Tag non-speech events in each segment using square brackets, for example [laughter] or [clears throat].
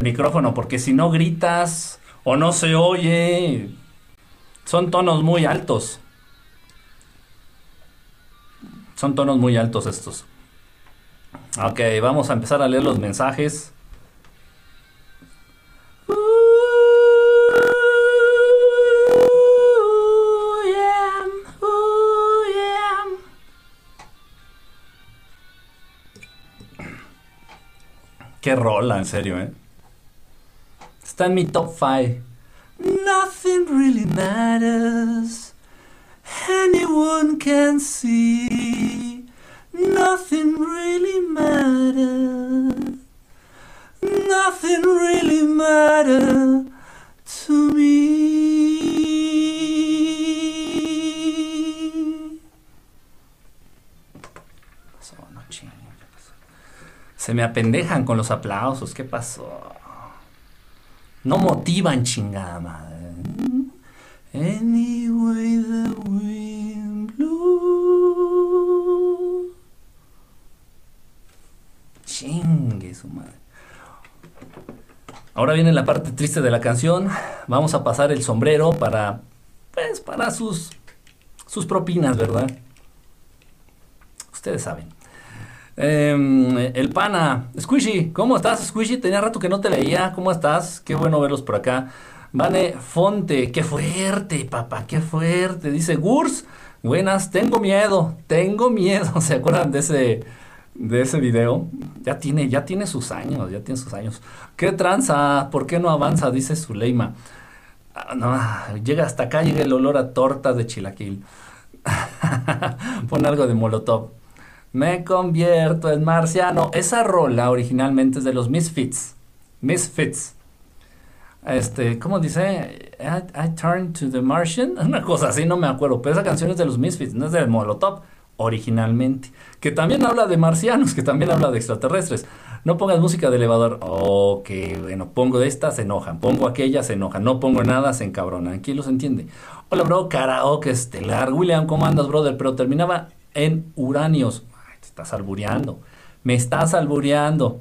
micrófono, porque si no gritas o no se oye, son tonos muy altos. Son tonos muy altos estos. Ok, vamos a empezar a leer los mensajes. Qué rola, en serio, ¿eh? Está mi top 5. Nothing really matters. Anyone can see. Nothing really matters. Nothing really matters to me. Se me apendejan con los aplausos. ¿Qué pasó? No motivan, chingada madre. Anyway, the wind blew. Chingue su madre. Ahora viene la parte triste de la canción. Vamos a pasar el sombrero para, pues, para sus, sus propinas, ¿verdad? Ustedes saben. Eh, el pana, Squishy, ¿cómo estás, Squishy? Tenía rato que no te leía. ¿Cómo estás? Qué bueno verlos por acá. Vane Fonte, qué fuerte, papá, qué fuerte. Dice Gurs, buenas, tengo miedo, tengo miedo. [laughs] ¿Se acuerdan de ese, de ese video? Ya tiene, ya tiene sus años, ya tiene sus años. ¿Qué tranza? ¿Por qué no avanza? Dice Zuleima. Ah, no, llega hasta acá, llega el olor a tortas de chilaquil. [laughs] Pon algo de molotov. Me convierto en marciano. Esa rola originalmente es de los Misfits. Misfits. Este, ¿cómo dice? I, I turn to the Martian. [laughs] Una cosa así, no me acuerdo. Pero esa canción es de los Misfits, no es de Molotov originalmente. Que también habla de marcianos, que también habla de extraterrestres. No pongas música de elevador. Ok, bueno, pongo esta, se enojan. Pongo aquella, se enojan. No pongo nada, se encabronan. ¿Quién los entiende? Hola, bro, karaoke estelar. William, ¿cómo andas, brother? Pero terminaba en uranios. Estás. Me estás albureando.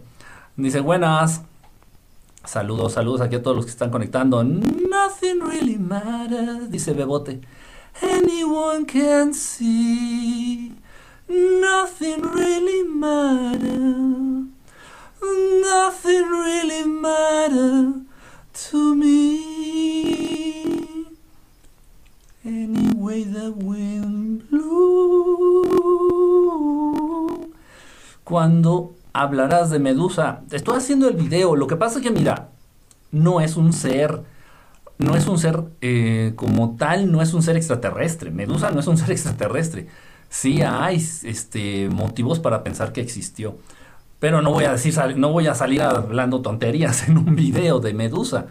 Dice, buenas. Saludos, saludos aquí a todos los que están conectando. Nothing really matters, dice Bebote. Anyone can see. Nothing really matters. Nothing really matters to me. Anyway, the wind blew. Cuando hablarás de Medusa. Estoy haciendo el video. Lo que pasa es que, mira, no es un ser. No es un ser eh, como tal, no es un ser extraterrestre. Medusa no es un ser extraterrestre. Sí hay este, motivos para pensar que existió. Pero no voy a decir, no voy a salir hablando tonterías [laughs] en un video de Medusa.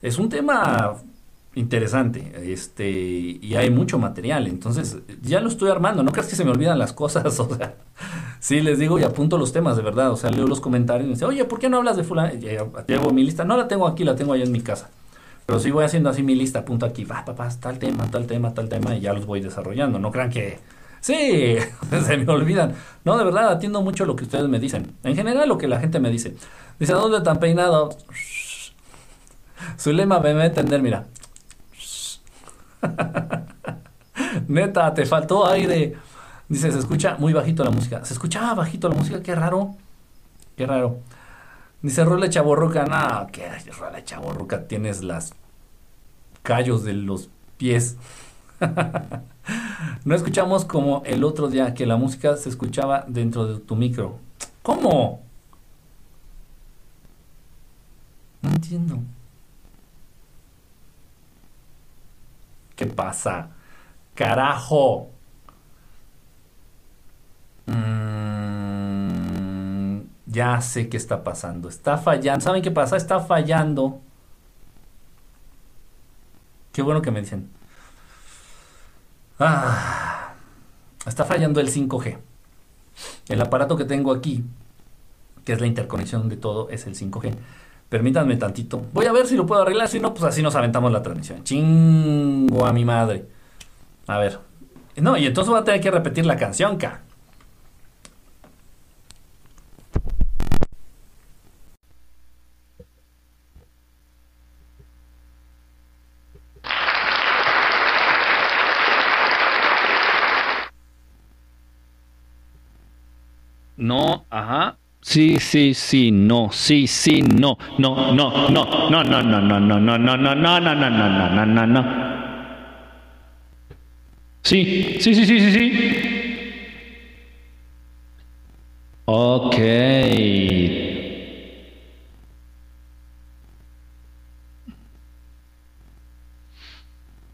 Es un tema interesante, este, y hay mucho material, entonces ya lo estoy armando, no creas que se me olvidan las cosas, [laughs] o sea, sí les digo y apunto los temas de verdad, o sea, leo los comentarios y dice, oye, ¿por qué no hablas de fulano? Llevo mi lista, no la tengo aquí, la tengo allá en mi casa, pero sí voy haciendo así mi lista, apunto aquí, va, papá, tal tema, tal tema, tal tema, y ya los voy desarrollando, no crean que, sí, [laughs] se me olvidan, no, de verdad, atiendo mucho lo que ustedes me dicen, en general lo que la gente me dice, dice, ¿a dónde tan peinado? Su lema me va a entender, mira. [laughs] Neta, te faltó aire. Dice, se escucha muy bajito la música. Se escuchaba bajito la música, qué raro. Qué raro. Dice, rola chaborruca. No, qué rola chaborruca. Tienes las callos de los pies. [laughs] no escuchamos como el otro día que la música se escuchaba dentro de tu micro. ¿Cómo? No entiendo. ¿Qué pasa? Carajo. Mm, ya sé qué está pasando. Está fallando. ¿Saben qué pasa? Está fallando. Qué bueno que me dicen. Ah, está fallando el 5G. El aparato que tengo aquí, que es la interconexión de todo, es el 5G. Permítanme tantito. Voy a ver si lo puedo arreglar. Si no, pues así nos aventamos la transmisión. Chingo a mi madre. A ver. No, y entonces voy a tener que repetir la canción, ca. No, ajá. Sí, sí, sí, no, sí, sí, no, no, no, no, no, no, no, no, no, no, no, no, no, no, no, no, no, no, no. Sí, sí, sí, sí, sí, sí. Ok.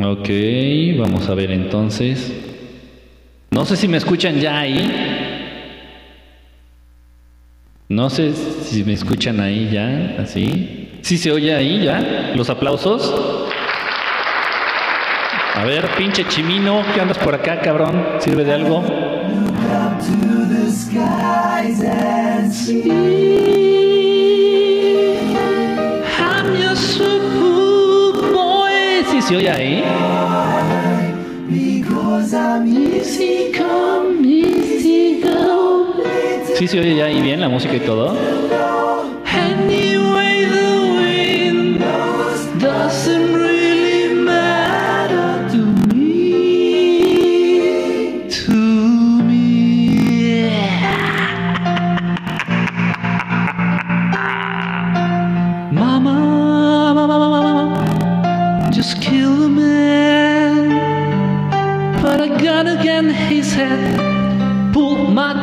Ok, vamos a ver entonces. No sé si me escuchan ya ahí. No sé si me escuchan ahí ya, así. ¿Sí se oye ahí ya? ¿Los aplausos? A ver, pinche chimino, ¿qué andas por acá, cabrón? ¿Sirve de algo? ¿Sí se oye ahí? ¿Sí se oye ya ahí bien la música y todo?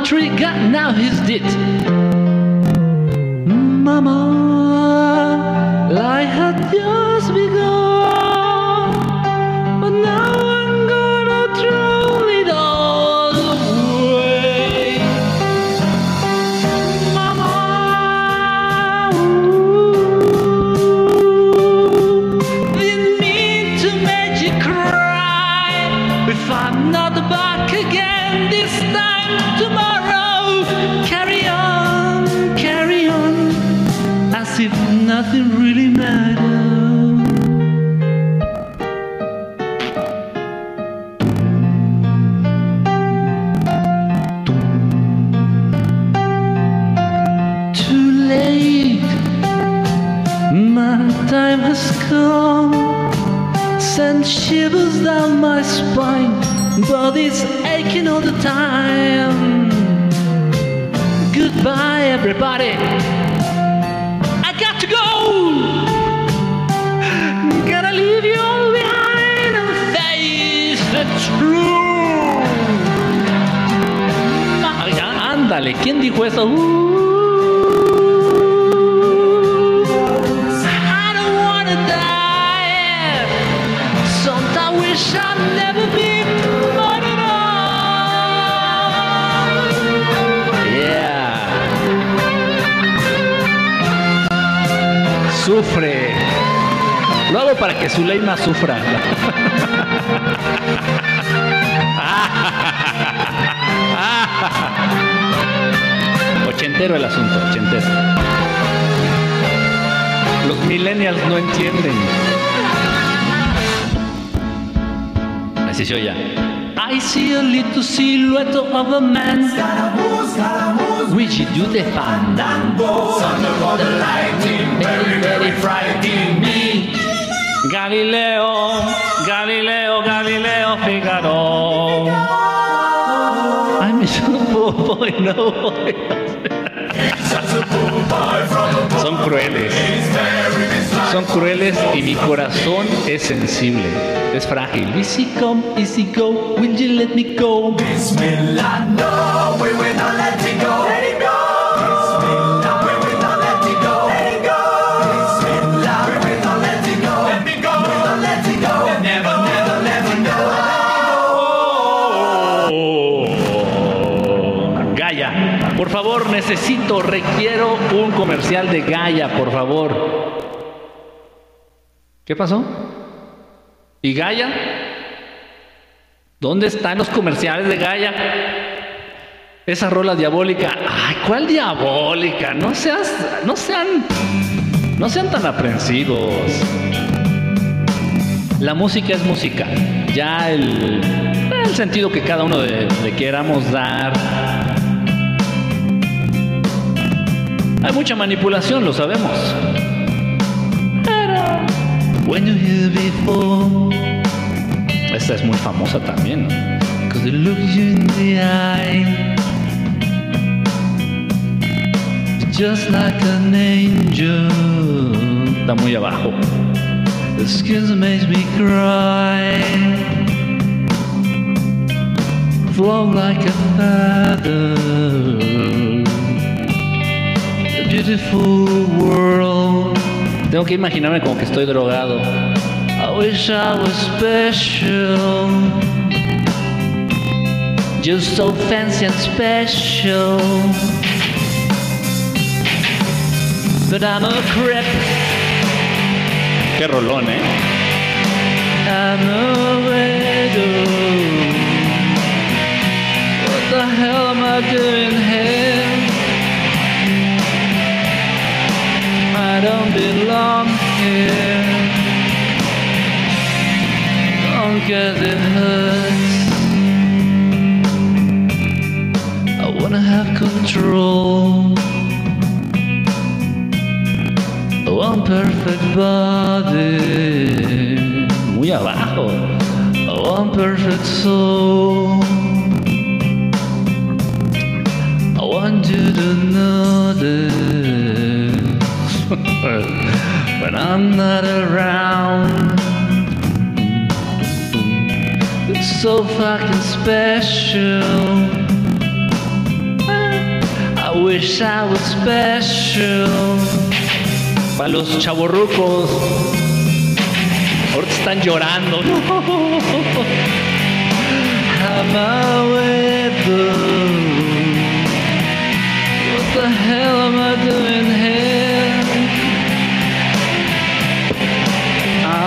country got now his dit. Mama, lie has come. Send shivers down my spine, body's aching all the time. Goodbye, everybody. I got to go. Gotta leave you all behind and face the truth. Ah, Ándale, ¿quién dijo eso? Uh. Sufre. Lo hago para que Zuleima sufra. Ochentero el asunto, ochentero. Los millennials no entienden. Así se oye. I see a little silhouette of a man. Which do the fandango. Under the lightning, very, very frightening me. Galileo, Galileo, Galileo, Figaro. I'm a super boy, no boy. Son crueles. son crueles y mi corazón es sensible, es frágil. Easy come, easy go, will you let me go? Bismillah, no, we will not let you go. Let it go. we don't let you go. Oh Gaya. Por favor, necesito, requiero un comercial de Gaia, por favor. ¿Qué pasó? ¿Y Gaia? ¿Dónde están los comerciales de Gaia? Esa rola diabólica. Ay, ¿cuál diabólica? No seas, no sean, no sean tan aprensivos. La música es música. Ya el, el sentido que cada uno de queramos dar. Hay mucha manipulación, lo sabemos. When you hear before, esta es muy famosa también. ¿no? Cause it looks you in the eye. just like an angel. Está muy abajo. The skin makes me cry. Flow like a feather. A beautiful world. Tengo que imaginarme como que estoy drogado. I wish I was special. Just so fancy and special. But I'm a crip. Qué rolón, ¿eh? I'm a widow. What the hell am I doing here? I don't belong here. Don't get it hurts. I wanna have control. One perfect body. Muy abajo. One perfect soul. I want you to know this. When I'm not around, it's so fucking special. I wish I was special. Para los chavorrucos. Ahorita están llorando. I'm a weather. What the hell am I doing here?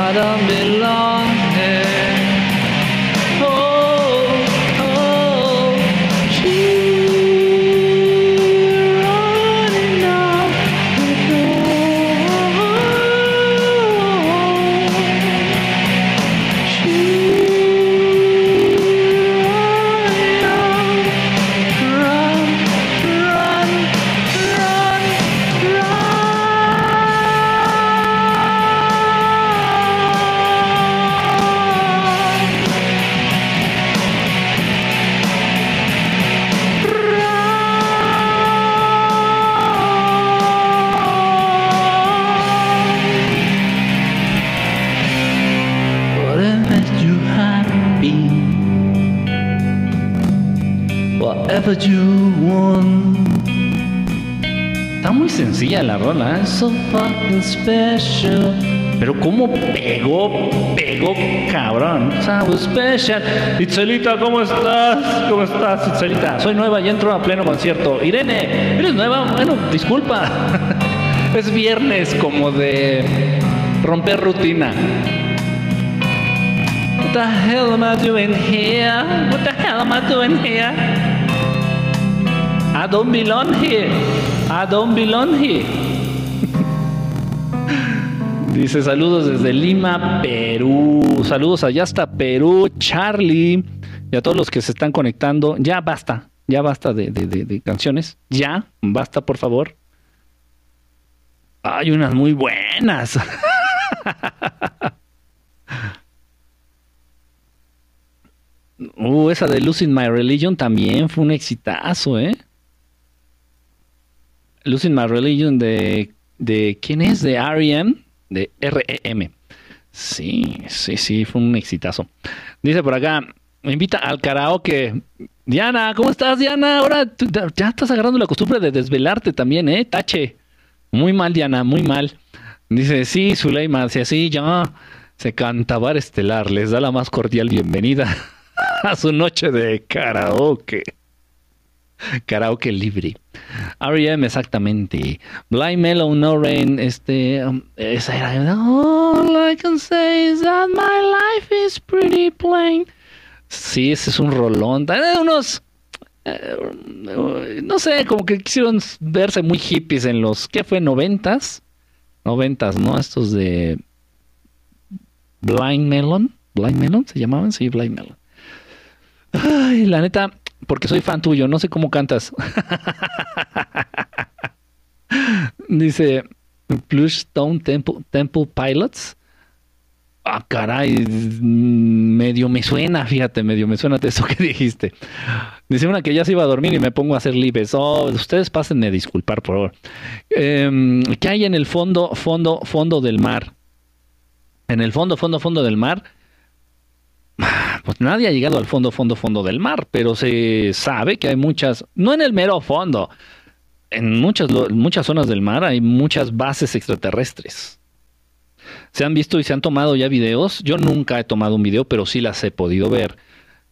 I don't You want. Está muy sencilla la rola, ¿eh? So fucking special. Pero cómo pegó, pegó cabrón. So special. Itzelita, ¿cómo estás? ¿Cómo estás, Itzelita? Soy nueva y entro a pleno concierto. Irene, ¿eres nueva? Bueno, disculpa. [laughs] es viernes como de romper rutina. What the hell am I doing here? What the hell am I doing here? I don't belong here. I don't belong here. [laughs] Dice saludos desde Lima, Perú. Saludos allá hasta Perú, Charlie. Y a todos los que se están conectando. Ya basta, ya basta de, de- de- canciones. Ya, basta, por favor. Hay unas muy buenas. [laughs] Uh, esa de Losing My Religion también fue un exitazo, ¿eh? Losing My Religion de, de ¿quién es? De R.E.M. De R.E.M. Sí, sí, sí, fue un exitazo. Dice por acá, me invita al karaoke. Diana, ¿cómo estás, Diana? Ahora ya estás agarrando la costumbre de desvelarte también, ¿eh? Tache. Muy mal, Diana, muy mal. Dice, sí, Zuleima, si así ya se canta Bar Estelar, les da la más cordial bienvenida [laughs] a su noche de karaoke. Karaoke libre. R.E.M. exactamente. Blind Mellow No Rain, este, um, esa era. All I can say is that my life is pretty plain. Sí, ese es un rolón. Eh, unos, eh, no sé, como que quisieron verse muy hippies en los, ¿qué fue? ¿Noventas? Noventas, ¿no? Estos de Blind Melon. Blind Melon se llamaban, sí, Blind Melon. Ay, la neta, porque soy fan tuyo, no sé cómo cantas. [laughs] Dice Plush Stone Temple, Temple Pilots. Ah, caray, medio me suena, fíjate, medio me suena de eso que dijiste. Dice una que ya se iba a dormir y me pongo a hacer libres. Oh, ustedes pásenme a disculpar, por favor. Em, ¿Qué hay en el fondo, fondo, fondo del mar? En el fondo, fondo, fondo del mar. Pues nadie ha llegado al fondo, fondo, fondo del mar, pero se sabe que hay muchas, no en el mero fondo, en muchas, muchas zonas del mar hay muchas bases extraterrestres. Se han visto y se han tomado ya videos. Yo nunca he tomado un video, pero sí las he podido ver.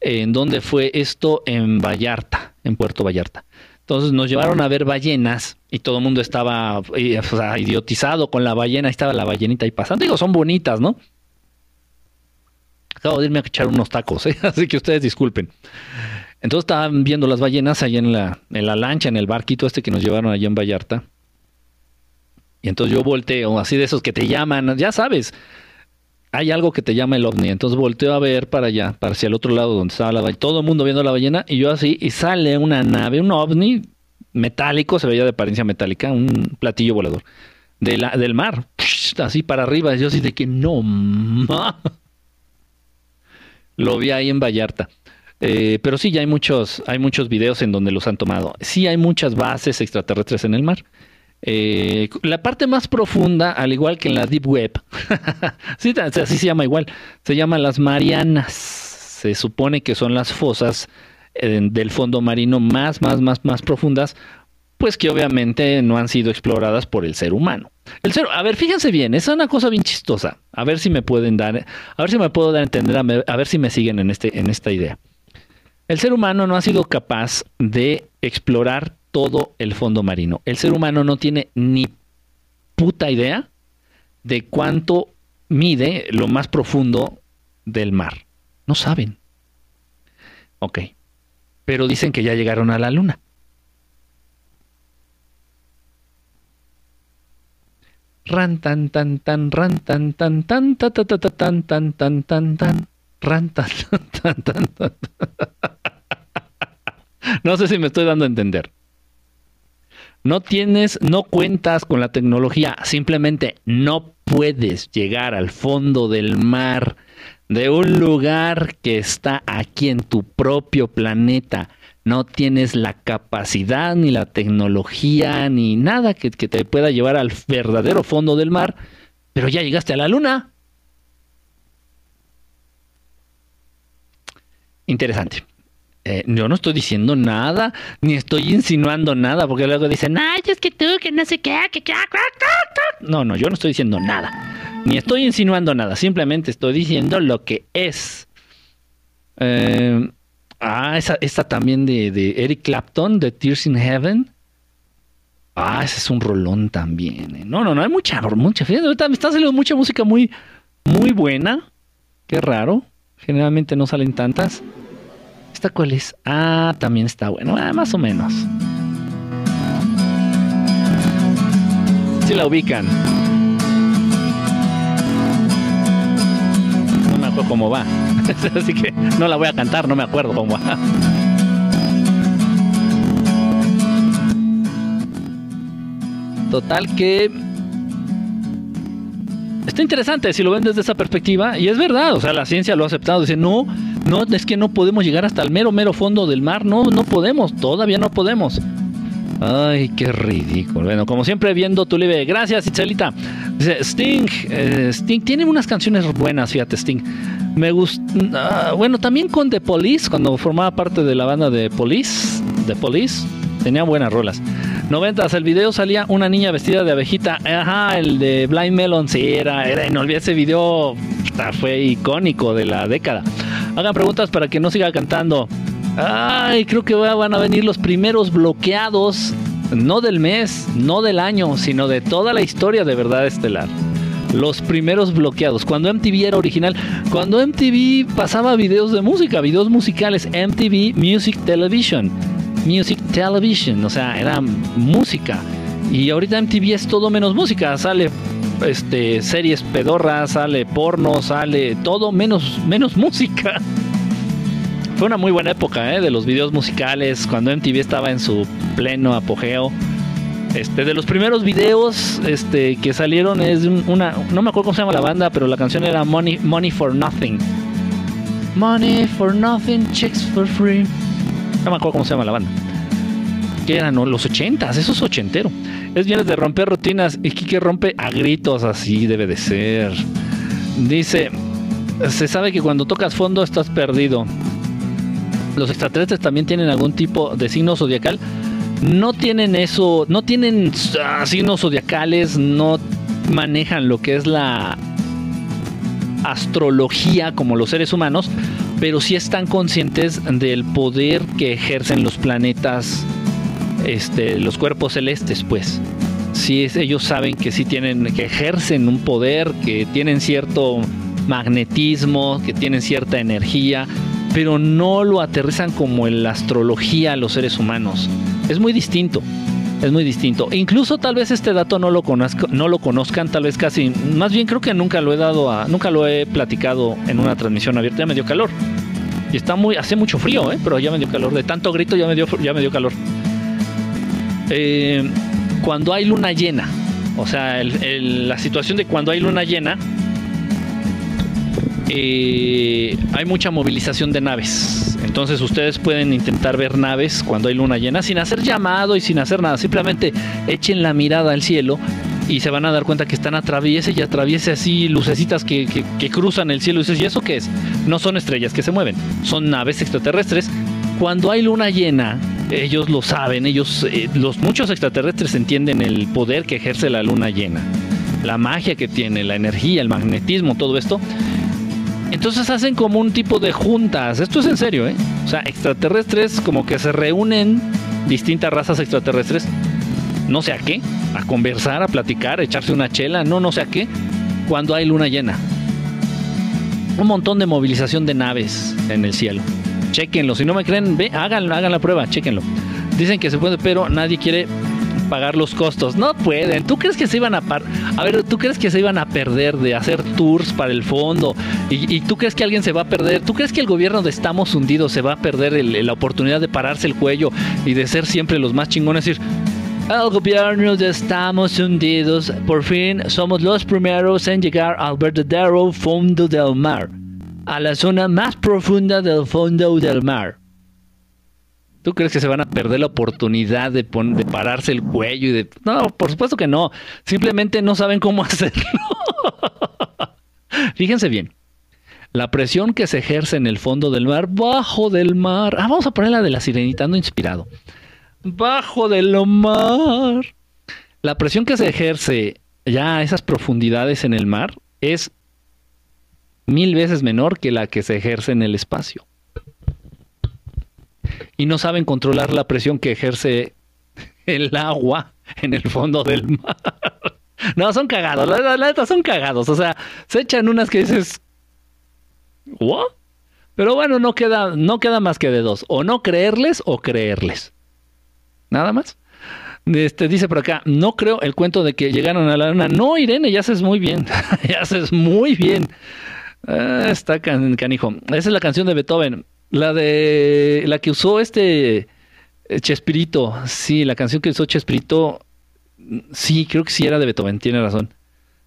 En donde fue esto en Vallarta, en Puerto Vallarta. Entonces nos llevaron a ver ballenas y todo el mundo estaba eh, idiotizado con la ballena. Estaba la ballenita ahí pasando. Digo, son bonitas, ¿no? Acabo de irme a echar unos tacos, ¿eh? [laughs] así que ustedes disculpen. Entonces estaban viendo las ballenas allá en la, en la lancha, en el barquito este que nos llevaron allá en Vallarta. Y entonces yo volteo, así de esos que te llaman, ya sabes, hay algo que te llama el ovni. Entonces volteo a ver para allá, para hacia el otro lado donde estaba la ballena, todo el mundo viendo la ballena, y yo así, y sale una nave, un ovni metálico, se veía de apariencia metálica, un platillo volador, de del mar, así para arriba. Yo así de que no, ma. Lo vi ahí en Vallarta. Eh, pero sí, ya hay muchos, hay muchos videos en donde los han tomado. Sí hay muchas bases extraterrestres en el mar. Eh, la parte más profunda, al igual que en la Deep Web, [laughs] sí, así se llama igual, se llaman las Marianas. Se supone que son las fosas eh, del fondo marino más, más, más, más profundas, pues que obviamente no han sido exploradas por el ser humano. El ser, a ver, fíjense bien, es una cosa bien chistosa. A ver si me pueden dar, a ver si me puedo dar a entender, a a ver si me siguen en este, en esta idea. El ser humano no ha sido capaz de explorar todo el fondo marino. El ser humano no tiene ni puta idea de cuánto mide lo más profundo del mar. No saben. Ok. Pero dicen que ya llegaron a la luna. Ran tan tan tan ran tan tan tan ta ta ta ta tan tan tan tan tan ran tan tan tan tan No sé si me estoy dando a entender. No tienes, no cuentas con la tecnología, simplemente no puedes llegar al fondo del mar de un lugar que está aquí en tu propio planeta. No tienes la capacidad, ni la tecnología, ni nada que, que te pueda llevar al verdadero fondo del mar, pero ya llegaste a la luna. Interesante. Eh, yo no estoy diciendo nada, ni estoy insinuando nada, porque luego dicen, ay, es que tú, que no sé qué, que... que-". No, no, yo no estoy diciendo nada, ni estoy insinuando nada, simplemente estoy diciendo lo que es. Eh, ah, esa, esta también de, de Eric Clapton, de Tears in Heaven. Ah, ese es un rolón también. eh. No, no, no, hay mucha, mucha, fíjate, ahorita me está saliendo mucha música muy, muy buena. Qué raro, generalmente no salen tantas. ¿Esta cuál es? Ah, también está bueno, ah, más o menos. Si la ubican. No me acuerdo cómo va. [laughs] Así que no la voy a cantar, no me acuerdo cómo va. Total que está interesante si lo ven desde esa perspectiva y es verdad, o sea, la ciencia lo ha aceptado, dice, no, no, es que no podemos llegar hasta el mero, mero fondo del mar, no, no podemos, todavía no podemos. Ay, qué ridículo. Bueno, como siempre viendo tu live, gracias Itzelita. Dice, Sting, eh, Sting tiene unas canciones buenas, fíjate Sting. Me gusta, bueno, también con The Police, cuando formaba parte de la banda de Police, The Police, tenía buenas rolas. Noventas, el video salía una niña vestida de abejita. Ajá, el de Blind Melon, sí, era, era, no olvidé ese video, fue icónico de la década. Hagan preguntas para que no siga cantando. Ay, creo que va- van a venir los primeros bloqueados, no del mes, no del año, sino de toda la historia de Verdad Estelar. Los primeros bloqueados, cuando MTV era original, cuando MTV pasaba videos de música, videos musicales, MTV Music Television. Music Television, o sea, era música. Y ahorita MTV es todo menos música, sale este series pedorras, sale porno, sale todo menos menos [laughs] música. Fue una muy buena época ¿eh? de los videos musicales, cuando MTV estaba en su pleno apogeo. Este, de los primeros videos este, que salieron es un- una, no me acuerdo cómo se llama la banda, pero la canción era Money, Money for Nothing. Money for Nothing, chicks for free. No me acuerdo cómo se llama la banda. Que eran los ochentas, eso es ochentero. Es viernes de romper rutinas y Kike rompe a gritos, así debe de ser. Dice, se sabe que cuando tocas fondo estás perdido. Los extraterrestres también tienen algún tipo de signo zodiacal. No tienen eso, no tienen signos zodiacales, no manejan lo que es la astrología como los seres humanos, pero sí están conscientes del poder que ejercen los planetas, este, los cuerpos celestes, pues. Sí, ellos saben que sí tienen, que ejercen un poder, que tienen cierto magnetismo, que tienen cierta energía, pero no lo aterrizan como en la astrología los seres humanos. Es muy distinto. Es muy distinto. E incluso tal vez este dato no lo conozco, no lo conozcan, tal vez casi, más bien creo que nunca lo he dado a, nunca lo he platicado en una transmisión abierta. Ya me dio calor. Y está muy, hace mucho frío, ¿eh? pero ya me dio calor. De tanto grito ya me dio, ya me dio calor. Eh, cuando hay luna llena, o sea, la situación de cuando hay luna llena, eh, hay mucha movilización de naves. Entonces ustedes pueden intentar ver naves cuando hay luna llena sin hacer llamado y sin hacer nada. Simplemente echen la mirada al cielo y se van a dar cuenta que están atraviese y atraviese así lucecitas que, que- cruzan el cielo. Y dices, ¿y eso qué es? No son estrellas que se mueven, son naves extraterrestres. Cuando hay luna llena, ellos lo saben, ellos, eh, los muchos extraterrestres entienden el poder que ejerce la luna llena, la magia que tiene, la energía, el magnetismo, todo esto. Entonces hacen como un tipo de juntas. Esto es en serio, ¿eh? O sea, extraterrestres como que se reúnen distintas razas extraterrestres. No sé a qué. A conversar, a platicar, a echarse una chela. No, no sé a qué. Cuando hay luna llena. Un montón de movilización de naves en el cielo. Chequenlo. Si no me creen, ve, hagan, hagan la prueba. Chequenlo. Dicen que se puede, pero nadie quiere pagar los costos. No pueden. ¿Tú crees que se iban a par A ver, ¿tú crees que se iban a perder de hacer tours para el fondo? ¿Y, y tú crees que alguien se va a perder? ¿Tú crees que el gobierno de Estamos Hundidos se va a perder el- la oportunidad de pararse el cuello y de ser siempre los más chingones? Es decir, el gobierno de Estamos Hundidos, por fin somos los primeros en llegar al verdadero fondo del mar, a la zona más profunda del fondo del mar. ¿Tú crees que se van a perder la oportunidad de, pararse el cuello y de... No, por supuesto que no. Simplemente no saben cómo [laughs] hacerlo. Fíjense bien. La presión que se ejerce en el fondo del mar, bajo del mar. Ah, vamos a poner la de la sirenita, ando inspirado. Bajo del mar. La presión que se ejerce ya a esas profundidades en el mar es mil veces menor que la que se ejerce en el espacio y no saben controlar la presión que ejerce el agua en el fondo del mar. No, son cagados, la, neta son cagados. O sea, se echan unas que dices, ¿what? Pero bueno, no queda, no queda más que de dos. O no creerles o creerles. Nada más. Este, dice por acá, no creo el cuento de que llegaron a la luna. No, Irene, ya haces muy bien. [laughs] ya haces muy bien. Ah, está can- canijo. Esa es la canción de Beethoven. La de la que usó este eh, Chespirito. Sí, la canción que usó Chespirito. Sí, creo que sí era de Beethoven, tiene razón.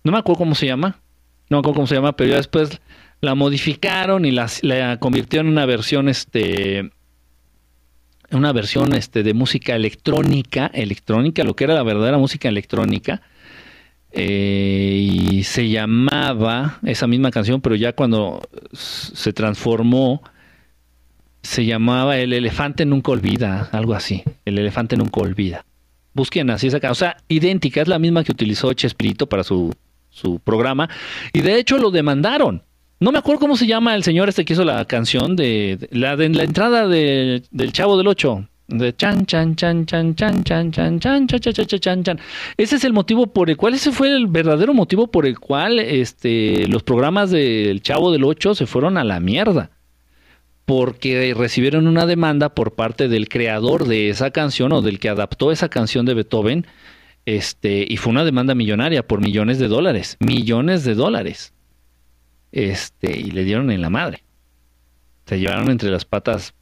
No me acuerdo cómo se llama. No me acuerdo cómo se llama, pero ya después la modificaron y la, la convirtieron en una versión, este, una versión, este, de música electrónica, electrónica, lo que era la verdadera música electrónica. Eh, y se llamaba esa misma canción, pero ya cuando se transformó, se llamaba El elefante nunca olvida, algo así. El elefante nunca olvida. Busquen así esa canción, o sea, idéntica, es la misma que utilizó Chespirito para su, su programa, y de hecho lo demandaron. No me acuerdo cómo se llama el señor este que hizo la canción de, la de la entrada de- del Chavo del Ocho. De chan chan chan chan chan chan chan chan chan chan chan chan chan chan. Ese es el motivo por el cual, ese fue el verdadero motivo por el cual este los programas del Chavo del Ocho se fueron a la mierda. Porque recibieron una demanda por parte del creador de esa canción o del que adaptó esa canción de Beethoven. Este, y fue una demanda millonaria por millones de dólares. Millones de dólares. Este, y le dieron en la madre. Se llevaron entre las patas.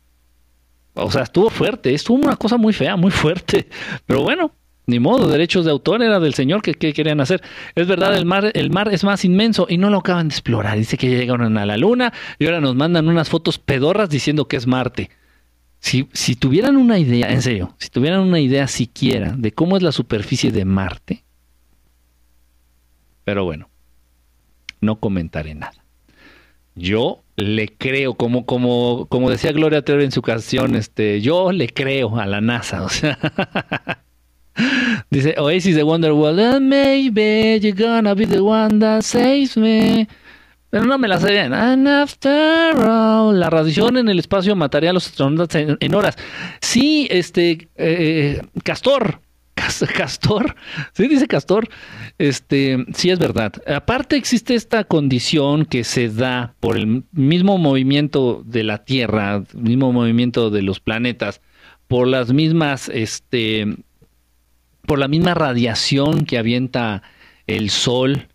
O sea, estuvo fuerte, estuvo una cosa muy fea, muy fuerte. [laughs] Pero bueno, Ni modo, derechos de autor era del señor que, que querían hacer. Es verdad, el mar, el mar es más inmenso y no lo acaban de explorar. Dice que ya llegaron a la luna y ahora nos mandan unas fotos pedorras diciendo que es Marte. Si, si tuvieran una idea, en serio, si tuvieran una idea siquiera de cómo es la superficie de Marte, pero bueno, no comentaré nada. Yo le creo, como, como, como decía Gloria Trevi en su canción, este, yo le creo a la NASA. O sea, [laughs] dice Oasis de Wonderwall, and maybe you're gonna be the one that saves me. Pero no me la sé. And after all, la radiación en el espacio mataría a los astronautas en, horas. Sí, este, eh, Castor, Cas- Castor, sí dice Castor, este, sí es verdad. Aparte existe esta condición que se da por el mismo movimiento de la Tierra, mismo movimiento de los planetas, por las mismas, este, por la misma radiación que avienta el Sol,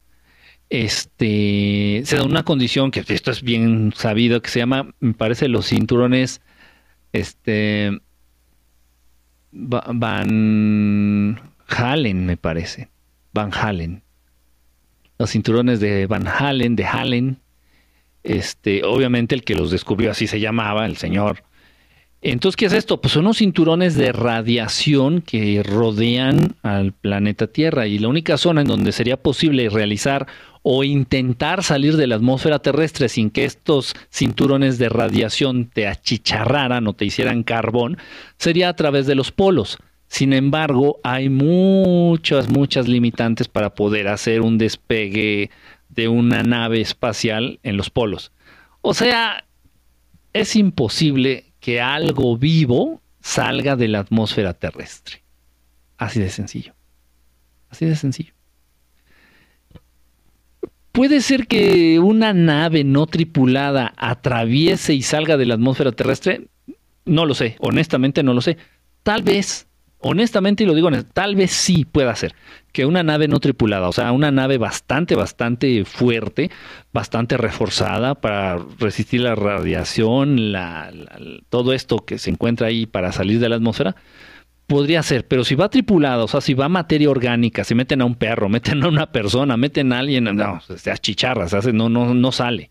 este, se da una condición que esto es bien sabido, que se llama, me parece, los cinturones, este, Va- Van Halen, me parece. Van Halen. Los cinturones de Van Halen, de Halen. Este, obviamente el que los descubrió así se llamaba, el señor. Entonces, ¿qué es esto? Pues son unos cinturones de radiación que rodean al planeta Tierra y la única zona en donde sería posible realizar o intentar salir de la atmósfera terrestre sin que estos cinturones de radiación te achicharraran o te hicieran carbón sería a través de los polos. Sin embargo, hay muchas, muchas limitantes para poder hacer un despegue de una nave espacial en los polos. O sea, es imposible que algo vivo salga de la atmósfera terrestre. Así de sencillo. Así de sencillo. ¿Puede ser que una nave no tripulada atraviese y salga de la atmósfera terrestre? No lo sé, honestamente no lo sé. Tal vez, honestamente, y lo digo, tal vez sí pueda ser que una nave no tripulada, o sea, una nave bastante, bastante fuerte, bastante reforzada para resistir la radiación, la- todo esto que se encuentra ahí para salir de la atmósfera, podría ser, pero si va tripulada, o sea, si va materia orgánica, si meten a un perro, [laughs] meten a una persona, meten a alguien, no, se achicharra, se hace, no, no, no sale.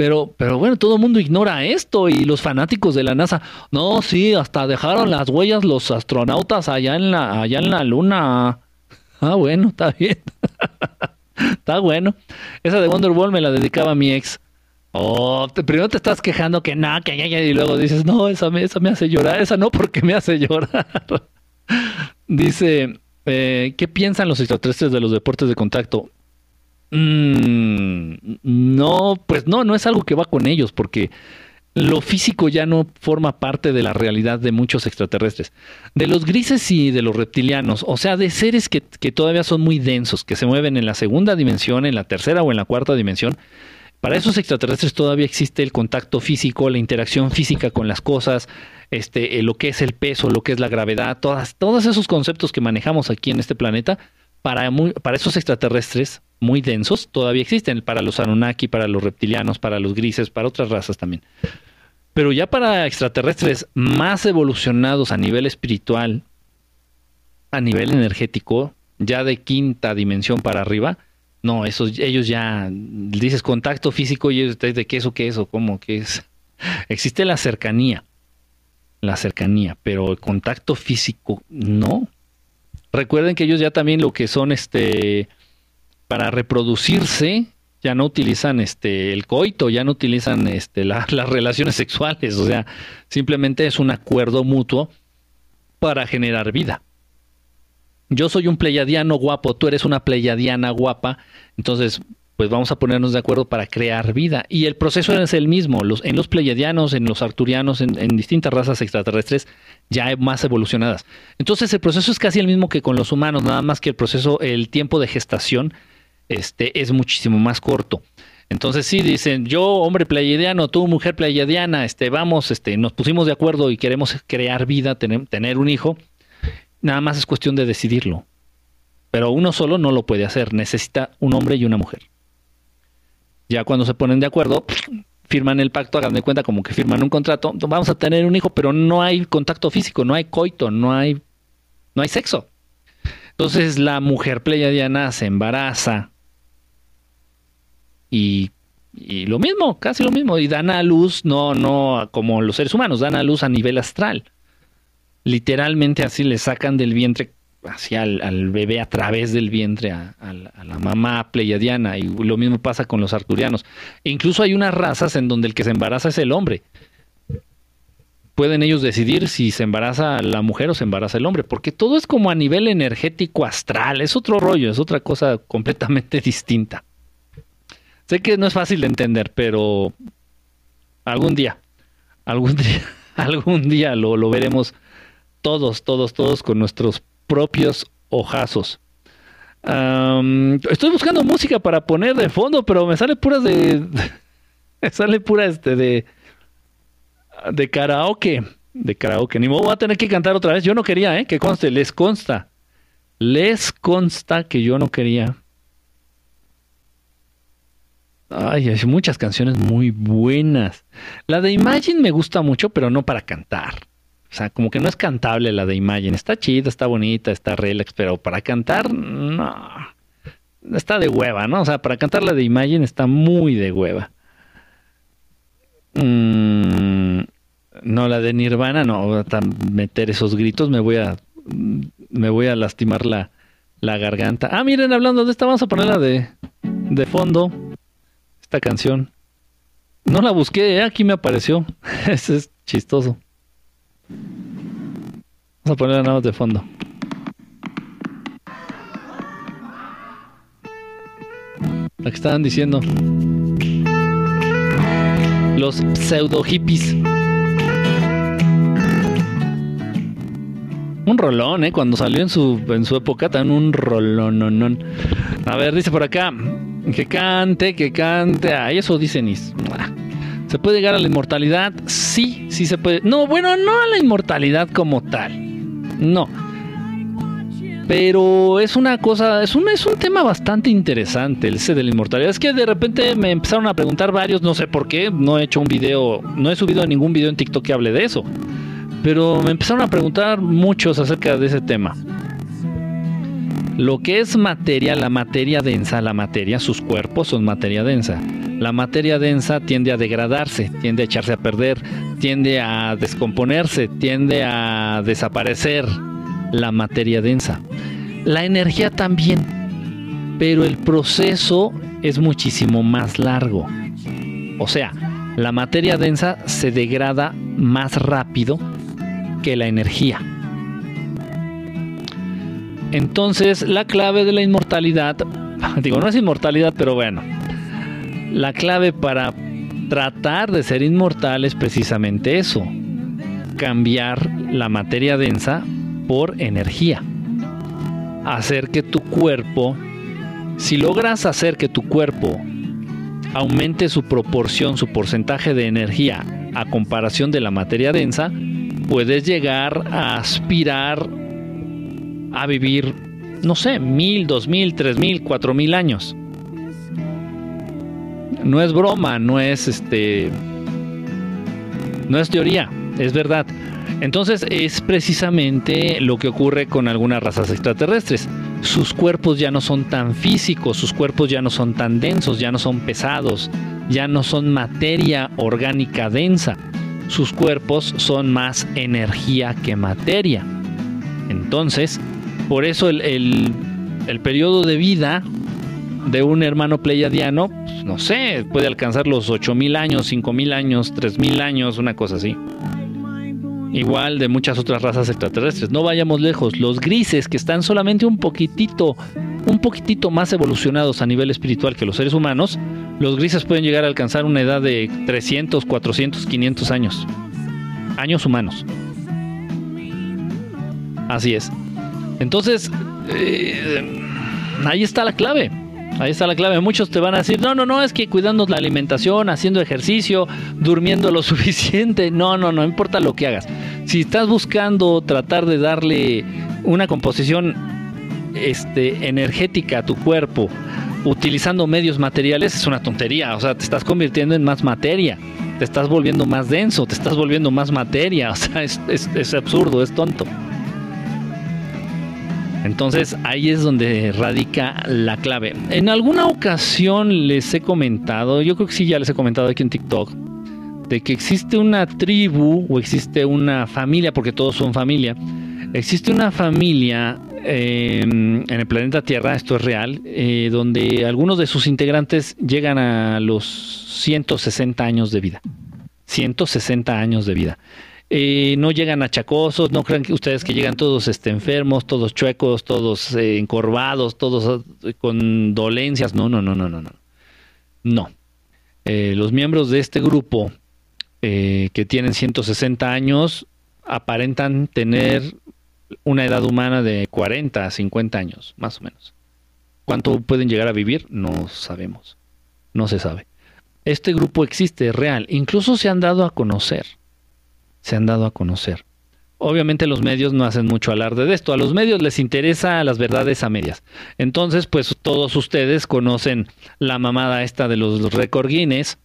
Pero, pero bueno, todo el mundo ignora esto y los fanáticos de la NASA, no, sí, hasta dejaron las huellas los astronautas allá en la, allá en la luna. Ah, bueno, está bien. [laughs] está bueno. Esa de Wonderwall me la dedicaba mi ex. Oh, primero te estás quejando que no, que ya, ya, y luego dices, no, esa me, esa me hace llorar, esa no porque me hace llorar. [laughs] Dice, eh, ¿qué piensan los extraterrestres de los deportes de contacto? Mm, no, pues no, no es algo que va con ellos, porque lo físico ya no forma parte de la realidad de muchos extraterrestres. De los grises y de los reptilianos, o sea, de seres que, que todavía son muy densos, que se mueven en la segunda dimensión, en la tercera o en la cuarta dimensión, para esos extraterrestres todavía existe el contacto físico, la interacción física con las cosas, este, eh, lo que es el peso, lo que es la gravedad, todas, todos esos conceptos que manejamos aquí en este planeta, para, muy- para esos extraterrestres muy densos todavía existen, para los Anunnaki, para los reptilianos, para los grises, para otras razas también. Pero ya para extraterrestres más evolucionados a nivel espiritual, a nivel energético, ya de quinta dimensión para arriba, no, esos, ellos ya, dices contacto físico y ellos, ¿de qué es o qué es o cómo qué es? [laughs] Existe la cercanía, la cercanía, pero el contacto físico no. Recuerden que ellos ya también lo que son, este, para reproducirse, ya no utilizan este el coito, ya no utilizan este la- las relaciones sexuales, o sea, simplemente es un acuerdo mutuo para generar vida. Yo soy un pleiadiano guapo, tú eres una pleiadiana guapa, entonces pues vamos a ponernos de acuerdo para crear vida. Y el proceso es el mismo, los, en los pleiadianos, en los arturianos, en, en distintas razas extraterrestres ya más evolucionadas. Entonces el proceso es casi el mismo que con los humanos, nada más que el proceso, el tiempo de gestación este, es muchísimo más corto. Entonces sí dicen, yo hombre pleiadiano, tú mujer pleiadiana, este, vamos, este, nos pusimos de acuerdo y queremos crear vida, tener, tener un hijo. Nada más es cuestión de decidirlo. Pero uno solo no lo puede hacer, necesita un hombre y una mujer. Ya cuando se ponen de acuerdo, firman el pacto, hagan de cuenta como que firman un contrato, vamos a tener un hijo, pero no hay contacto físico, no hay coito, no hay no hay sexo. Entonces la mujer pleiadiana se embaraza y, y lo mismo, casi lo mismo, y dan a luz, no, no como los seres humanos, dan a luz a nivel astral. Literalmente así le sacan del vientre hacia al, bebé a través del vientre a, a la, a la mamá pleiadiana y lo mismo pasa con los arturianos. E incluso hay unas razas en donde el que se embaraza es el hombre. Pueden ellos decidir si se embaraza la mujer o se embaraza el hombre, porque todo es como a nivel energético astral, es otro rollo, es otra cosa completamente [laughs] distinta. Sé que no es fácil de entender, pero algún día, algún [laughs] día, algún día lo, lo veremos todos, todos, todos con nuestros propios ojazos. Estoy buscando música para poner de fondo, pero me sale puras de. [laughs] me sale pura este de. de karaoke. De karaoke. Ni modo, voy a tener que cantar otra vez. Yo no quería, ¿eh? Que conste, les consta. Les consta que yo no quería. Ay, hay muchas canciones muy buenas. La de Imagine me gusta mucho, pero no para cantar. O sea, como que no es cantable la de Imagine. Está chida, está bonita, está relax, pero para cantar, no. Está de hueva, ¿no? O sea, para cantar la de Imagine está muy de hueva. Mm, no, la de Nirvana, no. Hasta meter esos gritos me voy a. Me voy a lastimar la, la garganta. Ah, miren, hablando de esta, vamos a ponerla de, de fondo. Esta canción. No la busqué, ¿eh? aquí me apareció. [laughs] Ese es chistoso. Vamos a ponerla nada más de fondo. La que estaban diciendo. Los pseudo hippies. Un rolón, ¿eh? Cuando salió en su, en su época, también un rolón. A ver, dice por acá. Que cante, que cante. Ay, eso dice Nis. ¿Se puede llegar a la inmortalidad? Sí, sí se puede. No, bueno, no a la inmortalidad como tal. No. Pero es una cosa, es un, es un tema bastante interesante el ese de la inmortalidad. Es que de repente me empezaron a preguntar varios, no sé por qué, no he hecho un video, no he subido ningún video en TikTok que hable de eso. Pero me empezaron a preguntar muchos acerca de ese tema. Lo que es materia, la materia densa, la materia, sus cuerpos son materia densa. La materia densa tiende a degradarse, tiende a echarse a perder, tiende a descomponerse, tiende a desaparecer la materia densa. La energía también, pero el proceso es muchísimo más largo. O sea, la materia densa se degrada más rápido que la energía. Entonces, la clave de la inmortalidad, [laughs] digo, no es inmortalidad, pero bueno, la clave para tratar de ser inmortal es precisamente eso, cambiar la materia densa por energía. Hacer que tu cuerpo, si logras hacer que tu cuerpo aumente su proporción, su porcentaje de energía a comparación de la materia densa, puedes llegar a aspirar a vivir, no sé, mil, dos mil, tres mil, cuatro mil años. No es broma, no es este. No es teoría, es verdad. Entonces es precisamente lo que ocurre con algunas razas extraterrestres. Sus cuerpos ya no son tan físicos, sus cuerpos ya no son tan densos, ya no son pesados, ya no son materia orgánica densa. Sus cuerpos son más energía que materia. Entonces, por eso el, el, periodo de vida de un hermano pleiadiano, pues, no sé, puede alcanzar los 8000 años, 5000 años, 3000 años, una cosa así. Igual de muchas otras razas extraterrestres. No vayamos lejos. Los grises, que están solamente un poquitito, un poquitito más evolucionados a nivel espiritual que los seres humanos, los grises pueden llegar a alcanzar una edad de 300, 400, 500 años. Años humanos. Así es. Entonces, eh, ahí está la clave. Ahí está la clave. Muchos te van a decir, no, no, no, es que cuidando la alimentación, haciendo ejercicio, durmiendo lo [laughs] suficiente. No, no, no importa lo que hagas. Si estás buscando tratar de darle una composición este, energética a tu cuerpo, utilizando medios materiales, es una tontería. O sea, te estás convirtiendo en más materia. Te estás volviendo más denso, te estás volviendo más materia. [laughs] O sea, es, es, es absurdo, es tonto. Entonces ahí es donde radica la clave. En alguna ocasión les he comentado, yo creo que sí ya les he comentado aquí en TikTok, de que existe una tribu o existe una familia, porque todos son familia, existe una familia eh, en el planeta Tierra, esto es real, eh, donde algunos de sus integrantes llegan a los 160 años de vida. 160 años de vida. Eh, no llegan achacosos, no crean que ustedes que llegan todos este, enfermos, todos chuecos, todos eh, encorvados, todos eh, con dolencias. No, no, no, no, no, no. No. Eh, los miembros de este grupo que tienen 160 años aparentan tener una edad humana de 40 a 50 años, más o menos. ¿Cuánto pueden llegar a vivir? No sabemos. No se sabe. Este grupo existe, es real. Incluso se han dado a conocer. Se han dado a conocer. Obviamente los medios no hacen mucho alarde de esto. A los medios les interesa las verdades a medias. Entonces, pues todos ustedes conocen la mamada esta de los récord Guinness.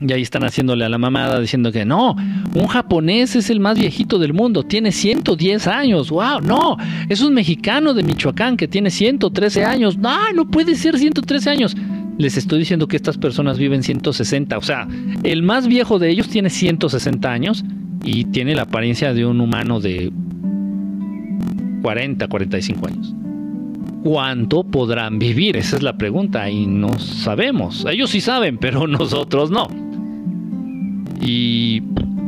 Y ahí están haciéndole a la mamada diciendo que no, un japonés es el más viejito del mundo, tiene 110 años, wow, no, es un mexicano de Michoacán que tiene 113 años, no, no puede ser 113 años. Les estoy diciendo que estas personas viven 160, o sea, el más viejo de ellos tiene 160 años y tiene la apariencia de un humano de 40, 45 años. ¿Cuánto podrán vivir? Esa es la pregunta y no sabemos. Ellos sí saben, pero [laughs] nosotros no. Y,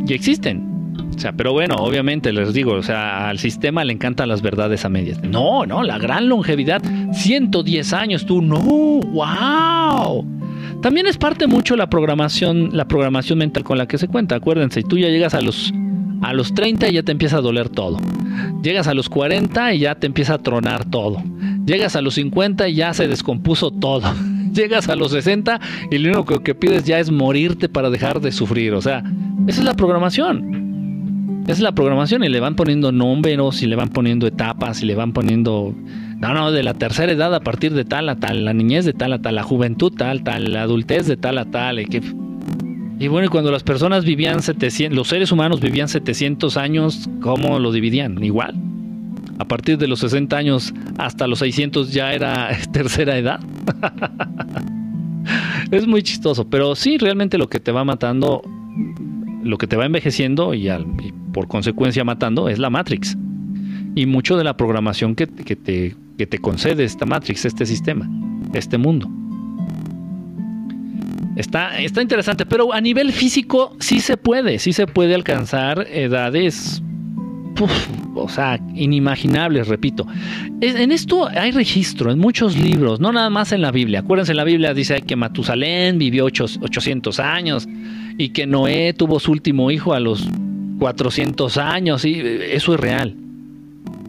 y existen. O sea, pero bueno, obviamente les digo, o sea, al sistema le encantan las verdades a medias. No, no, la gran longevidad, 110 años, tú, no, wow. También es parte mucho la programación, la programación mental con la que se cuenta. Acuérdense, tú ya llegas a los a los 30 y ya te empieza a doler todo. Llegas a los 40 y ya te empieza a tronar todo. Llegas a los 50 y ya se descompuso todo. [laughs] Llegas a los 60 y lo único que pides ya es morirte para dejar de sufrir. O sea, esa es la programación. Es la programación y le van poniendo números y le van poniendo etapas y le van poniendo... No, no, de la tercera edad a partir de tal a tal, la niñez de tal a tal, la juventud tal, tal, la adultez de tal a tal. Y, que... y bueno, cuando las personas vivían 700, los seres humanos vivían 700 años, ¿cómo lo dividían? Igual. A partir de los 60 años hasta los 600 ya era [laughs] tercera edad. [laughs] es muy chistoso, pero sí, realmente lo que te va matando, lo que te va envejeciendo y, al- por consecuencia matando es la Matrix. Y mucho de la programación que, que te, que te concede esta Matrix, este sistema, este mundo. Está, está interesante, pero a nivel físico sí se puede, sí se puede alcanzar edades o sea, inimaginables, repito. En esto hay registro, en muchos libros, no nada más en la Biblia. Acuérdense, la Biblia dice que Matusalén vivió ocho- 800 años y que Noé tuvo su último hijo a los 400 años, y eso es real.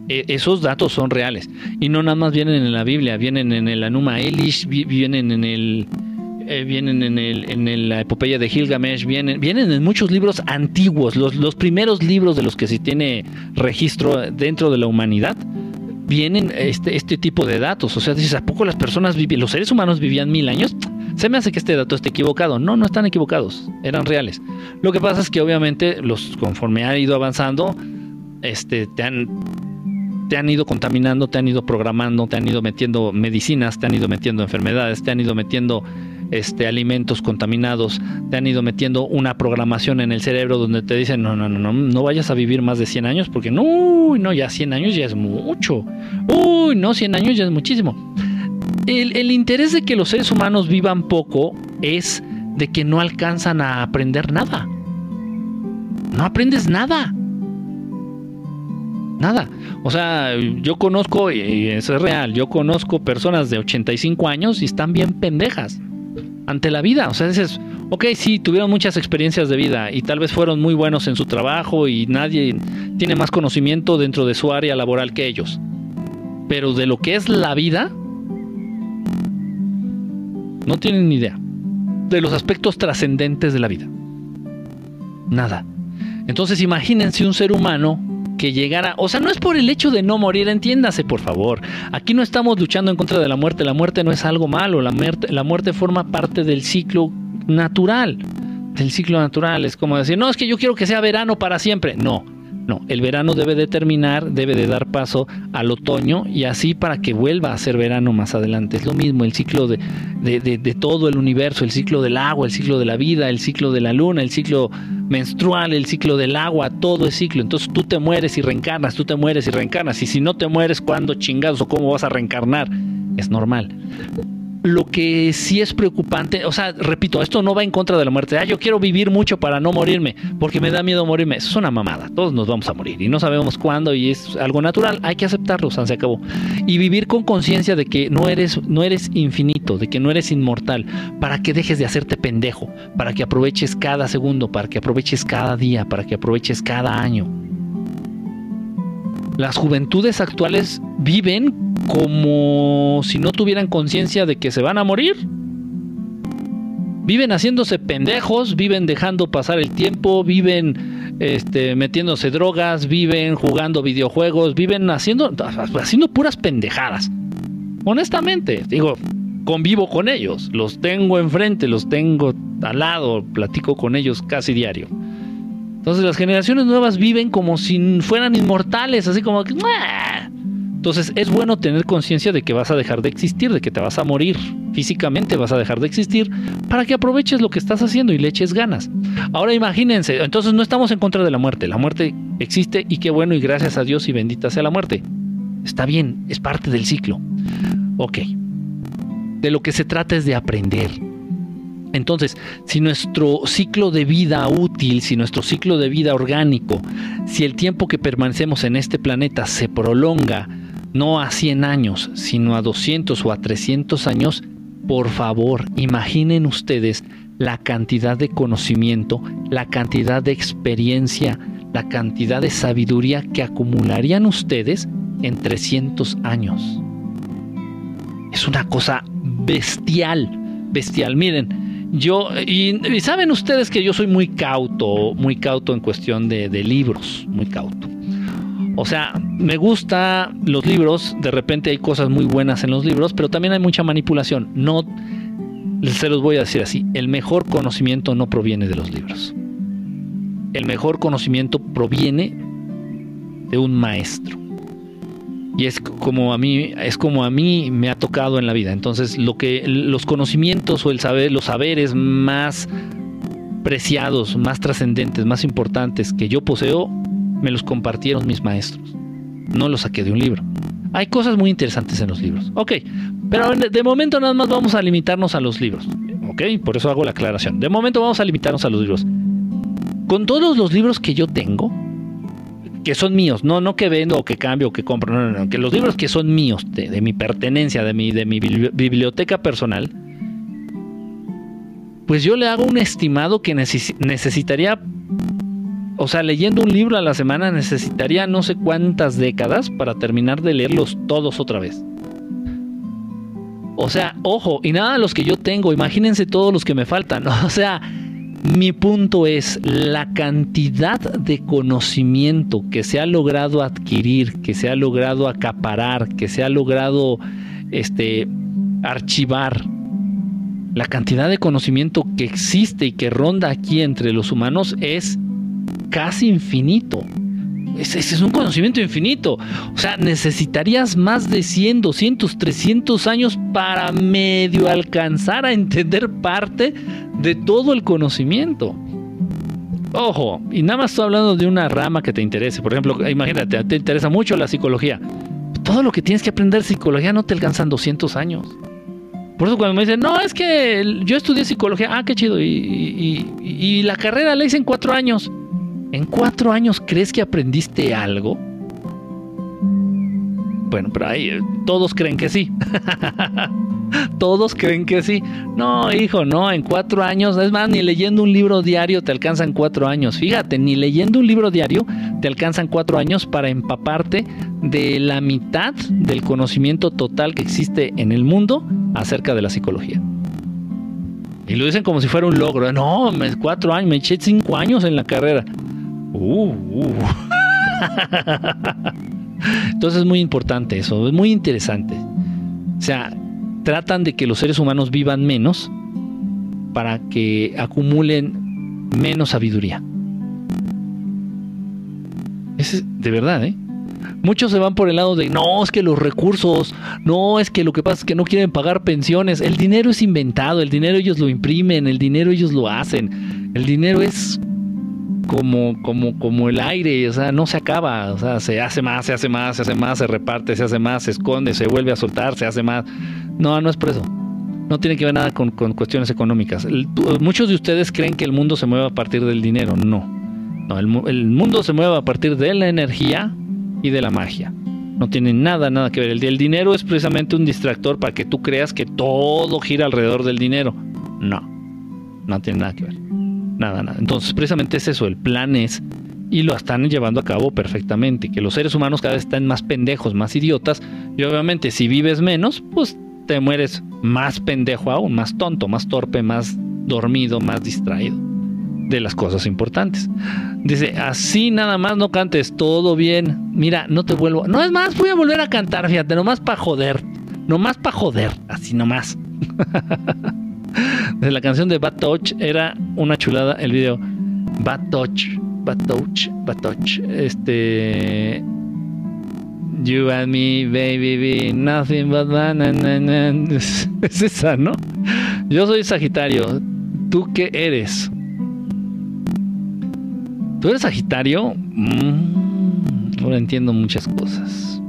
E- Esos datos son reales. Y no nada más vienen en la Biblia, vienen en el Anuma Elish, vi- vienen en el eh, vienen en, el, en la epopeya de Gilgamesh, vienen, vienen en muchos libros antiguos, los, los primeros libros de los que se tiene registro dentro de la humanidad, vienen este, este tipo de datos. O sea, dices, ¿a poco las personas los seres humanos vivían mil años? Se me hace que este dato esté equivocado. No, no están equivocados, eran reales. Lo que pasa es que obviamente los conforme ha ido avanzando, este, te han te han ido contaminando, te han ido programando, te han ido metiendo medicinas, te han ido metiendo enfermedades, te han ido metiendo este, alimentos contaminados, te han ido metiendo una programación en el cerebro donde te dicen, no, no, no, no, no vayas a vivir más de 100 años porque no, no, ya 100 años ya es mucho. Uy, no, 100 años ya es muchísimo. El, interés de que los seres humanos vivan poco es de que no alcanzan a aprender nada. No aprendes nada. Nada. O sea, yo conozco, y eso es real, yo conozco personas de 85 años y están bien pendejas ante la vida. O sea, dices, ok, sí, tuvieron muchas experiencias de vida y tal vez fueron muy buenos en su trabajo y nadie tiene más conocimiento dentro de su área laboral que ellos. Pero de lo que es la vida, no tienen ni idea. De los aspectos trascendentes de la vida. Nada. Entonces imagínense un ser humano que llegara, o sea, no es por el hecho de no morir, entiéndase por favor. Aquí no estamos luchando en contra de la muerte, la muerte no es algo malo, la muerte, la muerte forma parte del ciclo natural, del ciclo natural. Es como decir, no, es que yo quiero que sea verano para siempre. No, No, el verano debe de terminar, debe de dar paso al otoño y así para que vuelva a ser verano más adelante. Es lo mismo el ciclo de, de- de- todo el universo, el ciclo del agua, el ciclo de la vida, el ciclo de la luna, el ciclo menstrual, el ciclo del agua, todo es ciclo. Entonces tú te mueres y reencarnas, tú te mueres y reencarnas. Y si no te mueres, ¿cuándo chingados o cómo vas a reencarnar? Es normal. Lo que sí es preocupante, o sea, repito, esto no va en contra de la muerte. Ah, yo quiero vivir mucho para no morirme, porque me da miedo morirme. Eso es una mamada. Todos nos vamos a morir y no sabemos cuándo y es algo natural. Hay que aceptarlo, o sea, se acabó. Y vivir con conciencia de que no eres, no eres infinito, de que no eres inmortal, para que dejes de hacerte pendejo, para que aproveches cada segundo, para que aproveches cada día, para que aproveches cada año. Las juventudes actuales viven como si no tuvieran conciencia de que se van a morir. Viven haciéndose pendejos, viven dejando pasar el tiempo, viven este, metiéndose drogas, viven jugando videojuegos, viven haciendo, haciendo puras pendejadas. Honestamente, digo, convivo con ellos, los tengo enfrente, los tengo al lado, platico con ellos casi diario. Entonces las generaciones nuevas viven como si fueran inmortales, así como que... Entonces es bueno tener conciencia de que vas a dejar de existir, de que te vas a morir. Físicamente vas a dejar de existir para que aproveches lo que estás haciendo y le eches ganas. Ahora imagínense, entonces no estamos en contra de la muerte. La muerte existe y qué bueno y gracias a Dios y bendita sea la muerte. Está bien, es parte del ciclo. Ok. De lo que se trata es de aprender. Entonces, si nuestro ciclo de vida útil, si nuestro ciclo de vida orgánico, si el tiempo que permanecemos en este planeta se prolonga, no a 100 años, sino a 200 o a 300 años, por favor, imaginen ustedes la cantidad de conocimiento, la cantidad de experiencia, la cantidad de sabiduría que acumularían ustedes en 300 años. Es una cosa bestial, bestial. Miren, yo, y, saben ustedes que yo soy muy cauto, muy cauto en cuestión de, de libros, muy cauto. O sea, me gusta los libros, de repente hay cosas muy buenas en los libros, pero también hay mucha manipulación. No, se los voy a decir así, el mejor conocimiento no proviene de los libros. El mejor conocimiento proviene de un maestro. Y es como a mí, es como a mí me ha tocado en la vida. Entonces, lo que los conocimientos o el saber, los saberes más preciados, más trascendentes, más importantes que yo poseo, me los compartieron mis maestros. No los saqué de un libro. Hay cosas muy interesantes en los libros. Ok, pero de, momento nada más vamos a limitarnos a los libros. Ok, por eso hago la aclaración. De momento vamos a limitarnos a los libros. Con todos los libros que yo tengo, que son míos, no, no que vendo o que cambio o que compro, no, no, no, que los libros que son míos, de, mi pertenencia, de mi, de mi bibli- biblioteca personal, pues yo le hago un estimado que neces- necesitaría, o sea, leyendo un libro a la semana necesitaría no sé cuántas décadas para terminar de leerlos todos otra vez. O sea, ojo, y nada de los que yo tengo, imagínense todos los que me faltan. [laughs] O sea, mi punto es la cantidad de conocimiento que se ha logrado adquirir, que se ha logrado acaparar, que se ha logrado este archivar. La cantidad de conocimiento que existe y que ronda aquí entre los humanos es casi infinito. Ese es un conocimiento infinito. O sea, necesitarías más de 100, 200, 300 años para medio alcanzar a entender parte de todo el conocimiento. Ojo, y nada más estoy hablando de una rama que te interese. Por ejemplo, imagínate, te interesa mucho la psicología. Todo lo que tienes que aprender de psicología no te alcanzan 200 años. Por eso cuando me dicen, no, es que yo estudié psicología, ah, qué chido, y- y la carrera la hice en cuatro años. ¿En cuatro años crees que aprendiste algo? Bueno, pero ahí eh, todos creen que sí. [laughs] todos creen que sí. No, hijo, no, en cuatro años, es más, ni leyendo un libro diario te alcanzan cuatro años. Fíjate, ni leyendo un libro diario te alcanzan cuatro años para empaparte de la mitad del conocimiento total que existe en el mundo acerca de la psicología. Y lo dicen como si fuera un logro. No, me- cuatro años, me eché cinco años en la carrera. Uh, uh. [laughs] Entonces es muy importante eso, es muy interesante. O sea, tratan de que los seres humanos vivan menos para que acumulen menos sabiduría. Es de verdad, ¿eh? Muchos se van por el lado de, no, es que los recursos, no, es que lo que pasa es que no quieren pagar pensiones. El dinero es inventado, el dinero ellos lo imprimen, el dinero ellos lo hacen. El dinero es como, como, como el aire, o sea, no se acaba, o sea, se hace más, se hace más, se hace más, se reparte, se hace más, se esconde, se vuelve a soltar, se hace más. No, no es por eso. No tiene que ver nada con, con cuestiones económicas. Muchos de ustedes creen que el mundo se mueve a partir del dinero. No. No, el mundo se mueve a partir de la energía y de la magia. No tiene nada, nada que ver. El, el dinero es precisamente un distractor para que tú creas que todo gira alrededor del dinero. No, no tiene nada que ver. Nada, nada. Entonces, precisamente es eso. El plan es, y lo están llevando a cabo perfectamente, que los seres humanos cada vez están más pendejos, más idiotas. Y obviamente, si vives menos, pues te mueres más pendejo aún, más tonto, más torpe, más dormido, más distraído de las cosas importantes. Dice, así nada más no cantes, todo bien. Mira, no te vuelvo. No es más, voy a volver a cantar, fíjate, nomás para joder. Nomás para joder, así nomás. [laughs] De [laughs] la canción de Bad Touch era una chulada el video. Bad Touch, Bad Touch, Bad Touch. Este. You and me, baby, be nothing but banana. Es, [laughs] es esa, ¿no? Yo soy Sagitario. ¿Tú qué eres? ¿Tú eres Sagitario? Mm, ahora entiendo muchas cosas.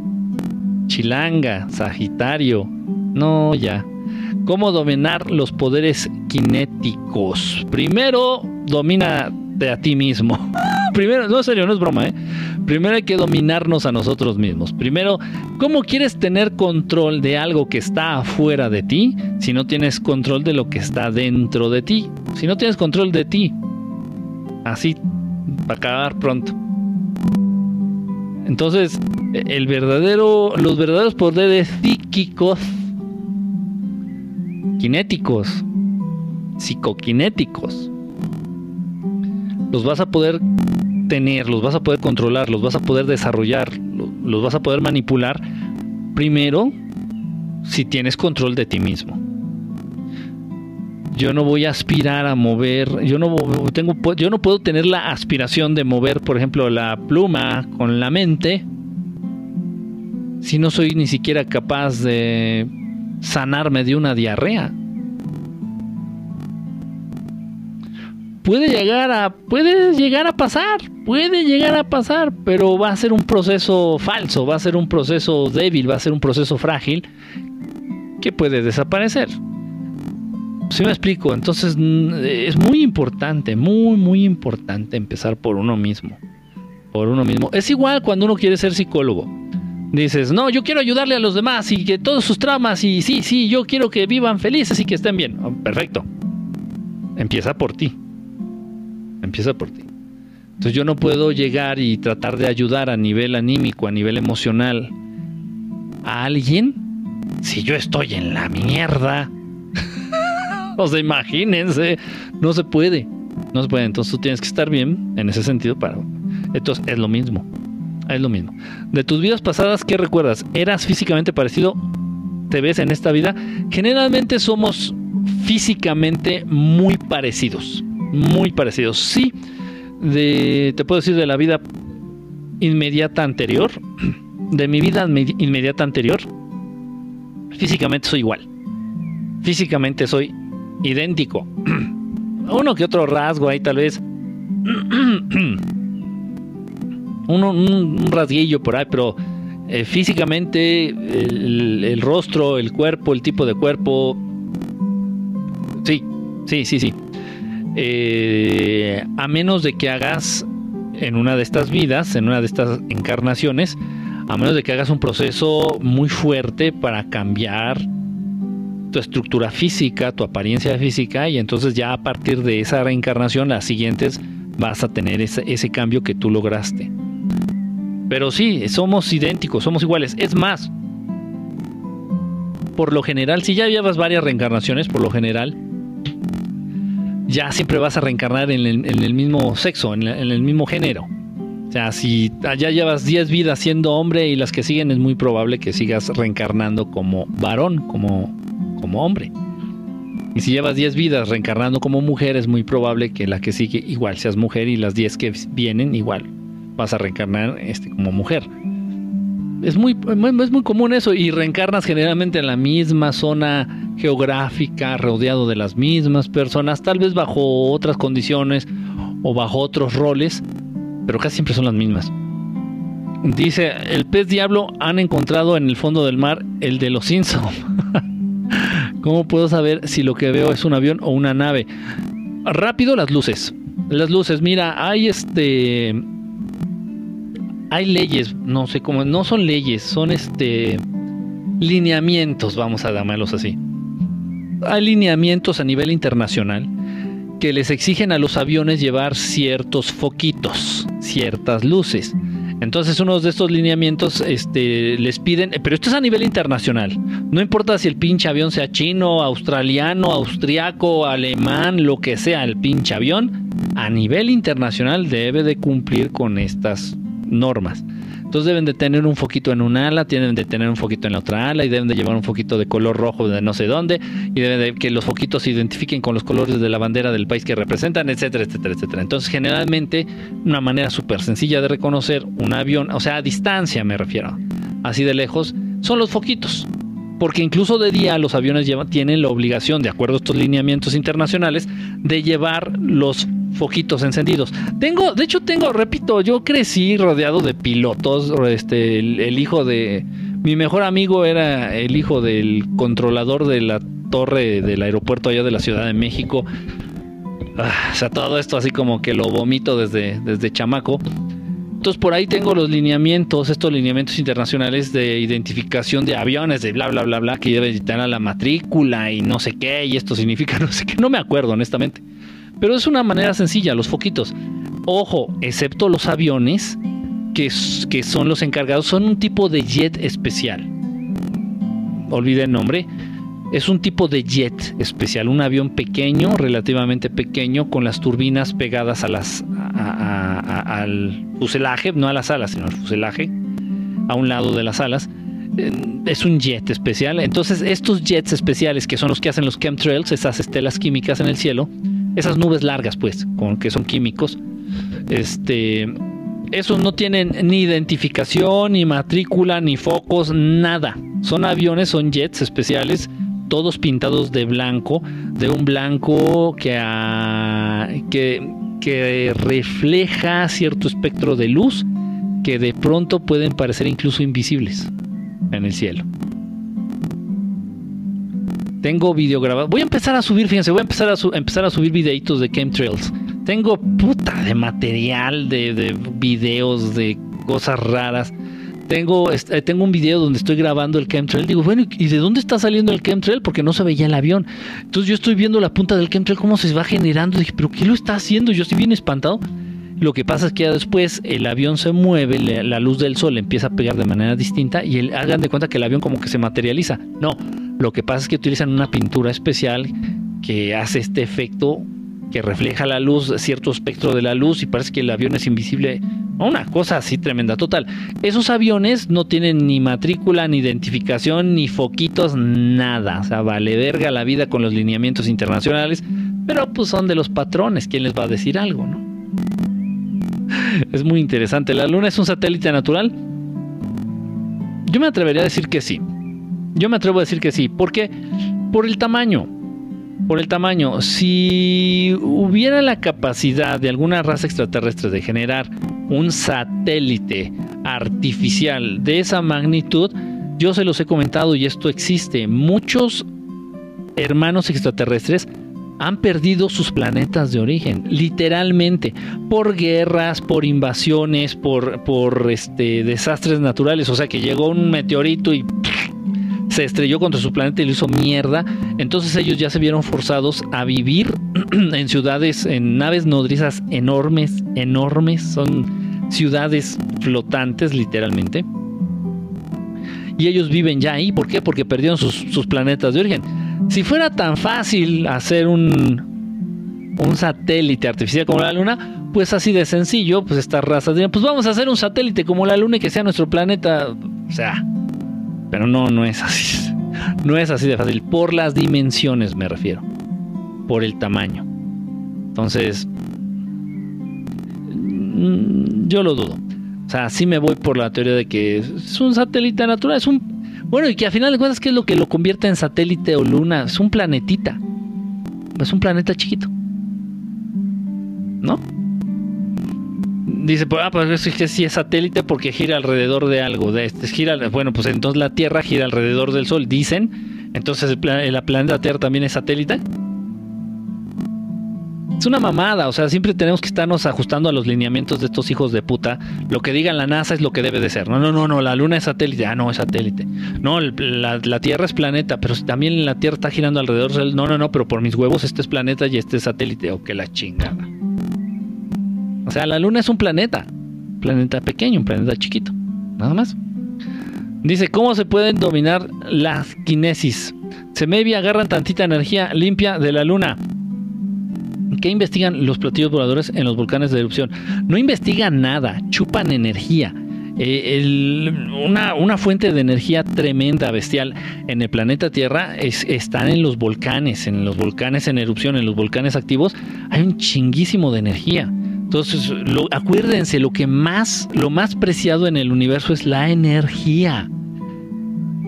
Chilanga, Sagitario. No, ya. ¿Cómo dominar los poderes cinéticos? Primero, domínate a ti mismo. [laughs] Primero, no, en serio, no es broma, ¿eh? Primero hay que dominarnos a nosotros mismos. Primero, ¿cómo quieres tener control de algo que está afuera de ti si no tienes control de lo que está dentro de ti? Si no tienes control de ti. Así, para acabar pronto. Entonces, el verdadero, los verdaderos poderes psíquicos, cinéticos, psicoquinéticos, los vas a poder tener, los vas a poder controlar, los vas a poder desarrollar, lo- los vas a poder manipular primero si tienes control de ti mismo. Yo no voy a aspirar a mover, yo no tengo yo no puedo tener la aspiración de mover, por ejemplo, la pluma con la mente si no soy ni siquiera capaz de sanarme de una diarrea. puede llegar a puede llegar a pasar, puede llegar a pasar, pero va a ser un proceso falso, va a ser un proceso débil, va a ser un proceso frágil que puede desaparecer. Si me explico, entonces es muy importante, muy muy importante empezar por uno mismo. Por uno mismo. Es igual cuando uno quiere ser psicólogo. Dices, no, yo quiero ayudarle a los demás y que todos sus traumas y sí, sí, yo quiero que vivan felices y que estén bien. Oh, perfecto. Empieza por ti. Empieza por ti. Entonces yo no puedo llegar y tratar de ayudar a nivel anímico, a nivel emocional a alguien si yo estoy en la mierda. [laughs] o sea, imagínense, no se puede. No se puede. Entonces tú tienes que estar bien en ese sentido para... Entonces es lo mismo. Es lo mismo. De tus vidas pasadas, ¿qué recuerdas? ¿Eras físicamente parecido? ¿Te ves en esta vida? Generalmente somos físicamente muy parecidos. Muy parecidos. Sí, de, te puedo decir de la vida inmediata anterior. [clears throat] De mi vida inme- inmediata anterior. Físicamente soy igual. Físicamente soy idéntico. [clears throat] Uno que otro rasgo ahí tal vez. [clears throat] Un, rasguillo por ahí, pero eh, físicamente el, rostro, el cuerpo, el tipo de cuerpo. Sí, sí, sí, sí. Eh, a menos de que hagas en una de estas vidas, en una de estas encarnaciones, a menos de que hagas un proceso muy fuerte para cambiar tu estructura física, tu apariencia física, y entonces ya a partir de esa reencarnación, las siguientes vas a tener ese cambio que tú lograste. Pero sí, somos idénticos, somos iguales. Es más, por lo general, si ya llevas varias reencarnaciones, por lo general, ya siempre vas a reencarnar en el, mismo sexo, en, en el mismo género. O sea, si ya llevas 10 vidas siendo hombre y las que siguen es muy probable que sigas reencarnando como varón, como, como hombre. Y si llevas 10 vidas reencarnando como mujer, es muy probable que la que sigue igual seas mujer y las 10 que vienen igual vas a reencarnar este, como mujer. Es muy, es muy común eso y reencarnas generalmente en la misma zona geográfica, rodeado de las mismas personas, tal vez bajo otras condiciones o bajo otros roles, pero casi siempre son las mismas. Dice, el pez diablo han encontrado en el fondo del mar el de los Simpson. [laughs] ¿Cómo puedo saber si lo que veo es un avión o una nave? Rápido las luces. Las luces, mira, hay este hay leyes, no sé cómo, no son leyes, son este lineamientos, vamos a llamarlos así. Hay lineamientos a nivel internacional que les exigen a los aviones llevar ciertos foquitos, ciertas luces. Entonces unos de estos lineamientos este, les piden, pero esto es a nivel internacional. No importa si el pinche avión sea chino, australiano, austriaco, alemán, lo que sea, el pinche avión, a nivel internacional debe de cumplir con estas normas. Entonces deben de tener un foquito en un ala, tienen de tener un foquito en la otra ala y deben de llevar un foquito de color rojo de no sé dónde y deben de que los foquitos se identifiquen con los colores de la bandera del país que representan, etcétera, etcétera, etcétera. Entonces generalmente una manera súper sencilla de reconocer un avión, o sea, a distancia me refiero, así de lejos, son los foquitos. Porque incluso de día los aviones tienen la obligación, de acuerdo a estos lineamientos internacionales, de llevar los foquitos encendidos. Tengo, de hecho tengo, repito, yo crecí rodeado de pilotos, este, el, hijo de, mi mejor amigo era el hijo del controlador de la torre del aeropuerto allá de la Ciudad de México. Ah, o sea, todo esto así como que lo vomito desde, desde chamaco. Entonces por ahí tengo los lineamientos, estos lineamientos internacionales de identificación de aviones, de bla, bla, bla, bla, que deben tener la matrícula y no sé qué, y esto significa [laughs] no sé qué, no me acuerdo honestamente. Pero es una manera sencilla, los foquitos. Ojo, excepto los aviones, que, que son los encargados, son un tipo de jet especial. Olvidé el nombre. Es un tipo de jet especial, un avión pequeño, relativamente pequeño, con las turbinas pegadas a las, al fuselaje, no a las alas, sino al fuselaje, a un lado de las alas. Eh, Es un jet especial. Entonces, estos jets especiales, que son los que hacen los chemtrails, esas estelas químicas en el cielo, esas nubes largas, pues, con que son químicos, este, esos no tienen ni identificación, ni matrícula, ni focos, nada. Son aviones, son jets especiales, todos pintados de blanco, de un blanco que, ah, que, que refleja cierto espectro de luz que de pronto pueden parecer incluso invisibles en el cielo. Tengo video grabado. Voy a empezar a subir, fíjense, voy a empezar a, empezar a subir videitos de chemtrails. Tengo puta de material, de, de videos, de cosas raras. Tengo, eh, tengo un video donde estoy grabando el chemtrail. Digo, bueno, ¿y de dónde está saliendo el chemtrail? Porque no se veía el avión. Entonces yo estoy viendo la punta del chemtrail, cómo se va generando. Dije, ¿pero qué lo está haciendo? Yo estoy bien espantado. Lo que pasa es que ya después el avión se mueve, la luz del sol empieza a pegar de manera distinta y el- hagan de cuenta que el avión como que se materializa. No, lo que pasa es que utilizan una pintura especial que hace este efecto que refleja la luz, cierto espectro de la luz y parece que el avión es invisible. Una cosa así tremenda. Total, esos aviones no tienen ni matrícula, ni identificación, ni foquitos, nada. O sea, vale verga la vida con los lineamientos internacionales, pero pues son de los patrones. ¿Quién les va a decir algo, no? [laughs] Es muy interesante. ¿La Luna es un satélite natural? Yo me atrevería a decir que sí. Yo me atrevo a decir que sí. ¿Por qué? Por el tamaño. Por el tamaño. Si hubiera la capacidad de alguna raza extraterrestre de generar un satélite artificial de esa magnitud, yo se los he comentado y esto existe. Muchos hermanos extraterrestres han perdido sus planetas de origen, literalmente, por guerras, por invasiones, por, por este, desastres naturales. O sea que llegó un meteorito y se estrelló contra su planeta y lo hizo mierda. Entonces ellos ya se vieron forzados a vivir [clears throat] en ciudades, en naves nodrizas enormes, enormes. Son ciudades flotantes, literalmente. Y ellos viven ya ahí. ¿Por qué? Porque perdieron sus, sus planetas de origen. Si fuera tan fácil hacer un, un satélite artificial como la Luna, pues así de sencillo, pues estas razas dirían, pues vamos a hacer un satélite como la Luna y que sea nuestro planeta. O sea, pero no, no es así. [laughs] No es así de fácil. Por las dimensiones me refiero. Por el tamaño. Entonces, Mm, yo lo dudo. O sea, sí me voy por la teoría de que es un satélite natural, es un... Bueno, y que a final de cuentas, ¿qué es lo que lo convierte en satélite o luna? Es un planetita. Es un planeta chiquito. ¿No? Dice, pues, ah, pues es que sí es satélite porque gira alrededor de algo. De este, gira, bueno, pues entonces la Tierra gira alrededor del Sol, dicen. Entonces el planeta Tierra también es satélite. Es una mamada, o sea, siempre tenemos que estarnos ajustando a los lineamientos de estos hijos de puta. Lo que digan la NASA es lo que debe de ser. No, no, no, no, la Luna es satélite. Ah, no, es satélite. No, la, Tierra es planeta, pero también la Tierra está girando alrededor. No, no, no, pero por mis huevos este es planeta y este es satélite. O que la chingada. O sea, la Luna es un planeta. Planeta pequeño, un planeta chiquito. Nada más. Dice, ¿cómo se pueden dominar las kinesis? Se maybe agarran tantita energía limpia de la Luna. ¿Qué investigan los platillos voladores en los volcanes de erupción? No investigan nada, chupan energía. Eh, una, una fuente de energía tremenda, bestial en el planeta Tierra es, están en los volcanes, en los volcanes en erupción, en los volcanes activos. Hay un chinguísimo de energía. Entonces, acuérdense, lo que más, lo más preciado en el universo es la energía.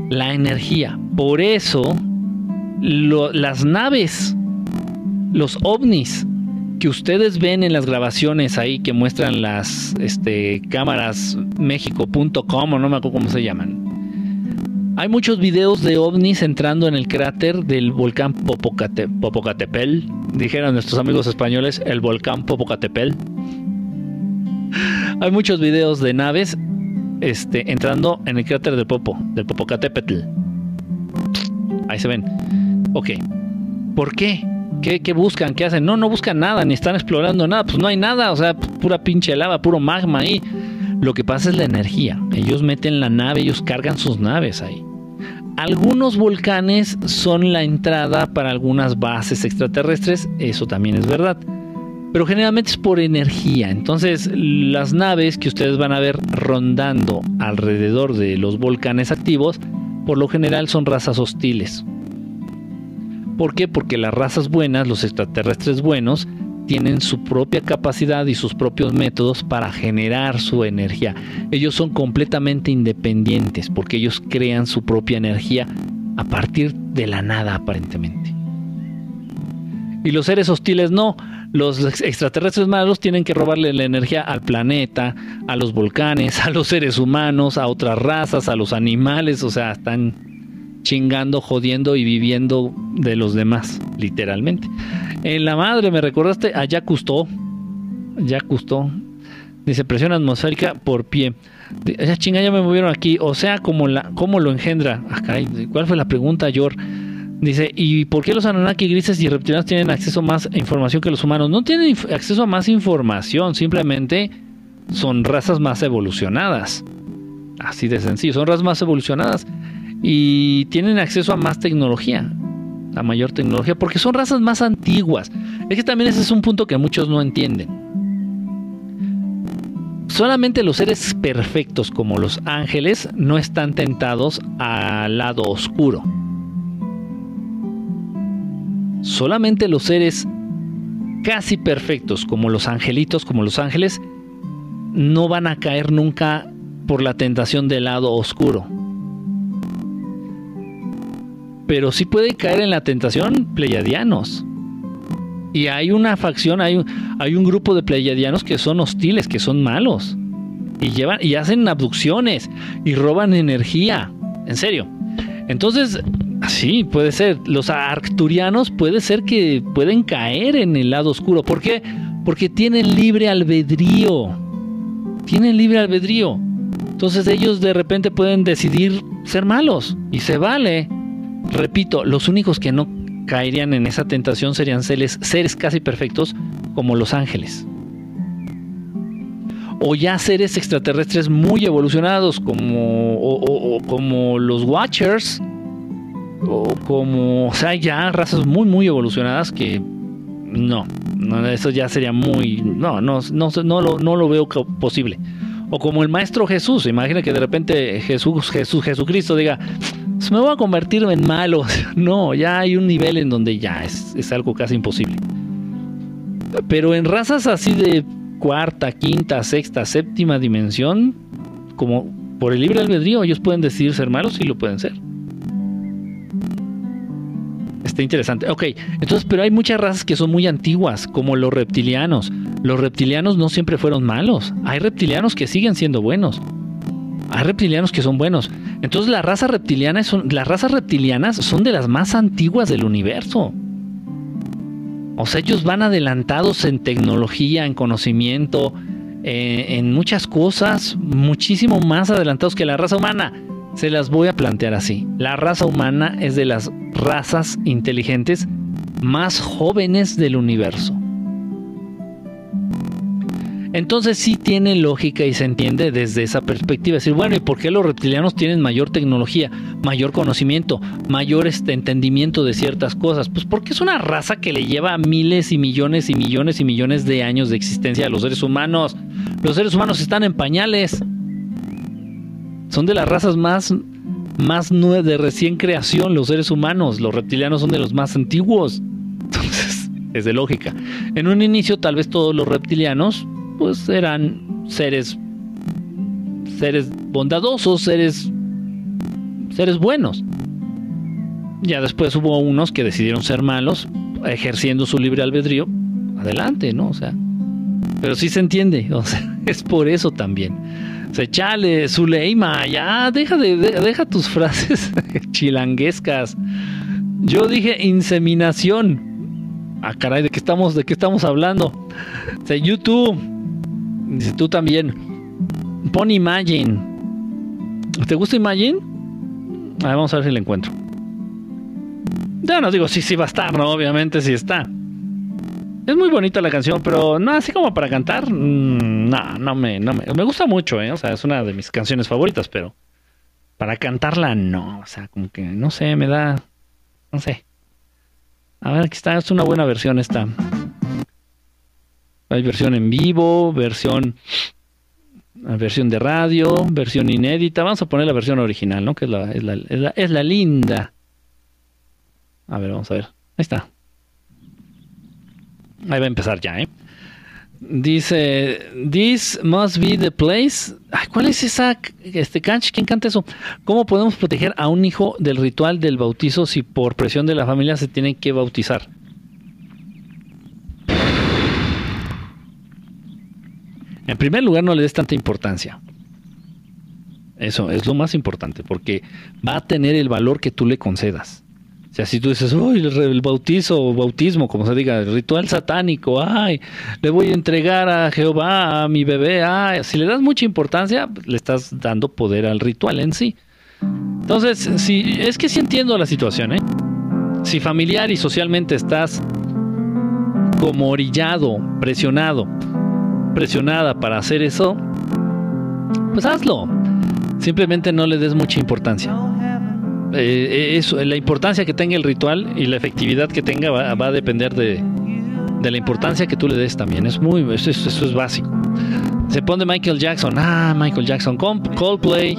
La energía. Por eso, las naves los ovnis que ustedes ven en las grabaciones ahí que muestran las este, cámaras México.com o no me acuerdo cómo se llaman. Hay muchos videos de ovnis entrando en el cráter del volcán Popocate- Popocatépetl. Dijeron nuestros amigos españoles, el volcán Popocatépetl. Hay muchos videos de naves este, entrando en el cráter del Popo, del Popocatépetl. Ahí se ven. Ok. ¿Por qué? ¿Qué, buscan? ¿Qué hacen? No, no buscan nada, ni están explorando nada. Pues no hay nada, o sea, pura pinche lava, puro magma ahí. Lo que pasa es la energía. Ellos meten la nave, ellos cargan sus naves ahí. Algunos volcanes son la entrada para algunas bases extraterrestres, eso también es verdad. Pero generalmente es por energía. Entonces, las naves que ustedes van a ver rondando alrededor de los volcanes activos, por lo general son razas hostiles. ¿Por qué? Porque las razas buenas, los extraterrestres buenos, tienen su propia capacidad y sus propios métodos para generar su energía. Ellos son completamente independientes porque ellos crean su propia energía a partir de la nada aparentemente. Y los seres hostiles no. Los ex- extraterrestres malos tienen que robarle la energía al planeta, a los volcanes, [laughs] a los seres humanos, a otras razas, a los animales. O sea, están chingando, jodiendo y viviendo de los demás, literalmente. En la madre me recordaste a Jacques Cousteau. Dice presión atmosférica por pie. Esa chinga ya me movieron aquí. O sea, ¿cómo lo engendra? Ah, caray, ¿cuál fue la pregunta, Yor? Dice, ¿y por qué los Anunnaki grises y reptilianos tienen acceso a más información que los humanos? No tienen acceso a más información, simplemente son razas más evolucionadas. Así de sencillo, son razas más evolucionadas y tienen acceso a más tecnología, a mayor tecnología, porque son razas más antiguas. Es que también ese es un punto que muchos no entienden. Solamente los seres perfectos como los ángeles no están tentados al lado oscuro. Solamente los seres casi perfectos como los angelitos, como los ángeles, no van a caer nunca por la tentación del lado oscuro. Pero sí puede caer en la tentación pleiadianos. Y hay una facción, hay un, hay un grupo de pleiadianos que son hostiles, que son malos. Y llevan y hacen abducciones y roban energía. En serio. Entonces, sí, puede ser. Los arcturianos puede ser que pueden caer en el lado oscuro. ¿Por qué? Porque tienen libre albedrío. Tienen libre albedrío. Entonces ellos de repente pueden decidir ser malos. Y se vale. Repito, los únicos que no caerían en esa tentación serían seres, seres casi perfectos como los ángeles. O ya seres extraterrestres muy evolucionados como, o, como los Watchers. O como, o sea, ya razas muy, muy evolucionadas que no, no eso ya sería muy, no, no, no, no, lo, no lo veo posible. O como el Maestro Jesús, imagina que de repente Jesús, Jesús, Jesucristo diga, "Pues me voy a convertir en malo. [laughs] No, ya hay un nivel en donde ya es, es algo casi imposible. Pero en razas así de cuarta, quinta, sexta, séptima dimensión, como por el libre albedrío, ellos pueden decidir ser malos y lo pueden ser. Está interesante. Ok, entonces, pero hay muchas razas que son muy antiguas, como los reptilianos. Los reptilianos no siempre fueron malos. Hay reptilianos que siguen siendo buenos. Hay reptilianos que son buenos. Entonces, las razas reptilianas son, las razas reptilianas son de las más antiguas del universo. O sea, ellos van adelantados en tecnología, en conocimiento, eh, en muchas cosas, muchísimo más adelantados que la raza humana. Se las voy a plantear así. La raza humana es de las razas inteligentes más jóvenes del universo. Entonces sí tiene lógica y se entiende desde esa perspectiva. Es decir, bueno, ¿y por qué los reptilianos tienen mayor tecnología, mayor conocimiento, mayor este, entendimiento de ciertas cosas? Pues porque es una raza que le lleva miles y millones y millones y millones de años de existencia a los seres humanos. Los seres humanos están en pañales. Son de las razas más, más de recién creación los seres humanos. Los reptilianos son de los más antiguos. [laughs] Entonces, es de lógica. En un inicio, tal vez todos los reptilianos, pues eran seres, seres bondadosos, seres, seres buenos. Ya después hubo unos que decidieron ser malos, ejerciendo su libre albedrío. Adelante, ¿no? O sea, pero sí se entiende, [laughs] o sea, es por eso también. Se chale, Zuleima, ya, deja, de, de- deja tus frases [laughs] chilanguescas. Yo dije inseminación. Ah, caray, ¿de qué estamos, de qué estamos hablando? O sea, YouTube. Tú también. Pon Imagine. ¿Te gusta Imagine? A ver, vamos a ver si la encuentro. Ya no digo, sí, sí va a estar, ¿no? Obviamente sí está. Es muy bonita la canción, pero no, así como para cantar, mm, no, no me, no me, me gusta mucho, ¿eh? O sea, es una de mis canciones favoritas, pero para cantarla no, o sea, como que, no sé, me da, no sé. A ver, aquí está, es una buena versión esta. Hay versión en vivo, versión, versión de radio, versión inédita. Vamos a poner la versión original, ¿no? Que es la, es la, es la, es la linda. A ver, vamos a ver. Ahí está. Ahí va a empezar ya, ¿eh? Dice, this must be the place. Ay, ¿Cuál es esa, este canch? ¿Quién canta eso? ¿Cómo podemos proteger a un hijo del ritual del bautizo si por presión de la familia se tiene que bautizar? En primer lugar, no le des tanta importancia. Eso es lo más importante, porque va a tener el valor que tú le concedas. O sea, si tú dices, uy, el, bautizo bautismo, como se diga, el ritual satánico, ay, le voy a entregar a Jehová a mi bebé, ay, si le das mucha importancia, le estás dando poder al ritual en sí. Entonces, si, es que sí entiendo la situación, ¿eh? Si familiar y socialmente estás como orillado, presionado, presionada para hacer eso, pues hazlo. Simplemente no le des mucha importancia. Eh, eso, la importancia que tenga el ritual y la efectividad que tenga va, a depender de, de la importancia que tú le des también. Es muy, eso, es- eso es básico. Se pone Michael Jackson. Ah, Michael Jackson. Coldplay.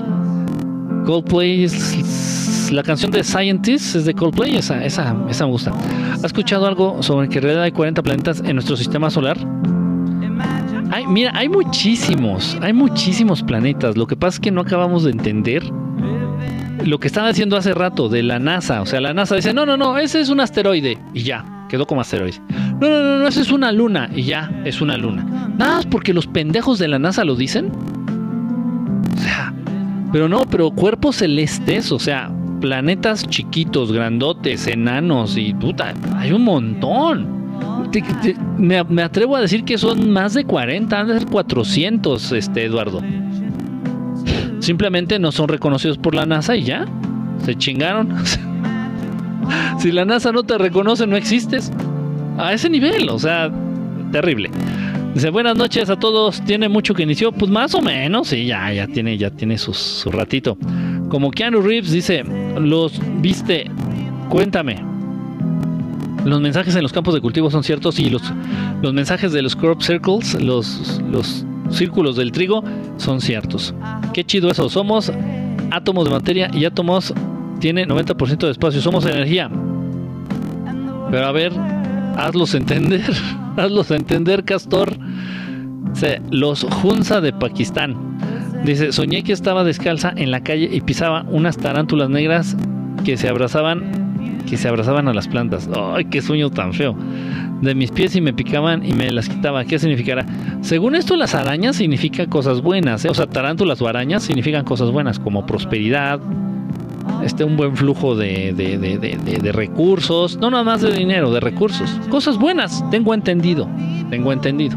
Coldplay es la canción de Scientist es de Coldplay. Esa, esa, esa me gusta. ¿Has escuchado algo sobre que en realidad hay 40 planetas en nuestro sistema solar? Hay, mira, hay muchísimos, hay muchísimos planetas. Lo que pasa es que no acabamos de entender lo que están haciendo hace rato de la NASA. O sea, la NASA dice, no, no, no, ese es un asteroide. Y ya, quedó como asteroide. No, no, no, no, esa es una luna. Y ya, es una luna. Nada más porque los pendejos de la NASA lo dicen. O sea, pero no, pero cuerpos celestes, o sea, planetas chiquitos, grandotes, enanos y puta, hay un montón. Me, atrevo a decir que son más de 40, han de ser 400, este, Eduardo. Simplemente no son reconocidos por la NASA y ya. Se chingaron. [laughs] si la NASA no te reconoce, no existes. A ese nivel, o sea, terrible. Dice, buenas noches a todos. ¿Tiene mucho que inició? Pues más o menos, sí, ya, ya tiene, ya tiene su ratito. Como Keanu Reeves dice, los viste, cuéntame. Los mensajes en los campos de cultivo son ciertos y los, los mensajes de los crop circles, los, los círculos del trigo, son ciertos. Qué chido eso. Somos átomos de materia y átomos tiene 90% de espacio. Somos energía. Pero a ver, hazlos entender. [laughs] hazlos entender, Castor. Los Hunza de Pakistán. Dice, soñé que estaba descalza en la calle y pisaba unas tarántulas negras que se abrazaban, que se abrazaban a las plantas. Ay, qué sueño tan feo. De mis pies y me picaban y me las quitaba. ¿Qué significará? Según esto, las arañas significan cosas buenas. ¿eh? O sea, tarántulas o arañas significan cosas buenas, como prosperidad, este, un buen flujo de, de- de- de- recursos. No nada más de dinero, de recursos. Cosas buenas, tengo entendido. Tengo entendido.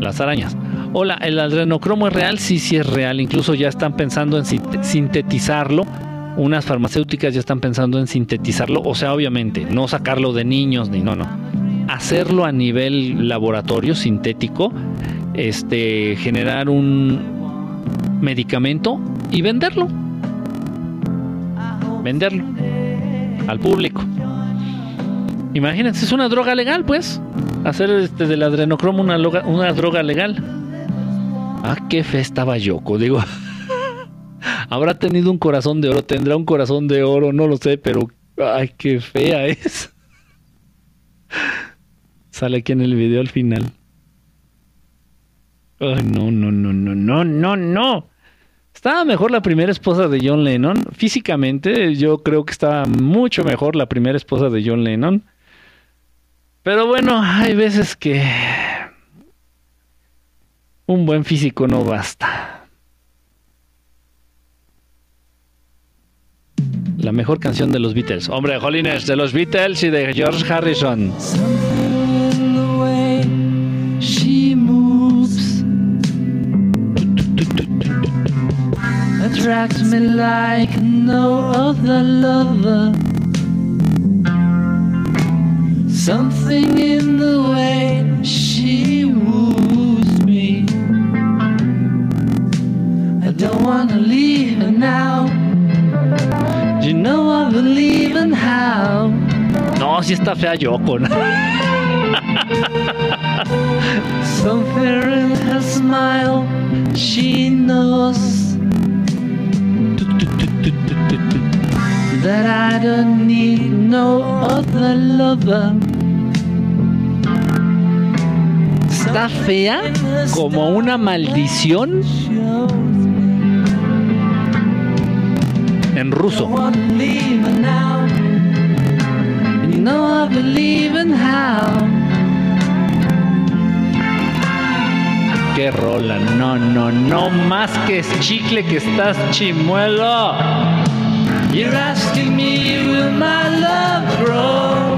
Las arañas. Hola, ¿el adrenocromo es real? Sí, sí es real. Incluso ya están pensando en sint- sintetizarlo. Unas farmacéuticas ya están pensando en sintetizarlo. O sea, obviamente, no sacarlo de niños ni no, no. Hacerlo a nivel laboratorio sintético. Este, generar un medicamento y venderlo. Venderlo al público. Imagínense, es una droga legal, pues. Hacer este del adrenocromo una, una droga legal. Ah, qué fe estaba Yoko, digo. [laughs] Habrá tenido un corazón de oro, tendrá un corazón de oro, no lo sé, pero ay, qué fea [laughs] es. Sale aquí en el video al final. Ay, no, no, no, no, no, no, no. Estaba mejor la primera esposa de John Lennon. Físicamente, yo creo que estaba mucho mejor la primera esposa de John Lennon. Pero bueno, hay veces que un buen físico no basta. La mejor canción de los Beatles. Hombre, Jolines, de los Beatles y de George Harrison. Attracts me like no other lover. Something in the way she woos me. I don't wanna leave her now. You know I believe in how. No, sí está fea Yoko. ¿no? Something in her smile, she knows that I don't need no other lover. Está fea como una maldición en ruso. You know I believe in how. Qué rola, no, no, no más que es chicle que estás chimuelo. You're asking me will my love grow?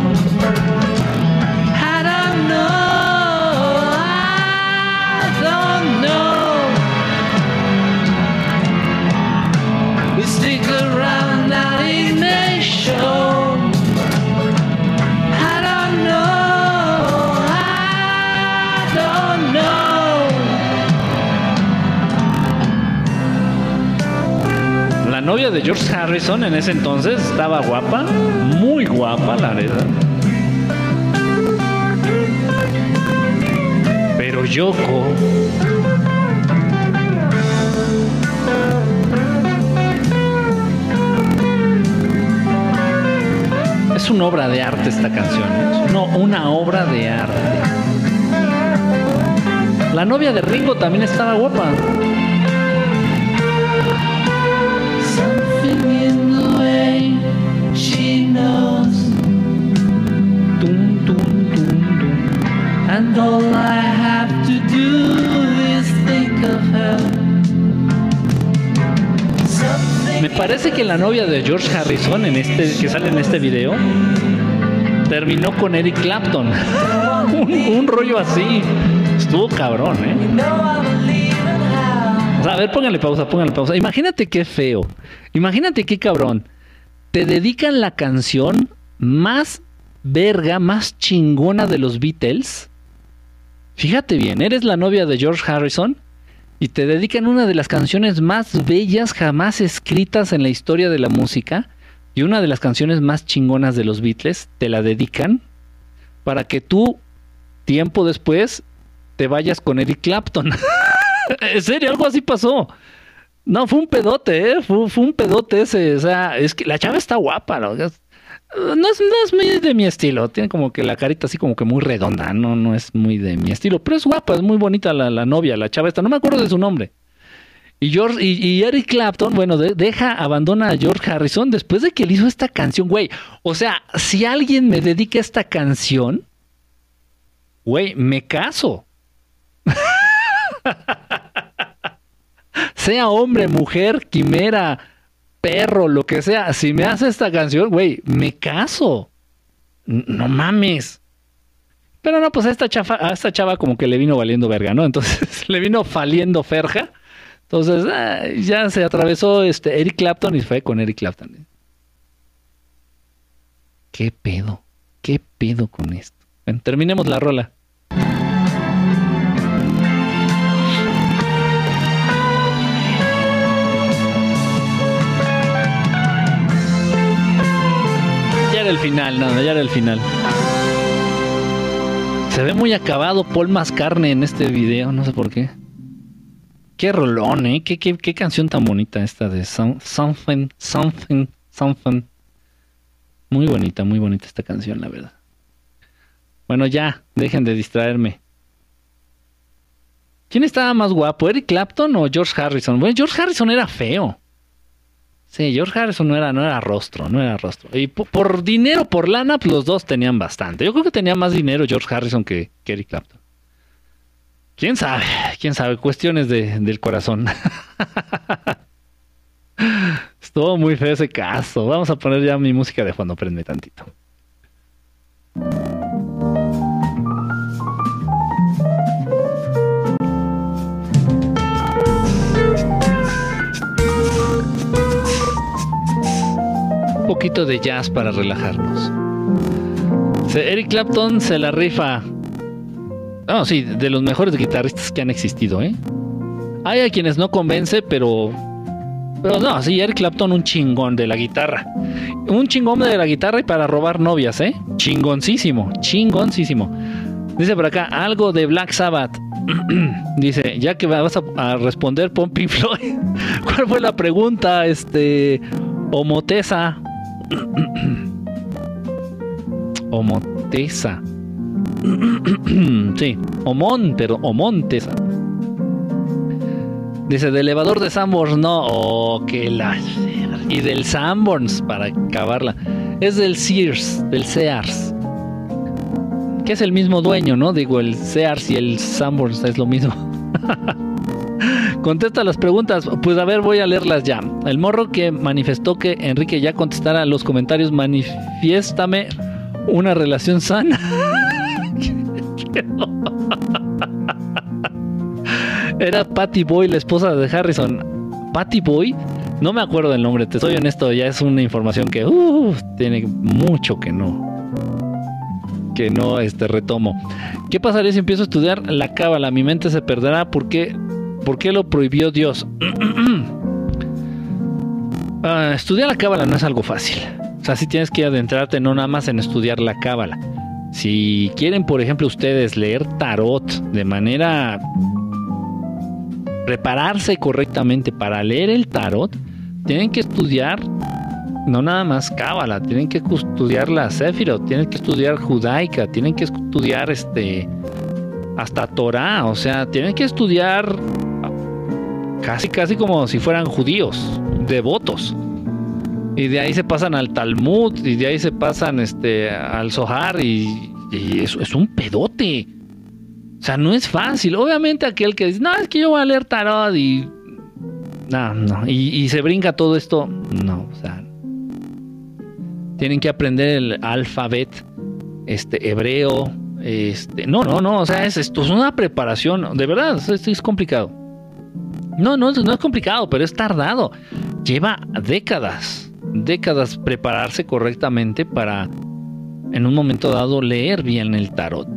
Novia de George Harrison en ese entonces estaba guapa, muy guapa, la verdad. Pero Yoko. Es una obra de arte esta canción. ¿eh? No, una obra de arte. La novia de Ringo también estaba guapa. And all I have to do is think of her. Something Me parece que la novia de George Harrison en este que sale en este video terminó con Eric Clapton. [laughs] un, un rollo así. Estuvo cabrón, ¿eh? O sea, a ver, póngale pausa, póngale pausa. Imagínate qué feo. Imagínate qué cabrón. Te dedican la canción más verga, más chingona de los Beatles. Fíjate bien, eres la novia de George Harrison y te dedican una de las canciones más bellas jamás escritas en la historia de la música y una de las canciones más chingonas de los Beatles. Te la dedican para que tú, tiempo después, te vayas con Eric Clapton. [laughs] en serio, algo así pasó. No, fue un pedote, ¿eh? Fue, fue un pedote ese. O sea, es que la chava está guapa, ¿no? No es, no es muy de mi estilo. Tiene como que la carita así como que muy redonda. No, no es muy de mi estilo. Pero es guapa, es muy bonita la, la novia, la chava esta. No me acuerdo de su nombre. Y, George, y, Eric Clapton, bueno, de- deja, abandona a George Harrison después de que él hizo esta canción, güey. O sea, si alguien me dedica esta canción, güey, me caso. [laughs] sea hombre, mujer, quimera, perro, lo que sea, si me hace esta canción, güey, me caso. No mames. Pero no, pues a esta, chafa, a esta chava como que le vino valiendo verga, ¿no? Entonces [laughs] le vino faliendo ferja. Entonces ah, ya se atravesó este Eric Clapton y fue con Eric Clapton. ¿Qué pedo? ¿Qué pedo con esto? Bueno, terminemos la rola. El final, nada, ya era el final. Se ve muy acabado Paul Mascarne en este video, no sé por qué. Qué rolón, ¿eh? Qué, qué, qué canción tan bonita esta de Some- Something, Something, Something. Muy bonita, muy bonita esta canción, la verdad. Bueno, ya, dejen de distraerme. ¿Quién estaba más guapo, Eric Clapton o George Harrison? Bueno, George Harrison era feo. Sí, George Harrison no era, no era rostro, no era rostro. Y po- por, dinero, por lana, pues los dos tenían bastante. Yo creo que tenía más dinero George Harrison que, que Eric Clapton. ¿Quién sabe? ¿Quién sabe? Cuestiones de- del corazón. [laughs] Estuvo muy feo ese caso. Vamos a poner ya mi música de cuando prende tantito. Poquito de jazz para relajarnos. Eric Clapton se la rifa. Ah, sí, de los mejores guitarristas que han existido, ¿eh? Hay a quienes no convence, pero. Pero no, sí, Eric Clapton un chingón de la guitarra. Un chingón de la guitarra y para robar novias, ¿eh? Chingoncísimo, chingoncísimo. Dice por acá, algo de Black Sabbath. [clears throat] Dice, ya que vas a, responder, pon Pink Floyd. [laughs] ¿Cuál fue la pregunta? Este. Homotesa. [clears throat] Homotesa. [clears throat] sí, Homón, pero Homontesa. Dice, de elevador de Sanborns, no. Oh, que la. Y del Sanborns, para acabarla. Es del Sears, del Sears. Que es el mismo dueño, ¿no? Digo, el Sears y el Sanborns es lo mismo. [laughs] Contesta las preguntas. Pues a ver, voy a leerlas ya. El morro que manifestó que Enrique ya contestara los comentarios, manifiéstame una relación sana. [laughs] Era Patty Boy, la esposa de Harrison. Patty Boy, no me acuerdo del nombre, te soy honesto, ya es una información que uh, tiene mucho que no. Que no este, retomo. ¿Qué pasaría si empiezo a estudiar la cábala? Mi mente se perderá. ¿Por qué, ¿Por qué lo prohibió Dios? [clears throat] Ah, estudiar la cábala no es algo fácil. O sea, sí tienes que adentrarte no nada más en estudiar la cábala. Si quieren, por ejemplo, ustedes leer tarot de manera prepararse correctamente para leer el tarot, tienen que estudiar no nada más cábala, tienen que estudiar la Sefirot, tienen que estudiar judaica, tienen que estudiar este hasta Torah, o sea, tienen que estudiar casi casi como si fueran judíos, devotos. Y de ahí se pasan al Talmud, y de ahí se pasan este al Zohar, y, eso es un pedote. O sea, no es fácil. Obviamente aquel que dice, no, es que yo voy a leer tarot y... No, no. Y, se brinca todo esto. No, o sea... Tienen que aprender el alfabet este, hebreo. Este, no, no, no. O sea, es, esto es una preparación. De verdad, esto es complicado. No, no, no es complicado, pero es tardado. Lleva décadas. Décadas prepararse correctamente para en un momento dado leer bien el tarot.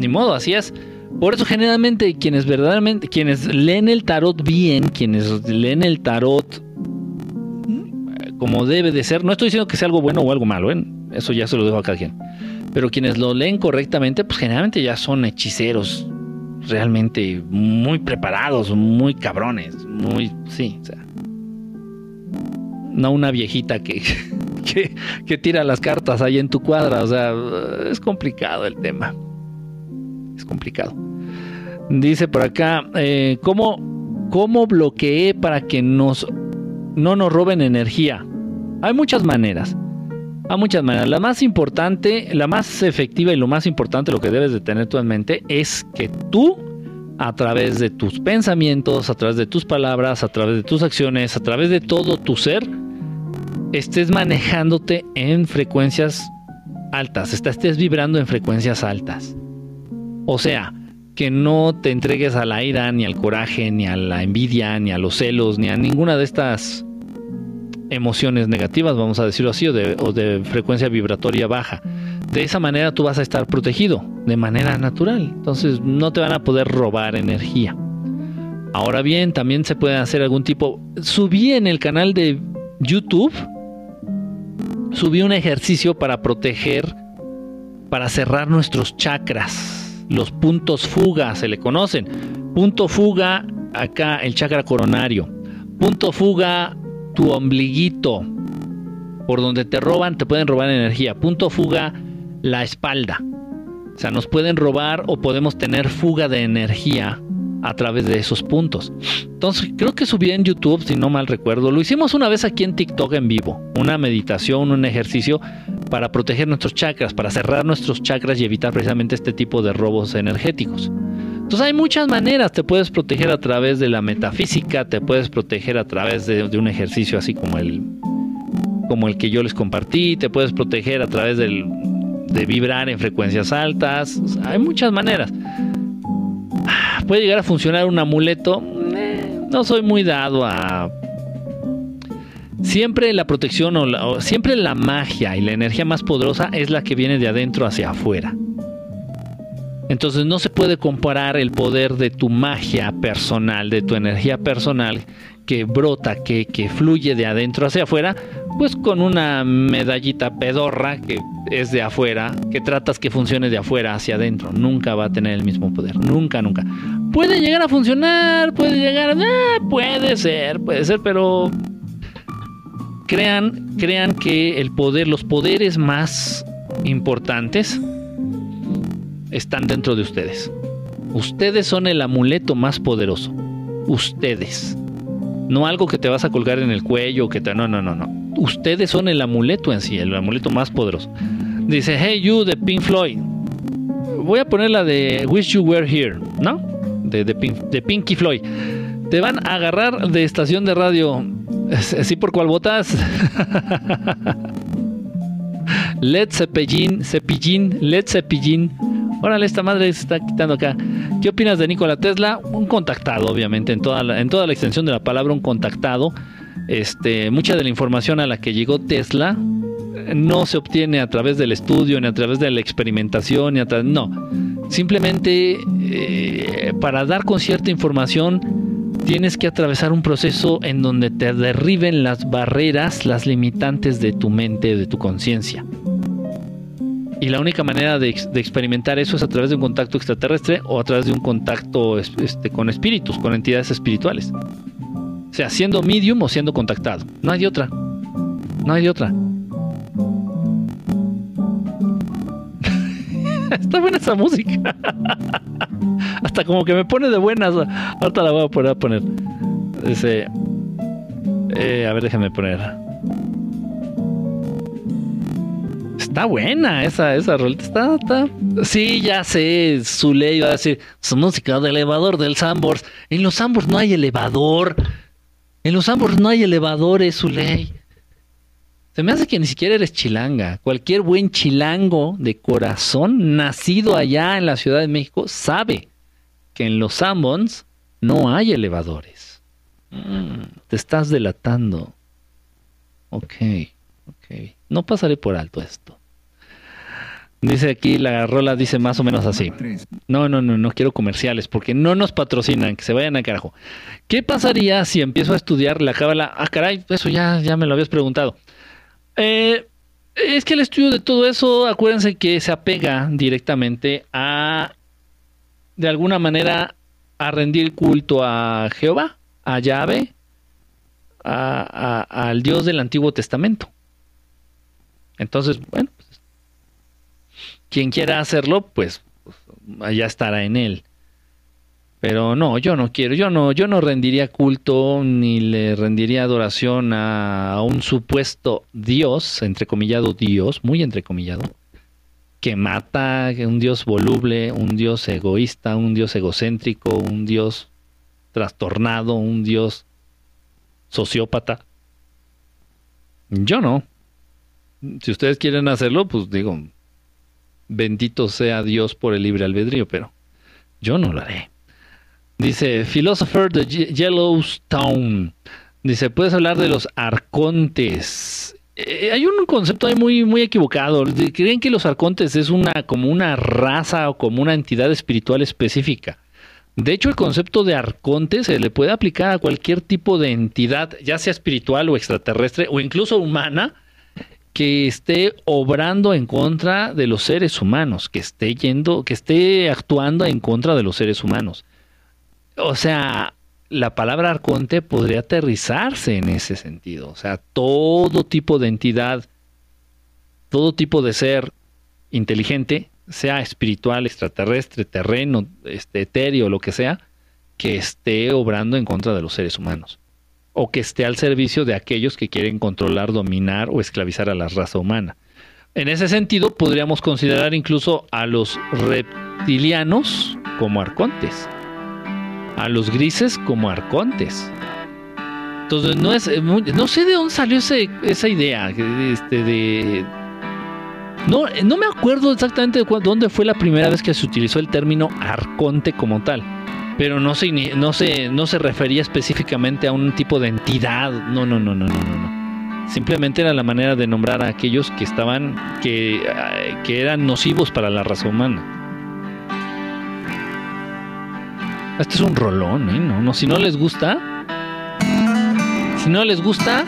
Ni modo, así es. Por eso generalmente quienes verdaderamente, quienes leen el tarot bien, quienes leen el tarot eh, como debe de ser, no estoy diciendo que sea algo bueno o algo malo, ¿eh? eso ya se lo dejo a cada quien. Pero quienes lo leen correctamente, pues generalmente ya son hechiceros realmente muy preparados, muy cabrones, muy, sí, o sea. no una viejita que, [laughs] que, que tira las cartas ahí en tu cuadra. O sea, es complicado el tema. Es complicado. Dice por acá, eh, ¿cómo, ¿cómo bloqueé para que nos, no nos roben energía? Hay muchas maneras. Hay muchas maneras. La más importante, la más efectiva y lo más importante, lo que debes de tener tú en mente, es que tú, a través de tus pensamientos, a través de tus palabras, a través de tus acciones, a través de todo tu ser, estés manejándote en frecuencias altas, estés vibrando en frecuencias altas. O sea, que no te entregues a la ira, ni al coraje, ni a la envidia, ni a los celos, ni a ninguna de estas emociones negativas, vamos a decirlo así, o de, frecuencia vibratoria baja. De esa manera tú vas a estar protegido, de manera natural. Entonces no te van a poder robar energía. Ahora bien, también se puede hacer algún tipo... Subí en el canal de YouTube, subí un ejercicio para proteger, para cerrar nuestros chakras, los puntos fuga, se le conocen. Punto fuga, acá el chakra coronario. Punto fuga, tu ombliguito. Por donde te roban, te pueden robar energía. Punto fuga, la espalda. O sea, nos pueden robar o podemos tener fuga de energía a través de esos puntos. Entonces, creo que subí en YouTube, si no mal recuerdo. Lo hicimos una vez aquí en TikTok en vivo. Una meditación, un ejercicio para proteger nuestros chakras, para cerrar nuestros chakras y evitar precisamente este tipo de robos energéticos. Entonces hay muchas maneras, te puedes proteger a través de la metafísica, te puedes proteger a través de, un ejercicio así como el, como el que yo les compartí, te puedes proteger a través de vibrar en frecuencias altas, hay muchas maneras. Ah, Puede llegar a funcionar un amuleto, Eh, no soy muy dado a... Siempre la protección o, la- o siempre la magia y la energía más poderosa es la que viene de adentro hacia afuera. Entonces no se puede comparar el poder de tu magia personal, de tu energía personal que brota, que, que fluye de adentro hacia afuera, pues con una medallita pedorra que es de afuera, que tratas que funcione de afuera hacia adentro. Nunca va a tener el mismo poder, nunca, nunca. Puede llegar a funcionar, puede llegar eh, puede ser, puede ser, pero crean, crean que el poder, los poderes más importantes están dentro de ustedes. Ustedes son el amuleto más poderoso. Ustedes. No algo que te vas a colgar en el cuello, que te... No, no, no, no. Ustedes son el amuleto en sí, el amuleto más poderoso. Dice, hey you de Pink Floyd. Voy a poner la de Wish You Were Here, ¿no? De, de, Pink- de Pinky Floyd. Te van a agarrar de estación de radio. ¿Sí por cuál votas? [laughs] Led Zeppelin, Cepillín, Led Zeppelin. Órale, esta madre se está quitando acá. ¿Qué opinas de Nikola Tesla? Un contactado, obviamente, en toda la, en toda la extensión de la palabra, un contactado. Este, mucha de la información a la que llegó Tesla no se obtiene a través del estudio, ni a través de la experimentación, ni a través. No. Simplemente eh, para dar con cierta información tienes que atravesar un proceso en donde te derriben las barreras, las limitantes de tu mente, de tu conciencia. Y la única manera de, ex- de experimentar eso es a través de un contacto extraterrestre o a través de un contacto es- este, con espíritus, con entidades espirituales. O sea, siendo medium o siendo contactado. No hay otra. No hay otra. [laughs] Está buena esa música. [laughs] Hasta como que me pone de buenas. Ahorita la voy a poner. A poner. Dice. eh, a ver, déjame poner. Está buena esa, esa rolita. Está. Sí, ya sé. Zule iba a decir. Su música de elevador del Sambors. En los Sambors no hay elevador. En los Sambors no hay elevadores, Zuley. Se me hace que ni siquiera eres chilanga. Cualquier buen chilango de corazón, nacido allá en la Ciudad de México, sabe que en los Sambons no hay elevadores. Mm, te estás delatando. Ok, ok. No pasaré por alto esto. Dice aquí, la rola dice más o menos así. No, no, no, no quiero comerciales porque no nos patrocinan, que se vayan a carajo. ¿Qué pasaría si empiezo a estudiar la cábala? Ah, caray, eso ya, ya me lo habías preguntado. Eh, es que el estudio de todo eso, acuérdense que se apega directamente a, de alguna manera, a rendir culto a Jehová, a Yahvé, a- al Dios del Antiguo Testamento. Entonces, bueno, quien quiera hacerlo, pues allá estará en él. Pero no, yo no quiero, yo no, yo no rendiría culto ni le rendiría adoración a, a un supuesto Dios, entrecomillado Dios, muy entrecomillado, que mata, un Dios voluble, un Dios egoísta, un Dios egocéntrico, un Dios trastornado, un Dios sociópata. Yo no. Si ustedes quieren hacerlo, pues digo, bendito sea Dios por el libre albedrío, pero yo no lo haré. Dice, Philosopher de Ye- Yellowstone. Dice, puedes hablar de los arcontes. Eh, hay un concepto ahí muy, muy equivocado. Creen que los arcontes es una, como una raza o como una entidad espiritual específica. De hecho, el concepto de arconte se le puede aplicar a cualquier tipo de entidad, ya sea espiritual o extraterrestre o incluso humana, que esté obrando en contra de los seres humanos, que esté yendo, que esté actuando en contra de los seres humanos. O sea, la palabra arconte podría aterrizarse en ese sentido. O sea, todo tipo de entidad, todo tipo de ser inteligente, sea espiritual, extraterrestre, terreno, este, etéreo, lo que sea, que esté obrando en contra de los seres humanos. O que esté al servicio de aquellos que quieren controlar, dominar o esclavizar a la raza humana. En ese sentido, podríamos considerar incluso a los reptilianos como arcontes a los grises como arcontes. Entonces no es eh, no sé de dónde salió esa idea este, no, no me acuerdo exactamente de dónde fue la primera vez que se utilizó el término arconte como tal, pero no se, no se, no se refería específicamente a un tipo de entidad. No, no, no, no, no, no. no. Simplemente era la manera de nombrar a aquellos que estaban, que, eh, que eran nocivos para la raza humana. Este es un rolón, ¿eh? No, no, si no les gusta, si no les gusta,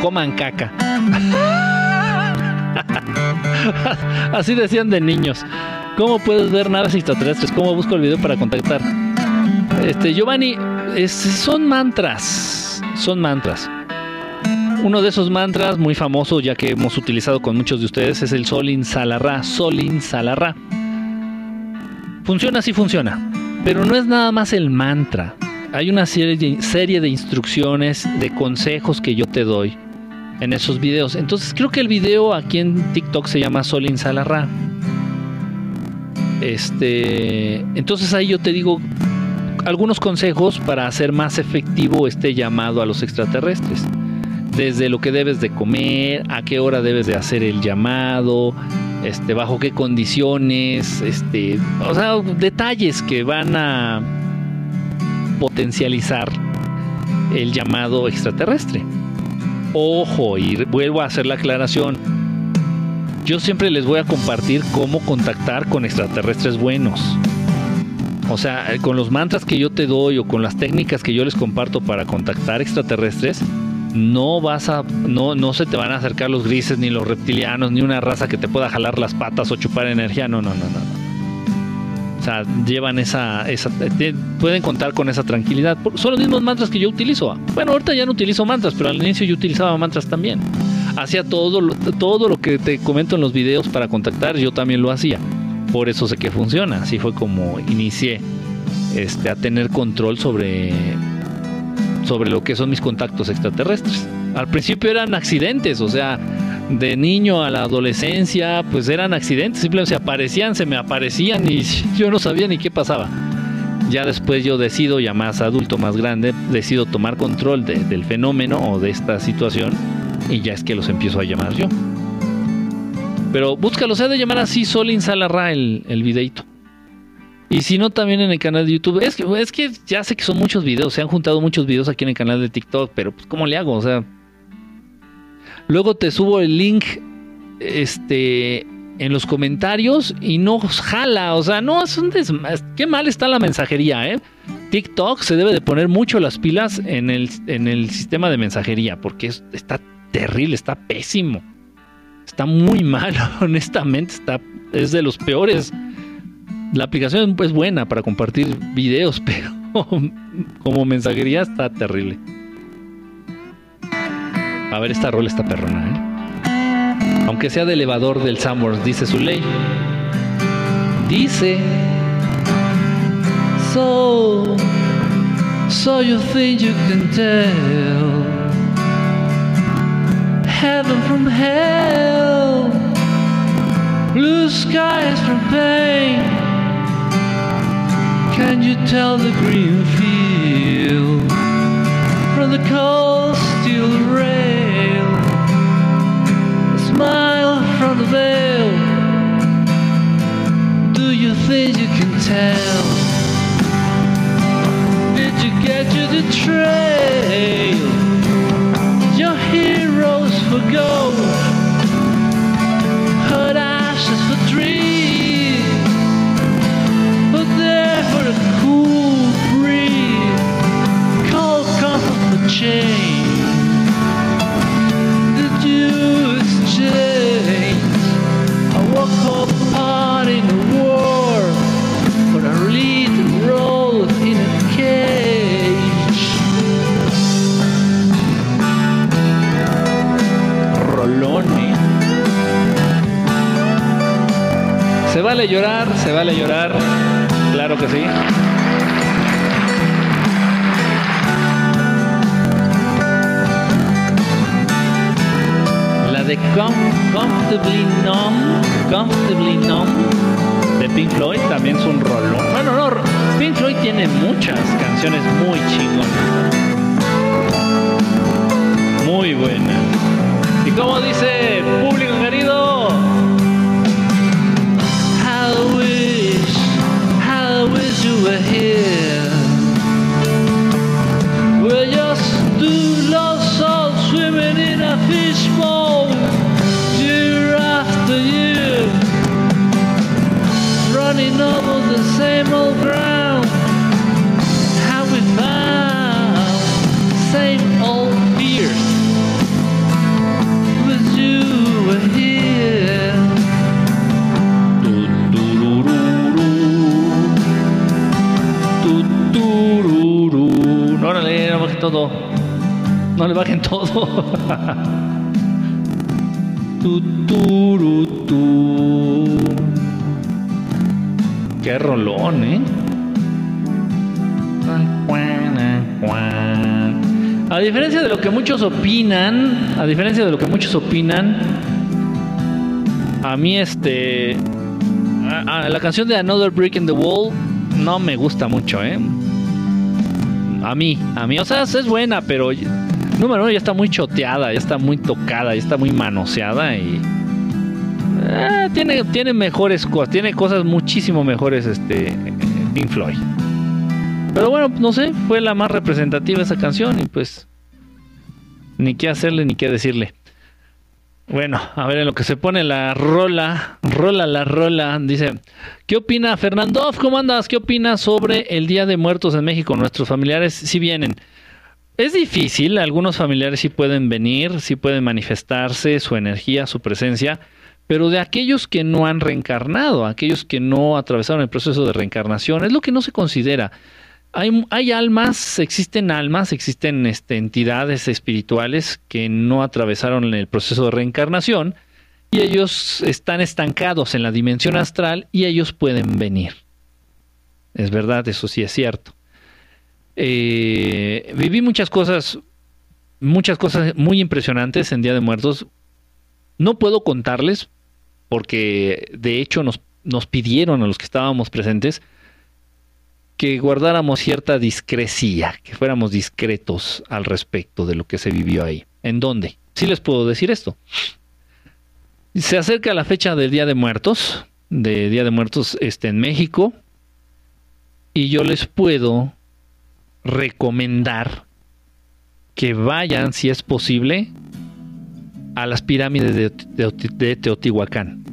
coman caca. [laughs] Así decían de niños. ¿Cómo puedes ver naves extraterrestres? ¿Cómo busco el video para contactar? Este, Giovanni, son mantras. Son mantras. Uno de esos mantras muy famoso, ya que hemos utilizado con muchos de ustedes, es el Solin Salarra. Solin Salarra. Funciona, sí funciona. Pero no es nada más el mantra. Hay una serie de, serie de instrucciones, de consejos que yo te doy en esos videos. Entonces creo que el video aquí en TikTok se llama Solin Salarra. Este, entonces ahí yo te digo algunos consejos para hacer más efectivo este llamado a los extraterrestres. Desde lo que debes de comer, a qué hora debes de hacer el llamado, este, bajo qué condiciones, este, o sea, detalles que van a potencializar el llamado extraterrestre. Ojo, y vuelvo a hacer la aclaración. Yo siempre les voy a compartir cómo contactar con extraterrestres buenos. O sea, eh, con los mantras que yo te doy o con las técnicas que yo les comparto para contactar extraterrestres, no vas a, no, no se te van a acercar los grises, ni los reptilianos, ni una raza que te pueda jalar las patas o chupar energía. No, no, no, no. O sea, llevan esa, esa te- pueden contar con esa tranquilidad. Son los mismos mantras que yo utilizo. Bueno, ahorita ya no utilizo mantras, pero al inicio yo utilizaba mantras también. Hacía todo, todo lo que te comento en los videos para contactar, yo también lo hacía. Por eso sé que funciona. Así fue como inicié este, a tener control sobre sobre lo que son mis contactos extraterrestres. Al principio eran accidentes, o sea, de niño a la adolescencia, pues eran accidentes, simplemente se aparecían, se me aparecían y [laughs] yo no sabía ni qué pasaba. Ya después yo decido, ya más adulto, más grande, decido tomar control de- del fenómeno o de esta situación y ya es que los empiezo a llamar yo. Pero búscalo, se ha de llamar así Solin Salarra el, el videito. Y si no, también en el canal de YouTube. Es que, es que ya sé que son muchos videos, se han juntado muchos videos aquí en el canal de TikTok, pero pues, ¿cómo le hago? O sea, luego te subo el link este, en los comentarios y no jala. O sea, no, es un desma- Qué mal está la mensajería, ¿eh? TikTok se debe de poner mucho las pilas en el, en el sistema de mensajería, porque es- está terrible, está pésimo. Está muy [laughs] mal, honestamente, está, es de los peores. La aplicación es buena para compartir videos, [laughs] pero como mensajería está terrible. A ver, esta rola está perrona, ¿eh? Aunque sea de elevador del Summers, dice su ley. Dice. So, so you think you can tell heaven from hell, blue skies from pain. Can you tell the green field from the cold steel rail? A smile from the veil. Do you think you can tell? Did you get to the trail? Gold, hurt ashes for but there for a cool breeze, cold comfort for change. Vale llorar, se vale llorar. Claro que sí. La de Com- Comfortably Numb, Comfortably Numb de Pink Floyd también es un rolón. Bueno, no, Pink Floyd tiene muchas canciones muy chingonas. Muy buenas. Y como dice público were here. We're just two lost souls swimming in a fishbowl, year after year, running over the same old No le bajen todo. [laughs] Tu. Qué rolón, ¿eh? A diferencia de lo que muchos opinan, a diferencia de lo que muchos opinan, a mí este a- a- la canción de Another Brick in the Wall no me gusta mucho, ¿eh? A mí, a mí, o sea, es buena, pero número uno ya está muy choteada, ya está muy tocada, ya está muy manoseada y eh, tiene, tiene mejores cosas, tiene cosas muchísimo mejores este Pink Floyd. Pero bueno, no sé, fue la más representativa esa canción y pues ni qué hacerle ni qué decirle. Bueno, a ver en lo que se pone la rola, rola la rola, dice, ¿qué opina Fernando? ¿Cómo andas? ¿Qué opinas sobre el Día de Muertos en México? Nuestros familiares sí vienen. Es difícil, algunos familiares sí pueden venir, sí pueden manifestarse su energía, su presencia, pero de aquellos que no han reencarnado, aquellos que no atravesaron el proceso de reencarnación, es lo que no se considera. Hay, hay almas, existen almas, existen este, entidades espirituales que no atravesaron el proceso de reencarnación y ellos están estancados en la dimensión astral y ellos pueden venir. Es verdad, eso sí es cierto. Eh, viví muchas cosas, muchas cosas muy impresionantes en Día de Muertos. No puedo contarles porque de hecho nos, nos pidieron a los que estábamos presentes que guardáramos cierta discrecía, que fuéramos discretos al respecto de lo que se vivió ahí. ¿En dónde? Sí les puedo decir esto. Se acerca la fecha del Día de Muertos, de Día de Muertos este, en México, y yo les puedo recomendar que vayan, si es posible, a las pirámides de, Teotihuacán.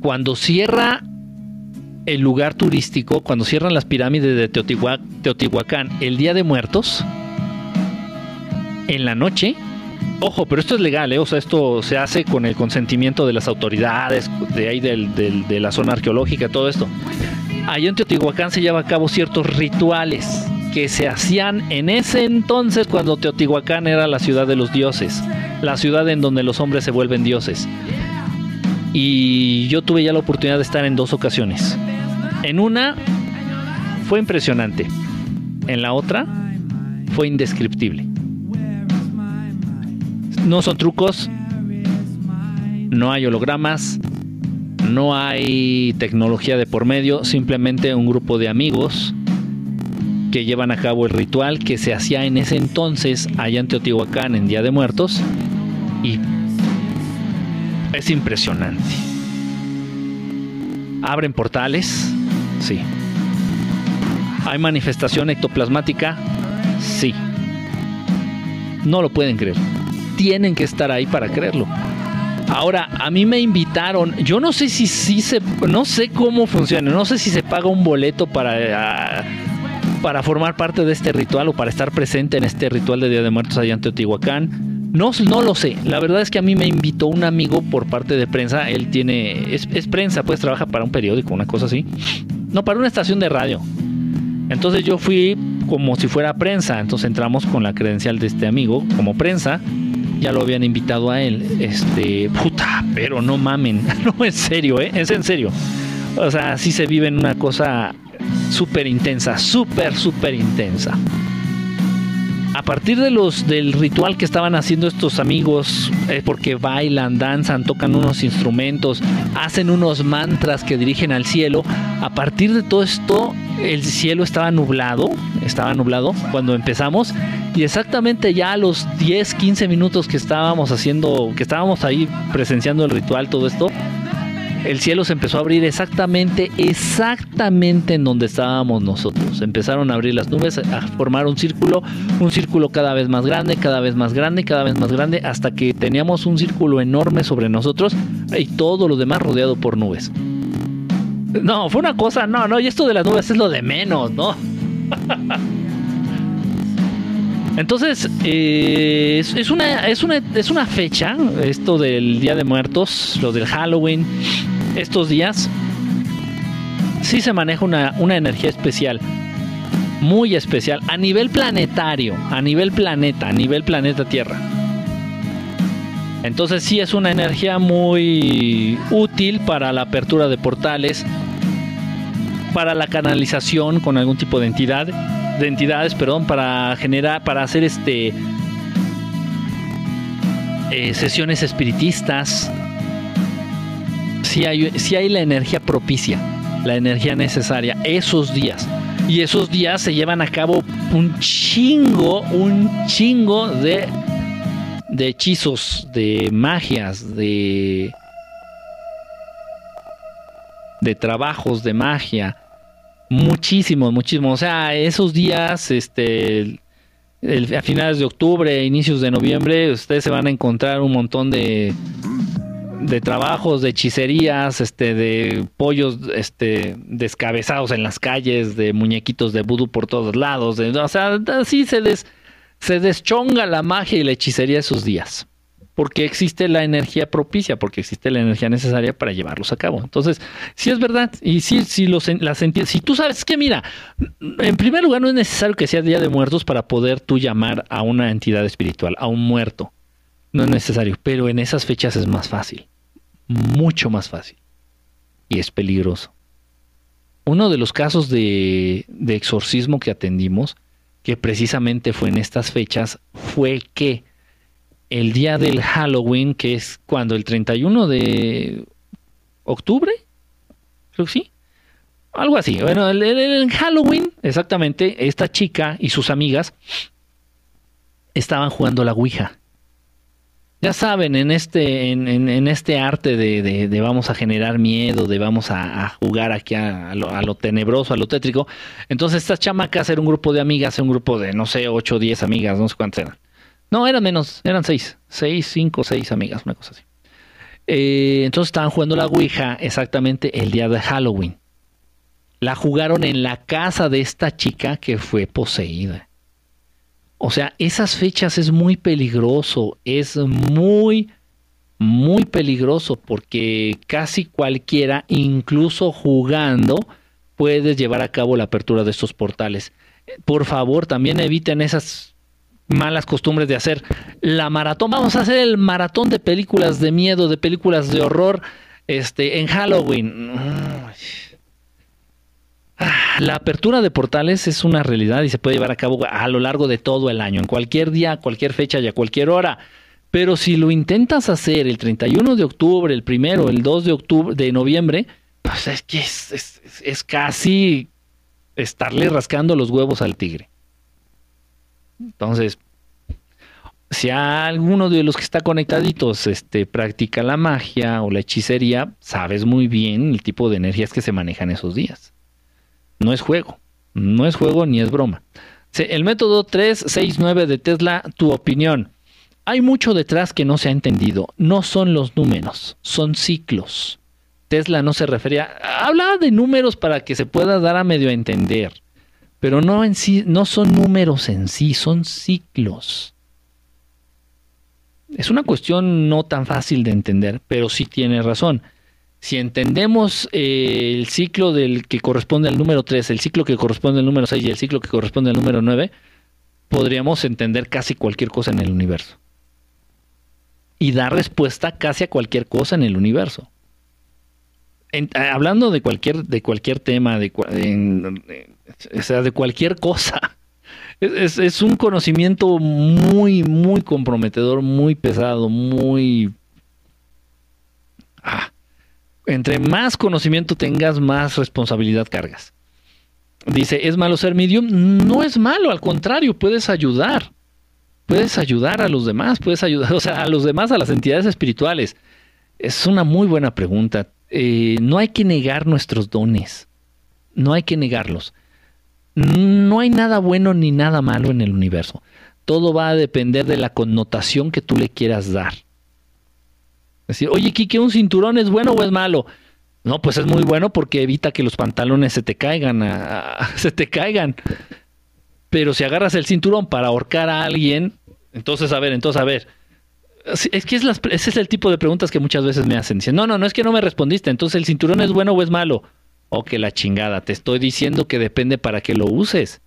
Cuando cierra el lugar turístico, cuando cierran las pirámides de Teotihuac- Teotihuacán el Día de Muertos, en la noche, ojo, pero esto es legal, ¿eh? o sea, esto se hace con el consentimiento de las autoridades, de ahí del- de la zona arqueológica, todo esto. Allá en Teotihuacán se lleva a cabo ciertos rituales, que se hacían en ese entonces cuando Teotihuacán era la ciudad de los dioses, la ciudad en donde los hombres se vuelven dioses. Y yo tuve ya la oportunidad de estar en dos ocasiones. En una fue impresionante, en la otra fue indescriptible. No son trucos, no hay hologramas, no hay tecnología de por medio, simplemente un grupo de amigos que llevan a cabo el ritual que se hacía en ese entonces allá en Teotihuacán en Día de Muertos y es impresionante. Abren portales, sí. ¿Hay manifestación ectoplasmática? Sí. No lo pueden creer. Tienen que estar ahí para creerlo. Ahora, a mí me invitaron, yo no sé si sí se, no sé cómo funciona, no sé si se paga un boleto para, ah, para formar parte de este ritual o para estar presente en este ritual de Día de Muertos allá en Teotihuacán. No, no lo sé, la verdad es que a mí me invitó un amigo por parte de prensa, él tiene, es, es prensa, pues trabaja para un periódico, una cosa así. No, para una estación de radio. Entonces yo fui como si fuera prensa, entonces entramos con la credencial de este amigo como prensa ya lo habían invitado a él. Este, puta, pero no mamen. [laughs] No, en serio, ¿eh? Es en serio. O sea, sí se vive en una cosa súper intensa, súper, súper intensa. A partir de los del ritual que estaban haciendo estos amigos, porque bailan, danzan, tocan unos instrumentos, hacen unos mantras que dirigen al cielo. A partir de todo esto, el cielo estaba nublado, estaba nublado cuando empezamos y exactamente ya a los 10, 15 minutos que estábamos haciendo, que estábamos ahí presenciando el ritual, todo esto, el cielo se empezó a abrir exactamente, exactamente en donde estábamos nosotros. Empezaron a abrir las nubes, a formar un círculo, un círculo cada vez más grande, cada vez más grande, cada vez más grande, hasta que teníamos un círculo enorme sobre nosotros y todo lo demás rodeado por nubes. No, fue una cosa, no, no, y esto de las nubes es lo de menos, ¿no? [laughs] Entonces, eh, es, una, es, una, es una fecha, esto del Día de Muertos, lo del Halloween, estos días, sí se maneja una, una energía especial, muy especial, a nivel planetario, a nivel planeta, a nivel planeta Tierra. Entonces sí es una energía muy útil para la apertura de portales, para la canalización con algún tipo de entidad, de entidades, perdón, para generar, para hacer este eh, sesiones espiritistas. Si hay, sí hay la energía propicia, la energía necesaria, esos días. Y esos días se llevan a cabo un chingo, un chingo de, de hechizos, de magias, de, de trabajos de magia. Muchísimo, muchísimo. O sea, esos días, este, a finales de octubre, inicios de noviembre, ustedes se van a encontrar un montón de, de trabajos, de hechicerías, este, de pollos, este, descabezados en las calles, de muñequitos de vudú por todos lados. de- o sea, así se se deschonga la magia y la hechicería esos días. Porque existe la energía propicia, porque existe la energía necesaria para llevarlos a cabo. Entonces, sí es verdad. Y sí los, las enti- Si tú sabes que, mira, en primer lugar, no es necesario que sea Día de Muertos para poder tú llamar a una entidad espiritual, a un muerto. No es necesario. Pero en esas fechas es más fácil. Mucho más fácil. Y es peligroso. Uno de los casos de, de exorcismo que atendimos, que precisamente fue en estas fechas, fue que el día del Halloween, que es cuando el 31 de octubre, creo que sí, algo así. Bueno, el, el- Halloween, exactamente, esta chica y sus amigas estaban jugando la Ouija. Ya saben, en este, en, en- en este arte de, de- de vamos a generar miedo, de vamos a, jugar aquí a, lo, a lo tenebroso, a lo tétrico. Entonces estas chamacas eran un grupo de amigas, un grupo de, no sé, 8 o 10 amigas, no sé cuántas eran. No, eran menos, eran 6, 6, 5, 6 amigas, una cosa así. Eh, entonces estaban jugando la Ouija exactamente el día de Halloween. La jugaron en la casa de esta chica que fue poseída. O sea, esas fechas es muy peligroso, es muy, muy peligroso porque casi cualquiera, incluso jugando, puedes llevar a cabo la apertura de estos portales. Por favor, también eviten esas malas costumbres de hacer la maratón. Vamos a hacer el maratón de películas de miedo, de películas de horror, este, en Halloween. Ah, La apertura de portales es una realidad y se puede llevar a cabo a lo largo de todo el año, en cualquier día, cualquier fecha y a cualquier hora. Pero si lo intentas hacer el 31 de octubre, el primero, el 2 de octubre, de noviembre, pues es que es- es- es casi estarle rascando los huevos al tigre. Entonces, si alguno de los que está conectaditos este, practica la magia o la hechicería, sabes muy bien el tipo de energías que se manejan esos días. No es juego, no es juego ni es broma. El método 369 de Tesla, tu opinión. Hay mucho detrás que no se ha entendido. No son los números, son ciclos. Tesla no se refería, hablaba de números para que se pueda dar a medio entender, pero no son números en sí, son ciclos. Es una cuestión no tan fácil de entender, pero sí tiene razón. Si entendemos eh, el ciclo del que corresponde al número 3, el ciclo que corresponde al número 6 y el ciclo que corresponde al número 9, podríamos entender casi cualquier cosa en el universo. Y dar respuesta casi a cualquier cosa en el universo. Eh, hablando de cualquier, de cualquier tema, de, eh, o sea, de cualquier cosa. [laughs] Es, es- es un conocimiento muy, muy comprometedor, muy pesado, muy... Ah, entre más conocimiento tengas, más responsabilidad cargas. Dice, ¿es malo ser medium? No es malo, al contrario, puedes ayudar. Puedes ayudar a los demás, puedes ayudar, [laughs] o sea, a los demás, a las entidades espirituales. Es una muy buena pregunta. Eh, no hay que negar nuestros dones. No hay que negarlos. No hay nada bueno ni nada malo en el universo. Todo va a depender de la connotación que tú le quieras dar. Decir, oye, Kike, ¿un cinturón es bueno o es malo? No, pues es muy bueno porque evita que los pantalones se te caigan, [laughs] se te caigan. Pero si agarras el cinturón para ahorcar a alguien, entonces, a ver, entonces, a ver. Es que es ese es el tipo de preguntas que muchas veces me hacen. Dicen, no, no, no es que no me respondiste. Entonces, ¿el cinturón es bueno o es malo? Oh, que la chingada. Te estoy diciendo que depende para que lo uses.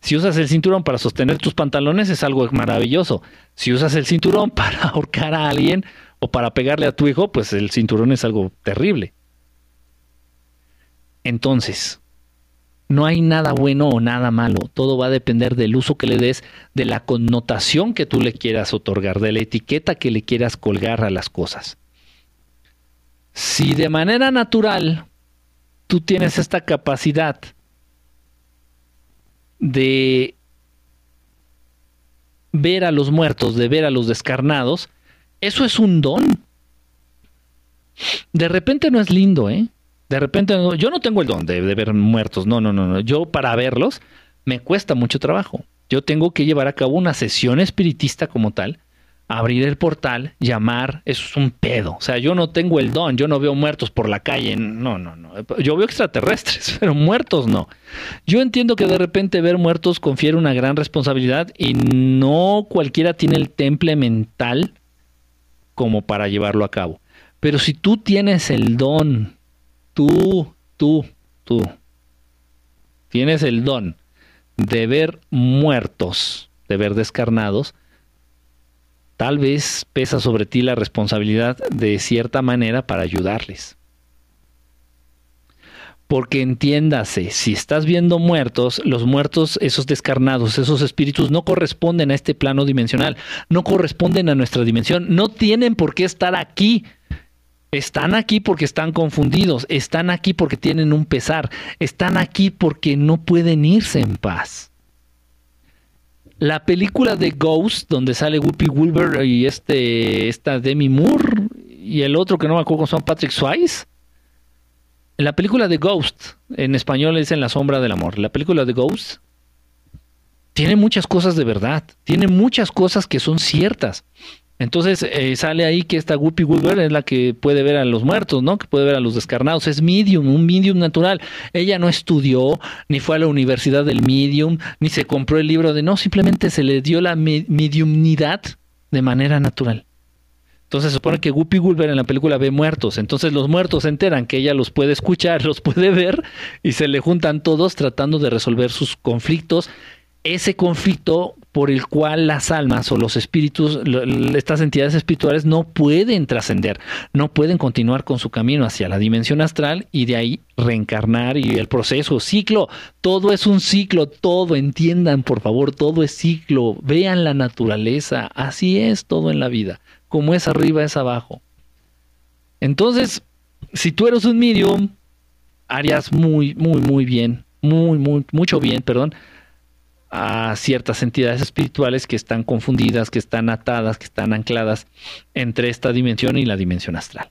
Si usas el cinturón para sostener tus pantalones es algo maravilloso. Si usas el cinturón [laughs] para ahorcar a alguien o para pegarle a tu hijo, pues el cinturón es algo terrible. Entonces, no hay nada bueno o nada malo. Todo va a depender del uso que le des, de la connotación que tú le quieras otorgar, de la etiqueta que le quieras colgar a las cosas. Si de manera natural tú tienes esta capacidad de ver a los muertos, de ver a los descarnados, eso es un don. De repente no es lindo, ¿eh? De repente yo no tengo el don de, de ver muertos, no, no, no, no. Yo para verlos me cuesta mucho trabajo. Yo tengo que llevar a cabo una sesión espiritista como tal, abrir el portal, llamar, eso es un pedo. O sea, yo no tengo el don, yo no veo muertos por la calle, no, no, no. Yo veo extraterrestres, [laughs] pero muertos no. Yo entiendo que de repente ver muertos confiere una gran responsabilidad y no cualquiera tiene el temple mental como para llevarlo a cabo. Pero si tú tienes el don, tú, tú, tú, tienes el don de ver muertos, de ver descarnados, tal vez pesa sobre ti la responsabilidad de cierta manera para ayudarles. Porque entiéndase, si estás viendo muertos, los muertos, esos descarnados, esos espíritus no corresponden a este plano dimensional, no corresponden a nuestra dimensión, no tienen por qué estar aquí. Están aquí porque están confundidos, están aquí porque tienen un pesar, están aquí porque no pueden irse en paz. La película de Ghost, donde sale Whoopi Wilbur y este, esta Demi Moore y el otro que no me acuerdo cómo llama, Patrick Swayze. La película de Ghost, en español es En la sombra del amor. La película de Ghost tiene muchas cosas de verdad, tiene muchas cosas que son ciertas. Entonces eh, sale ahí que esta Whoopi Goldberg es la que puede ver a los muertos, ¿no? Que puede ver a los descarnados. Es medium, un medium natural. Ella no estudió, ni fue a la universidad del medium, ni se compró el libro de no, simplemente se le dio la me- mediumnidad de manera natural. Entonces se supone que Whoopi Goldberg en la película ve muertos. Entonces los muertos se enteran que ella los puede escuchar, [laughs] los puede ver y se le juntan todos tratando de resolver sus conflictos. Ese conflicto por el cual las almas o los espíritus, estas entidades espirituales no pueden trascender, no pueden continuar con su camino hacia la dimensión astral y de ahí reencarnar y el proceso, ciclo, todo es un ciclo, todo, entiendan por favor, todo es ciclo, vean la naturaleza, así es todo en la vida, como es arriba es abajo. Entonces, si tú eres un medium, harías muy, muy, muy bien, muy, muy, mucho bien, perdón, a ciertas entidades espirituales que están confundidas, que están atadas, que están ancladas entre esta dimensión y la dimensión astral.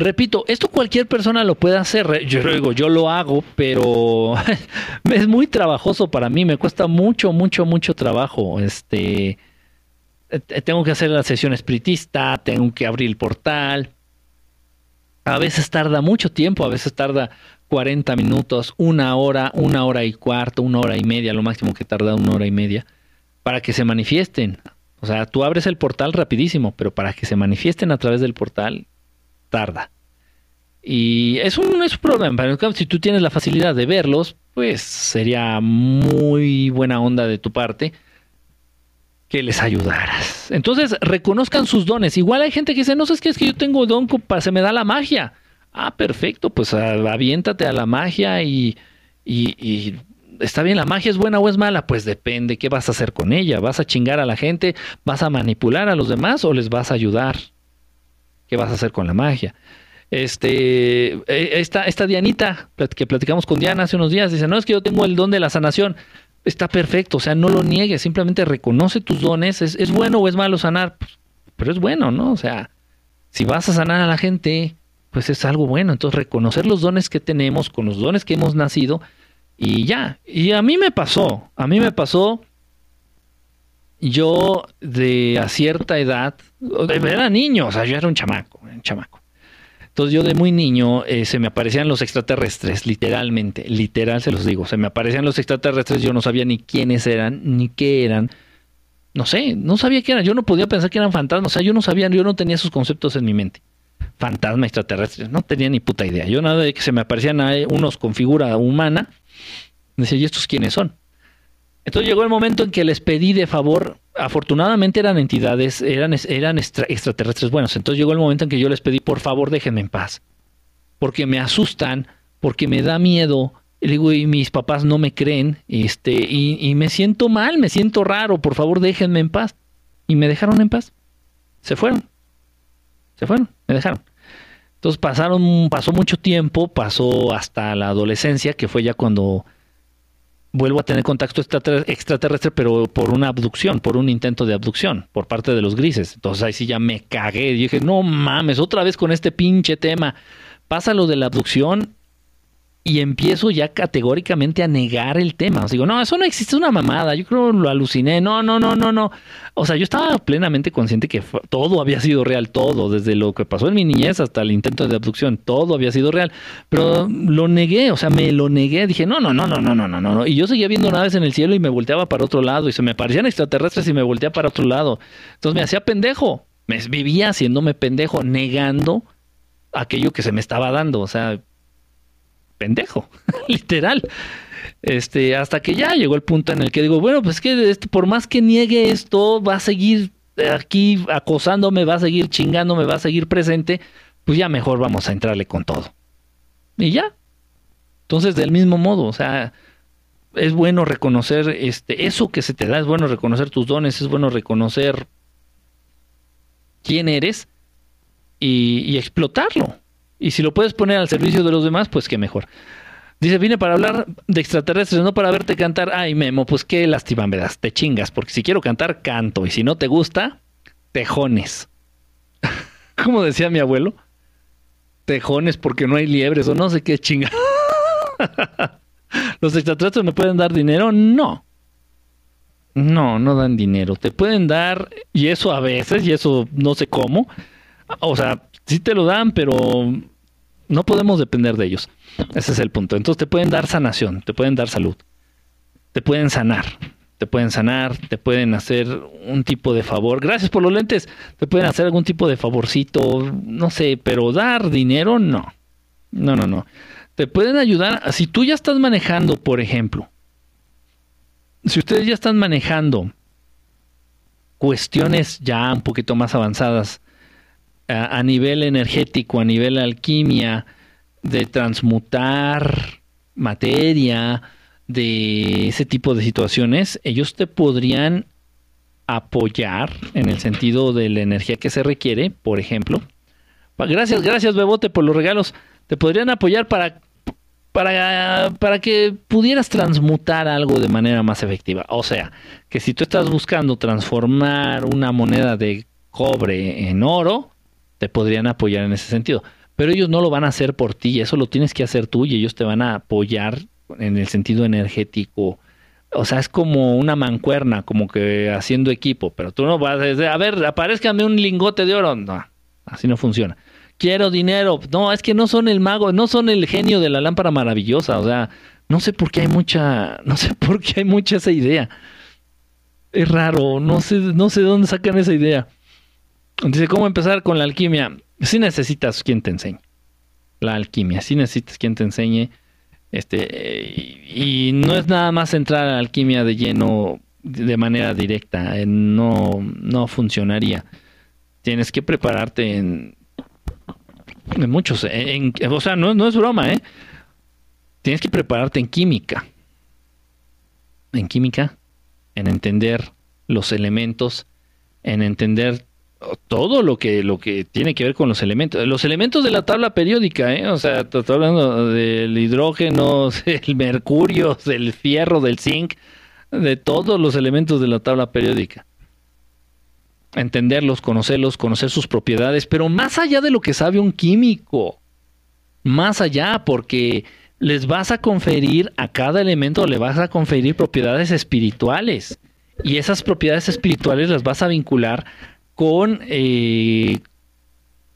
Repito, esto cualquier persona lo puede hacer. Yo digo, yo lo hago, pero [laughs] es muy trabajoso para mí. Me cuesta mucho, mucho, mucho trabajo. Este, eh, tengo que hacer la sesión espiritista, tengo que abrir el portal. A veces tarda mucho tiempo, a veces tarda 40 minutos, una hora, una hora y cuarto, una hora y media, lo máximo que tarda una hora y media, para que se manifiesten. O sea, tú abres el portal rapidísimo, pero para que se manifiesten a través del portal, tarda. Y es un, es un problema. Si tú tienes la facilidad de verlos, pues sería muy buena onda de tu parte que les ayudaras. Entonces, reconozcan sus dones. Igual hay gente que dice, no sé, es que es que yo tengo don, se me da la magia. Ah, perfecto, pues aviéntate a la magia y, y, está bien, la magia es buena o es mala, pues depende qué vas a hacer con ella. ¿Vas a chingar a la gente? ¿Vas a manipular a los demás o les vas a ayudar? ¿Qué vas a hacer con la magia? Este, eh, esta, esta Dianita, que platicamos con Diana hace unos días, dice, no, es que yo tengo el don de la sanación. Está perfecto, o sea, no lo niegues, simplemente reconoce tus dones. ¿Es, es bueno o es malo sanar? Pues, pero es bueno, ¿no? O sea, si vas a sanar a la gente, pues es algo bueno. Entonces, reconocer los dones que tenemos, con los dones que hemos nacido, y ya. Y a mí me pasó, a mí me pasó, yo de a cierta edad, era niño, o sea, yo era un chamaco, un chamaco. Entonces yo de muy niño eh, se me aparecían los extraterrestres, literalmente, literal se los digo, se me aparecían los extraterrestres, yo no sabía ni quiénes eran, ni qué eran, no sé, no sabía qué eran, yo no podía pensar que eran fantasmas, o sea, yo no sabía, yo no tenía esos conceptos en mi mente. Fantasma extraterrestres, no tenía ni puta idea. Yo nada de que se me aparecían ahí unos con figura humana, decía, ¿y estos quiénes son? Entonces llegó el momento en que les pedí de favor, afortunadamente eran entidades, eran, eran extra- extraterrestres buenos, entonces llegó el momento en que yo les pedí, por favor, déjenme en paz, porque me asustan, porque me da miedo, y digo, y mis papás no me creen, este, y me siento mal, me siento raro, por favor, déjenme en paz. Y me dejaron en paz. Se fueron. Se fueron, me dejaron. Entonces pasaron, pasó mucho tiempo, pasó hasta la adolescencia, que fue ya cuando vuelvo a tener contacto extrater- extraterrestre, pero por una abducción, por un intento de abducción, por parte de los grises. Entonces ahí sí ya me cagué. Dije, no mames, otra vez con este pinche tema. Pasa lo de la abducción y empiezo ya categóricamente a negar el tema. Os digo, no, eso no existe, es una mamada. Yo creo lo aluciné. No, no, no, no, no. O sea, yo estaba plenamente consciente que todo había sido real, todo, desde lo que pasó en mi niñez hasta el intento de abducción, todo había sido real. Pero lo negué, o sea, me lo negué. Dije, no, no, no, no, no, no, no, no. Y yo seguía viendo naves en el cielo y me volteaba para otro lado y se me aparecían extraterrestres y me volteaba para otro lado. Entonces me hacía pendejo. Me vivía haciéndome pendejo, negando aquello que se me estaba dando. O sea, pendejo, [laughs] literal. Este, hasta que ya llegó el punto en el que digo, bueno, pues que por más que niegue esto, va a seguir aquí acosándome, va a seguir chingándome, va a seguir presente, pues ya mejor vamos a entrarle con todo. Y ya. Entonces, del mismo modo, o sea, es bueno reconocer este, eso que se te da, es bueno reconocer tus dones, es bueno reconocer quién eres y explotarlo. Y si lo puedes poner al servicio de los demás, pues qué mejor. Dice, vine para hablar de extraterrestres, no para verte cantar. Ay, Memo, pues qué lástima me das, te chingas, porque si quiero cantar, canto. Y si no te gusta, tejones. [laughs] Como decía mi abuelo, tejones porque no hay liebres o no sé qué chinga. [laughs] ¿Los extraterrestres me pueden dar dinero? No. No, no dan dinero. Te pueden dar, y eso a veces, y eso no sé cómo. O sea, sí te lo dan, pero no podemos depender de ellos. Ese es el punto. Entonces te pueden dar sanación, te pueden dar salud, te pueden sanar. te pueden sanar, te pueden hacer un tipo de favor. Gracias por los lentes, te pueden hacer algún tipo de favorcito, no sé, pero dar dinero, no. No, no, no. Te pueden ayudar, si tú ya estás manejando, por ejemplo, si ustedes ya están manejando cuestiones ya un poquito más avanzadas a, nivel energético, a nivel alquimia, de transmutar materia, de ese tipo de situaciones, ellos te podrían apoyar en el sentido de la energía que se requiere, por ejemplo. Gracias, gracias Bebote por los regalos. Te podrían apoyar para, para, para que pudieras transmutar algo de manera más efectiva. O sea, que si tú estás buscando transformar una moneda de cobre en oro, te podrían apoyar en ese sentido. Pero ellos no lo van a hacer por ti, eso lo tienes que hacer tú y ellos te van a apoyar en el sentido energético. O sea, es como una mancuerna, como que haciendo equipo, pero tú no vas a decir, a ver, aparezcame un lingote de oro. No, así no funciona. Quiero dinero. No, es que no son el mago, no son el genio de la lámpara maravillosa. O sea, no sé por qué hay mucha, no sé por qué hay mucha esa idea. Es raro, no sé, no sé de dónde sacan esa idea. Dice, ¿cómo empezar con la alquimia? Si necesitas quien te enseñe. La alquimia, si necesitas quien te enseñe. Este, y, no es nada más entrar a la alquimia de lleno de manera directa. eh, No, no funcionaría. Tienes que prepararte en, en muchos. o sea, no, no es broma, ¿eh? Tienes que prepararte en química. En química, en entender los elementos, en entender todo lo que lo que tiene que ver con los elementos los elementos de la tabla periódica ¿eh? o sea estoy hablando del hidrógeno [laughs] del mercurio del fierro del zinc de todos los elementos de la tabla periódica entenderlos conocerlos conocer sus propiedades pero más allá de lo que sabe un químico más allá porque les vas a conferir a cada elemento le vas a conferir propiedades espirituales y esas propiedades espirituales las vas a vincular con, eh,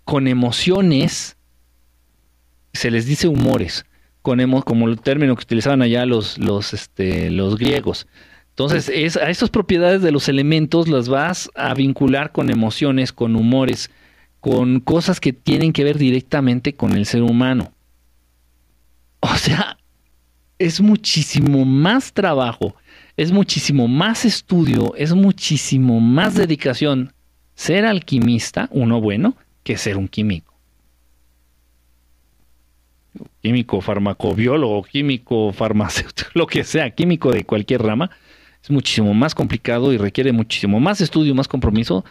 con emociones, se les dice humores, con emo- como el término que utilizaban allá los, los, este, los griegos. Entonces, es, a esas propiedades de los elementos las vas a vincular con emociones, con humores, con cosas que tienen que ver directamente con el ser humano. O sea, es muchísimo más trabajo, es muchísimo más estudio, es muchísimo más dedicación ser alquimista, uno bueno, que ser un químico. Químico, farmacobiólogo, químico, farmacéutico, [laughs] lo que sea, químico de cualquier rama, es muchísimo más complicado y requiere muchísimo más estudio, más compromiso,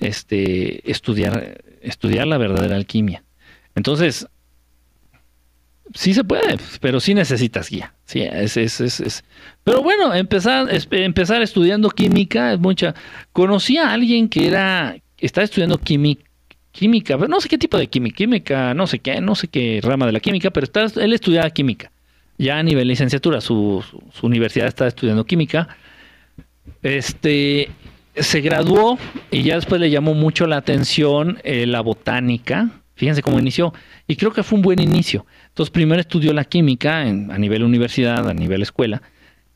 este, estudiar, estudiar la verdadera alquimia. Entonces, sí se puede, pero sí necesitas guía. Sí, es, es, es, es. Pero bueno, empezar, empezar estudiando química es mucha. Conocí a alguien que era, estaba estudiando química, química, no sé qué tipo de química, química, no sé qué, no sé qué rama de la química, pero está, él estudiaba química. Ya a nivel licenciatura, su universidad está estudiando química. Este se graduó y ya después le llamó mucho la atención eh, la botánica. Fíjense cómo inició. Y creo que fue un buen inicio. Entonces, primero estudió la química en- a nivel universidad, a nivel escuela.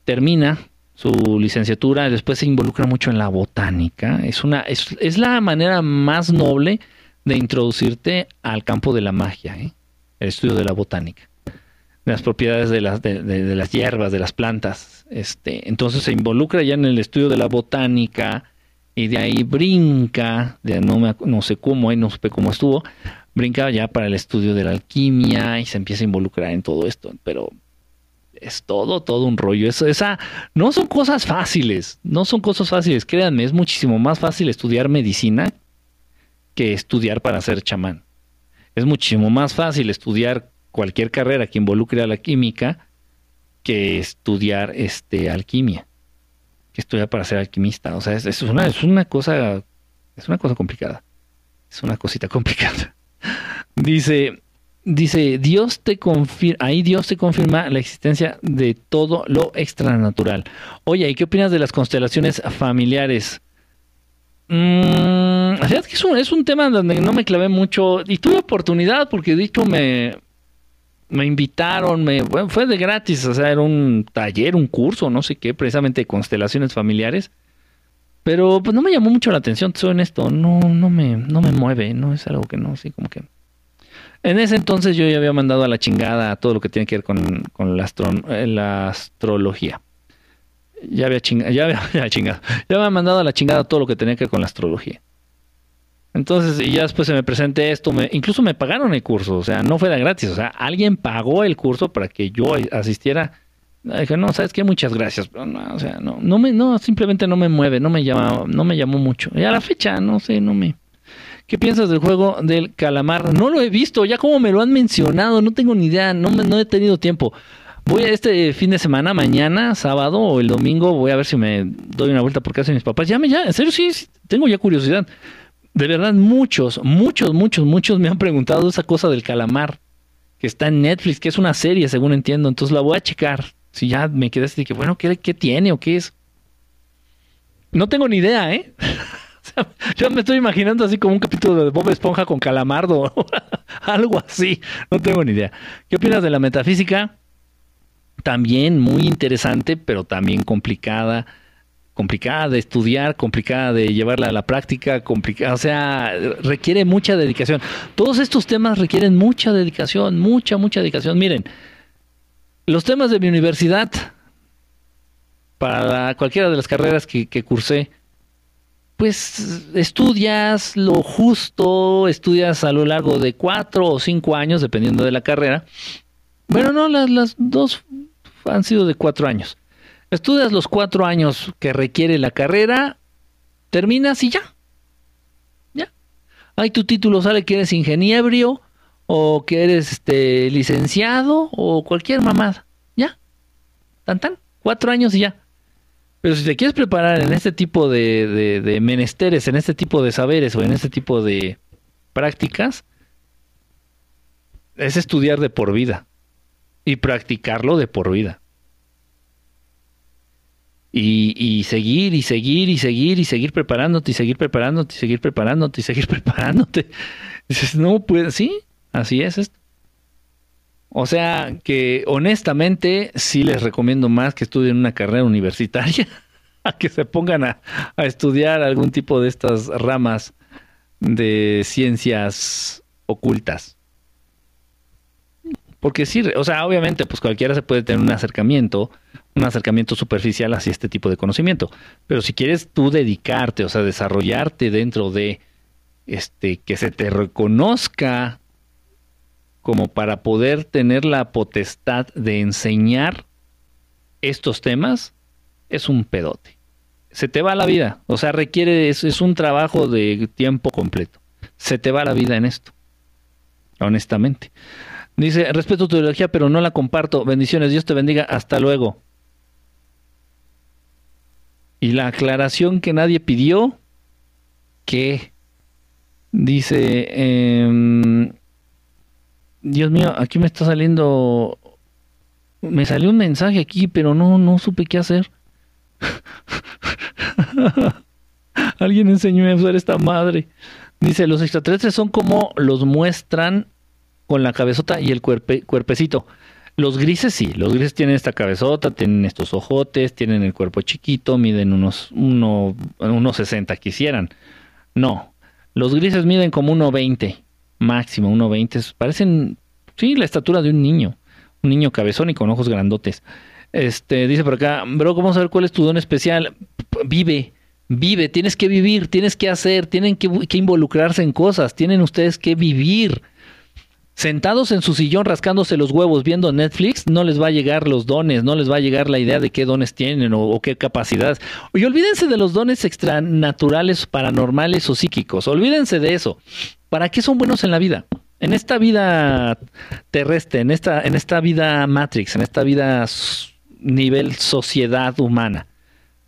Termina su licenciatura, después se involucra mucho en la botánica. Es, una, es, es la manera más noble de introducirte al campo de la magia, ¿eh? el estudio de la botánica, de las propiedades de las, de, de- de las hierbas, de las plantas. Este, entonces se involucra ya en el estudio de la botánica y de ahí brinca, de, no, me, no sé cómo, ahí no supe cómo estuvo, brinca ya para el estudio de la alquimia y se empieza a involucrar en todo esto, pero es todo, todo un rollo. Eso, esa, no son cosas fáciles, no son cosas fáciles, créanme, es muchísimo más fácil estudiar medicina que estudiar para ser chamán. Es muchísimo más fácil estudiar cualquier carrera que involucre a la química que estudiar este alquimia, que estudiar para ser alquimista. O sea, es, una, es una cosa, es una cosa complicada. Es una cosita [laughs] complicada. Dice, dice, Dios te confirma, ahí Dios te confirma la existencia de todo lo extranatural. Oye, ¿y qué opinas de las constelaciones familiares? Mm, es es un, es un tema donde no me clavé mucho y tuve oportunidad porque de hecho me, me invitaron, me, bueno, fue de gratis, o sea, era un taller, un curso, no sé qué, precisamente de constelaciones familiares. Pero pues no me llamó mucho la atención, soy honesto, no, no me, no me mueve, no es algo que no, sí, como que. En ese entonces yo ya había mandado a la chingada todo lo que tiene que ver con, con la, astro- eh, la astrología. Ya había chingado, ya había, [laughs] ya chingado, ya había mandado a la chingada todo lo que tenía que ver con la astrología. Entonces, y ya después se me presenté esto, me, incluso me pagaron el curso, o sea, no fue de gratis, o sea, alguien pagó el curso para que yo asistiera. Dije, no, sabes qué, muchas gracias, pero no, o sea, no, no me, no, simplemente no me mueve, no me llama, no me llamó mucho. Y a la fecha, no sé, no me. ¿Qué piensas del juego del calamar? No lo he visto, ya como me lo han mencionado, no tengo ni idea, no, me, no he tenido tiempo. Voy a este fin de semana, mañana, sábado o el domingo, voy a ver si me doy una vuelta por casa mis papás. Ya ya, en serio, sí, sí, tengo ya curiosidad. De verdad, muchos, muchos, muchos, muchos me han preguntado esa cosa del calamar, que está en Netflix, que es una serie, según entiendo. Entonces la voy a checar. Si ya me quedé así de que, bueno, ¿qué, qué tiene o qué es? No tengo ni idea, ¿eh? [laughs] Yo me estoy imaginando así como un capítulo de Bob Esponja con Calamardo, [laughs] algo así. No tengo ni idea. ¿Qué opinas de la metafísica? También muy interesante, pero también complicada complicada de estudiar, complicada de llevarla a la práctica, complicada, o sea, requiere mucha dedicación. Todos estos temas requieren mucha dedicación, mucha, mucha dedicación. Miren, los temas de mi universidad, para cualquiera de las carreras que, que cursé, pues estudias lo justo, estudias a lo largo de cuatro o cinco años, dependiendo de la carrera. Bueno, no, las, las dos han sido de cuatro años. Estudias los cuatro años que requiere la carrera, terminas y ya. Ya. Ahí tu título sale que eres ingeniero o que eres este licenciado o cualquier mamada. Ya. Tan tan. Cuatro años y ya. Pero si te quieres preparar en este tipo de, menesteres, en este tipo de saberes o en este tipo de prácticas, es estudiar de por vida y practicarlo de por vida. Y, seguir y seguir y seguir y seguir preparándote y seguir preparándote y seguir preparándote y seguir [laughs] preparándote. Dices, no, pues sí, así es esto. O sea que honestamente sí les recomiendo más que estudien una carrera universitaria [laughs] a que se pongan a estudiar algún tipo de estas ramas de ciencias ocultas. Porque sí, o sea, obviamente, pues cualquiera se puede tener un acercamiento, un acercamiento superficial hacia este tipo de conocimiento. Pero si quieres tú dedicarte, o sea, desarrollarte dentro de este, que se te reconozca como para poder tener la potestad de enseñar estos temas, es un pedote. Se te va la vida, o sea, requiere, es, es un trabajo de tiempo completo. Se te va la vida en esto, honestamente. Dice, respeto tu ideología, pero no la comparto. Bendiciones, Dios te bendiga. Hasta luego. Y la aclaración que nadie pidió, que dice, em, Dios mío, aquí me está saliendo, me salió un mensaje aquí, pero no, no supe qué hacer. [laughs] Alguien enseñó a usar esta madre. Dice, los extraterrestres son como los muestran con la cabezota y el cuerpe- cuerpecito. Los grises sí, los grises tienen esta cabezota, tienen estos ojotes, tienen el cuerpo chiquito, miden unos, uno, unos 60 quisieran. No, los grises miden como 1,20, máximo 1,20. Parecen, sí, la estatura de un niño. Un niño cabezón y con ojos grandotes. Este, dice por acá, bro, ¿cómo saber cuál es tu don especial? Vive, vive, tienes que vivir, tienes que hacer, tienen que involucrarse en cosas, tienen ustedes que vivir. Sentados en su sillón rascándose los huevos viendo Netflix, no les va a llegar los dones, no les va a llegar la idea de qué dones tienen o, qué capacidades. Y olvídense de los dones extranaturales, paranormales o psíquicos. Olvídense de eso. ¿Para qué son buenos en la vida? En esta vida terrestre, en esta, en esta vida Matrix, en esta vida nivel sociedad humana.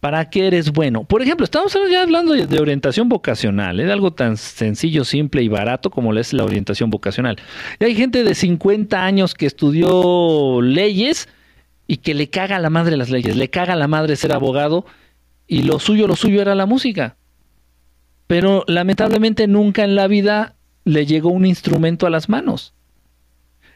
¿Para qué eres bueno? Por ejemplo, estamos ya hablando de orientación vocacional, es algo tan sencillo, simple y barato como es la orientación vocacional. Y hay gente de 50 años que estudió leyes y que le caga a la madre las leyes, le caga a la madre ser abogado y lo suyo, lo suyo era la música. Pero lamentablemente nunca en la vida le llegó un instrumento a las manos.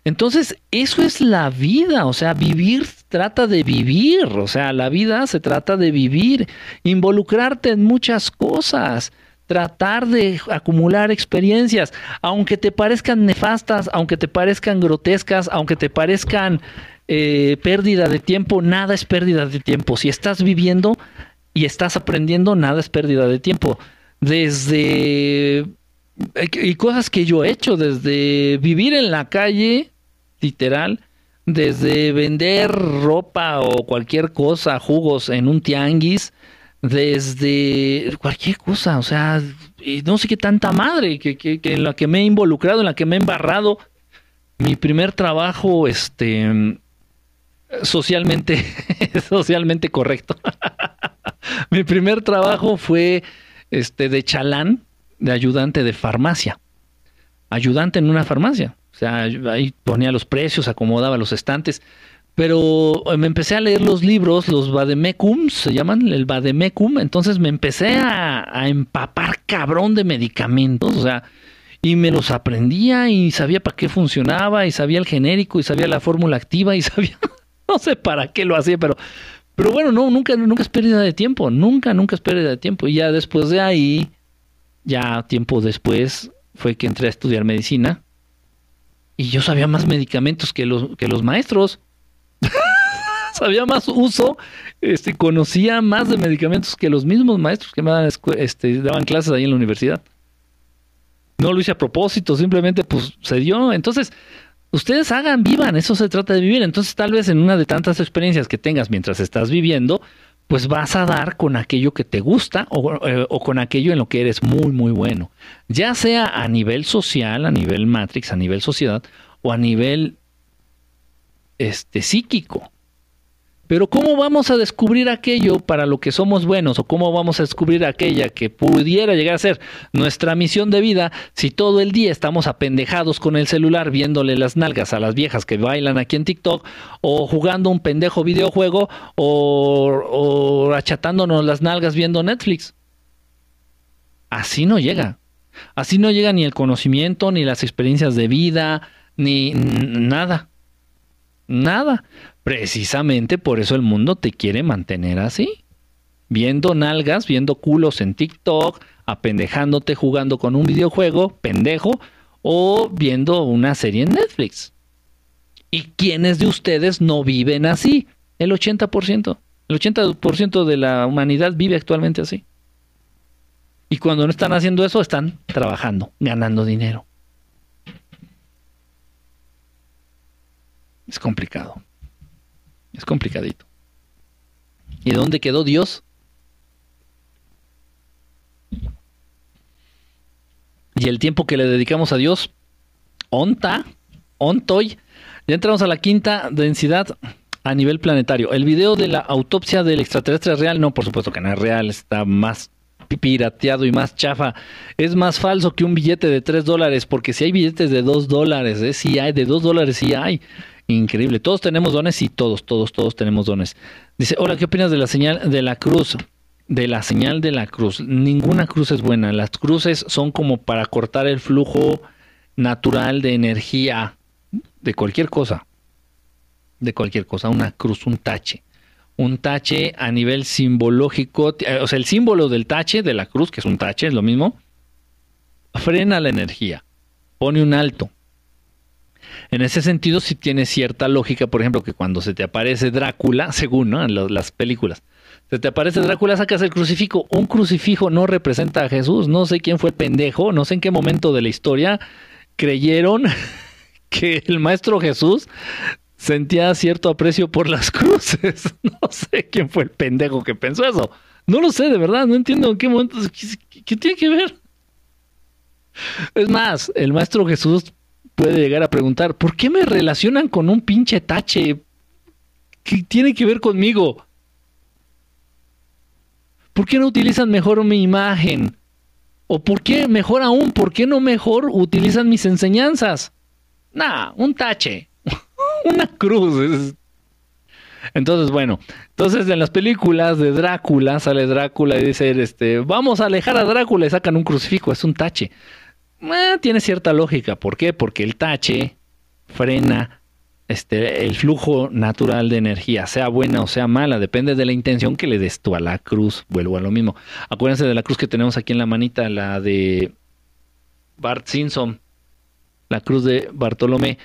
Entonces, eso es la vida, o sea, vivir trata de vivir, o sea, la vida se trata de vivir, involucrarte en muchas cosas, tratar de acumular experiencias, aunque te parezcan nefastas, aunque te parezcan grotescas, aunque te parezcan eh, pérdida de tiempo, nada es pérdida de tiempo. Si estás viviendo y estás aprendiendo, nada es pérdida de tiempo. Desde y cosas que yo he hecho, desde vivir en la calle, literal, desde vender ropa o cualquier cosa, jugos en un tianguis, desde cualquier cosa, o sea, no sé qué tanta madre que, que en la que me he involucrado, en la que me he embarrado. Mi primer trabajo, este, socialmente, [laughs] socialmente correcto. [laughs] Mi primer trabajo fue, este, de chalán, de ayudante de farmacia. Ayudante en una farmacia. O sea, ahí ponía los precios, acomodaba los estantes. Pero me empecé a leer los libros, los Vademecum, se llaman el Vademecum. Entonces me empecé a, a empapar cabrón de medicamentos. O sea, y me los aprendía y sabía para qué funcionaba y sabía el genérico y sabía la fórmula activa y [laughs] sabía, no sé para qué lo hacía, pero, pero bueno, no, nunca, nunca es pérdida de tiempo, nunca, nunca es pérdida de tiempo. Y ya después de ahí, ya tiempo después, fue que entré a estudiar medicina y yo sabía más medicamentos que los, que los maestros. [laughs] sabía más uso, este, conocía más de medicamentos que los mismos maestros que me daban, este, daban clases ahí en la universidad. No lo hice a propósito, simplemente pues se dio. Entonces, ustedes hagan, vivan, eso se trata de vivir. Entonces, tal vez en una de tantas experiencias que tengas mientras estás viviendo, pues vas a dar con aquello que te gusta o, eh, o con aquello en lo que eres muy, muy bueno. Ya sea a nivel social, a nivel matrix, a nivel sociedad o a nivel este, psíquico. Pero ¿cómo vamos a descubrir aquello para lo que somos buenos o cómo vamos a descubrir aquella que pudiera llegar a ser nuestra misión de vida si todo el día estamos apendejados con el celular viéndole las nalgas a las viejas que bailan aquí en TikTok o jugando un pendejo videojuego o, o achatándonos las nalgas viendo Netflix? Así no llega. Así no llega ni el conocimiento, ni las experiencias de vida, ni nada. Nada. Precisamente por eso el mundo te quiere mantener así. Viendo nalgas, viendo culos en TikTok, apendejándote jugando con un videojuego, pendejo, o viendo una serie en Netflix. ¿Y quiénes de ustedes no viven así? El 80%. El 80% de la humanidad vive actualmente así. Y cuando no están haciendo eso, están trabajando, ganando dinero. Es complicado. Es complicadito. ¿Y dónde quedó Dios? Y el tiempo que le dedicamos a Dios, onta, ontoy. Ya entramos a la quinta densidad a nivel planetario. El video de la autopsia del extraterrestre es real. No, por supuesto que no es real. Está más pirateado y más chafa. Es más falso que un billete de 3 dólares, porque si hay billetes de 2 dólares, ¿eh? sí hay, de 2 dólares sí hay. Increíble. Todos tenemos dones y todos, todos, todos tenemos dones. Dice, hola, ¿qué opinas de la señal de la cruz? De la señal de la cruz. Ninguna cruz es buena. Las cruces son como para cortar el flujo natural de energía de cualquier cosa. De cualquier cosa. Una cruz, un tache. Un tache a nivel simbológico. eh, O sea, el símbolo del tache, de la cruz, que es un tache, es lo mismo. Frena la energía. Pone un alto. En ese sentido, sí tiene cierta lógica, por ejemplo, que cuando se te aparece Drácula, [laughs] según ¿no? en lo- las películas, se te aparece Drácula, sacas el crucifijo. Un crucifijo no representa a Jesús. No sé quién fue el pendejo, no sé en qué momento de la historia creyeron [laughs] que el maestro Jesús sentía cierto aprecio por las [laughs] cruces. No sé quién fue el pendejo que pensó eso. No lo sé, de verdad, no entiendo en qué momento. ¿Qué, qué tiene que ver? Es más, el maestro Jesús puede llegar a preguntar, ¿por qué me relacionan con un pinche tache? ¿Qué tiene que ver conmigo? ¿Por qué no utilizan mejor mi imagen? ¿O por qué, mejor aún, por qué no mejor utilizan mis enseñanzas? Nah, un tache. [laughs] Una cruz. es- Entonces, bueno, entonces en las películas de Drácula sale Drácula y dice, este, vamos a alejar a Drácula y sacan un crucifijo, es un tache. Eh, tiene cierta lógica. ¿Por qué? Porque el tache frena este, el flujo natural de energía, sea buena o sea mala, depende de la intención que le des tú a la cruz. Vuelvo a lo mismo. Acuérdense de la cruz que tenemos aquí en la manita, la de Bart Simpson, la cruz de Bartolomé.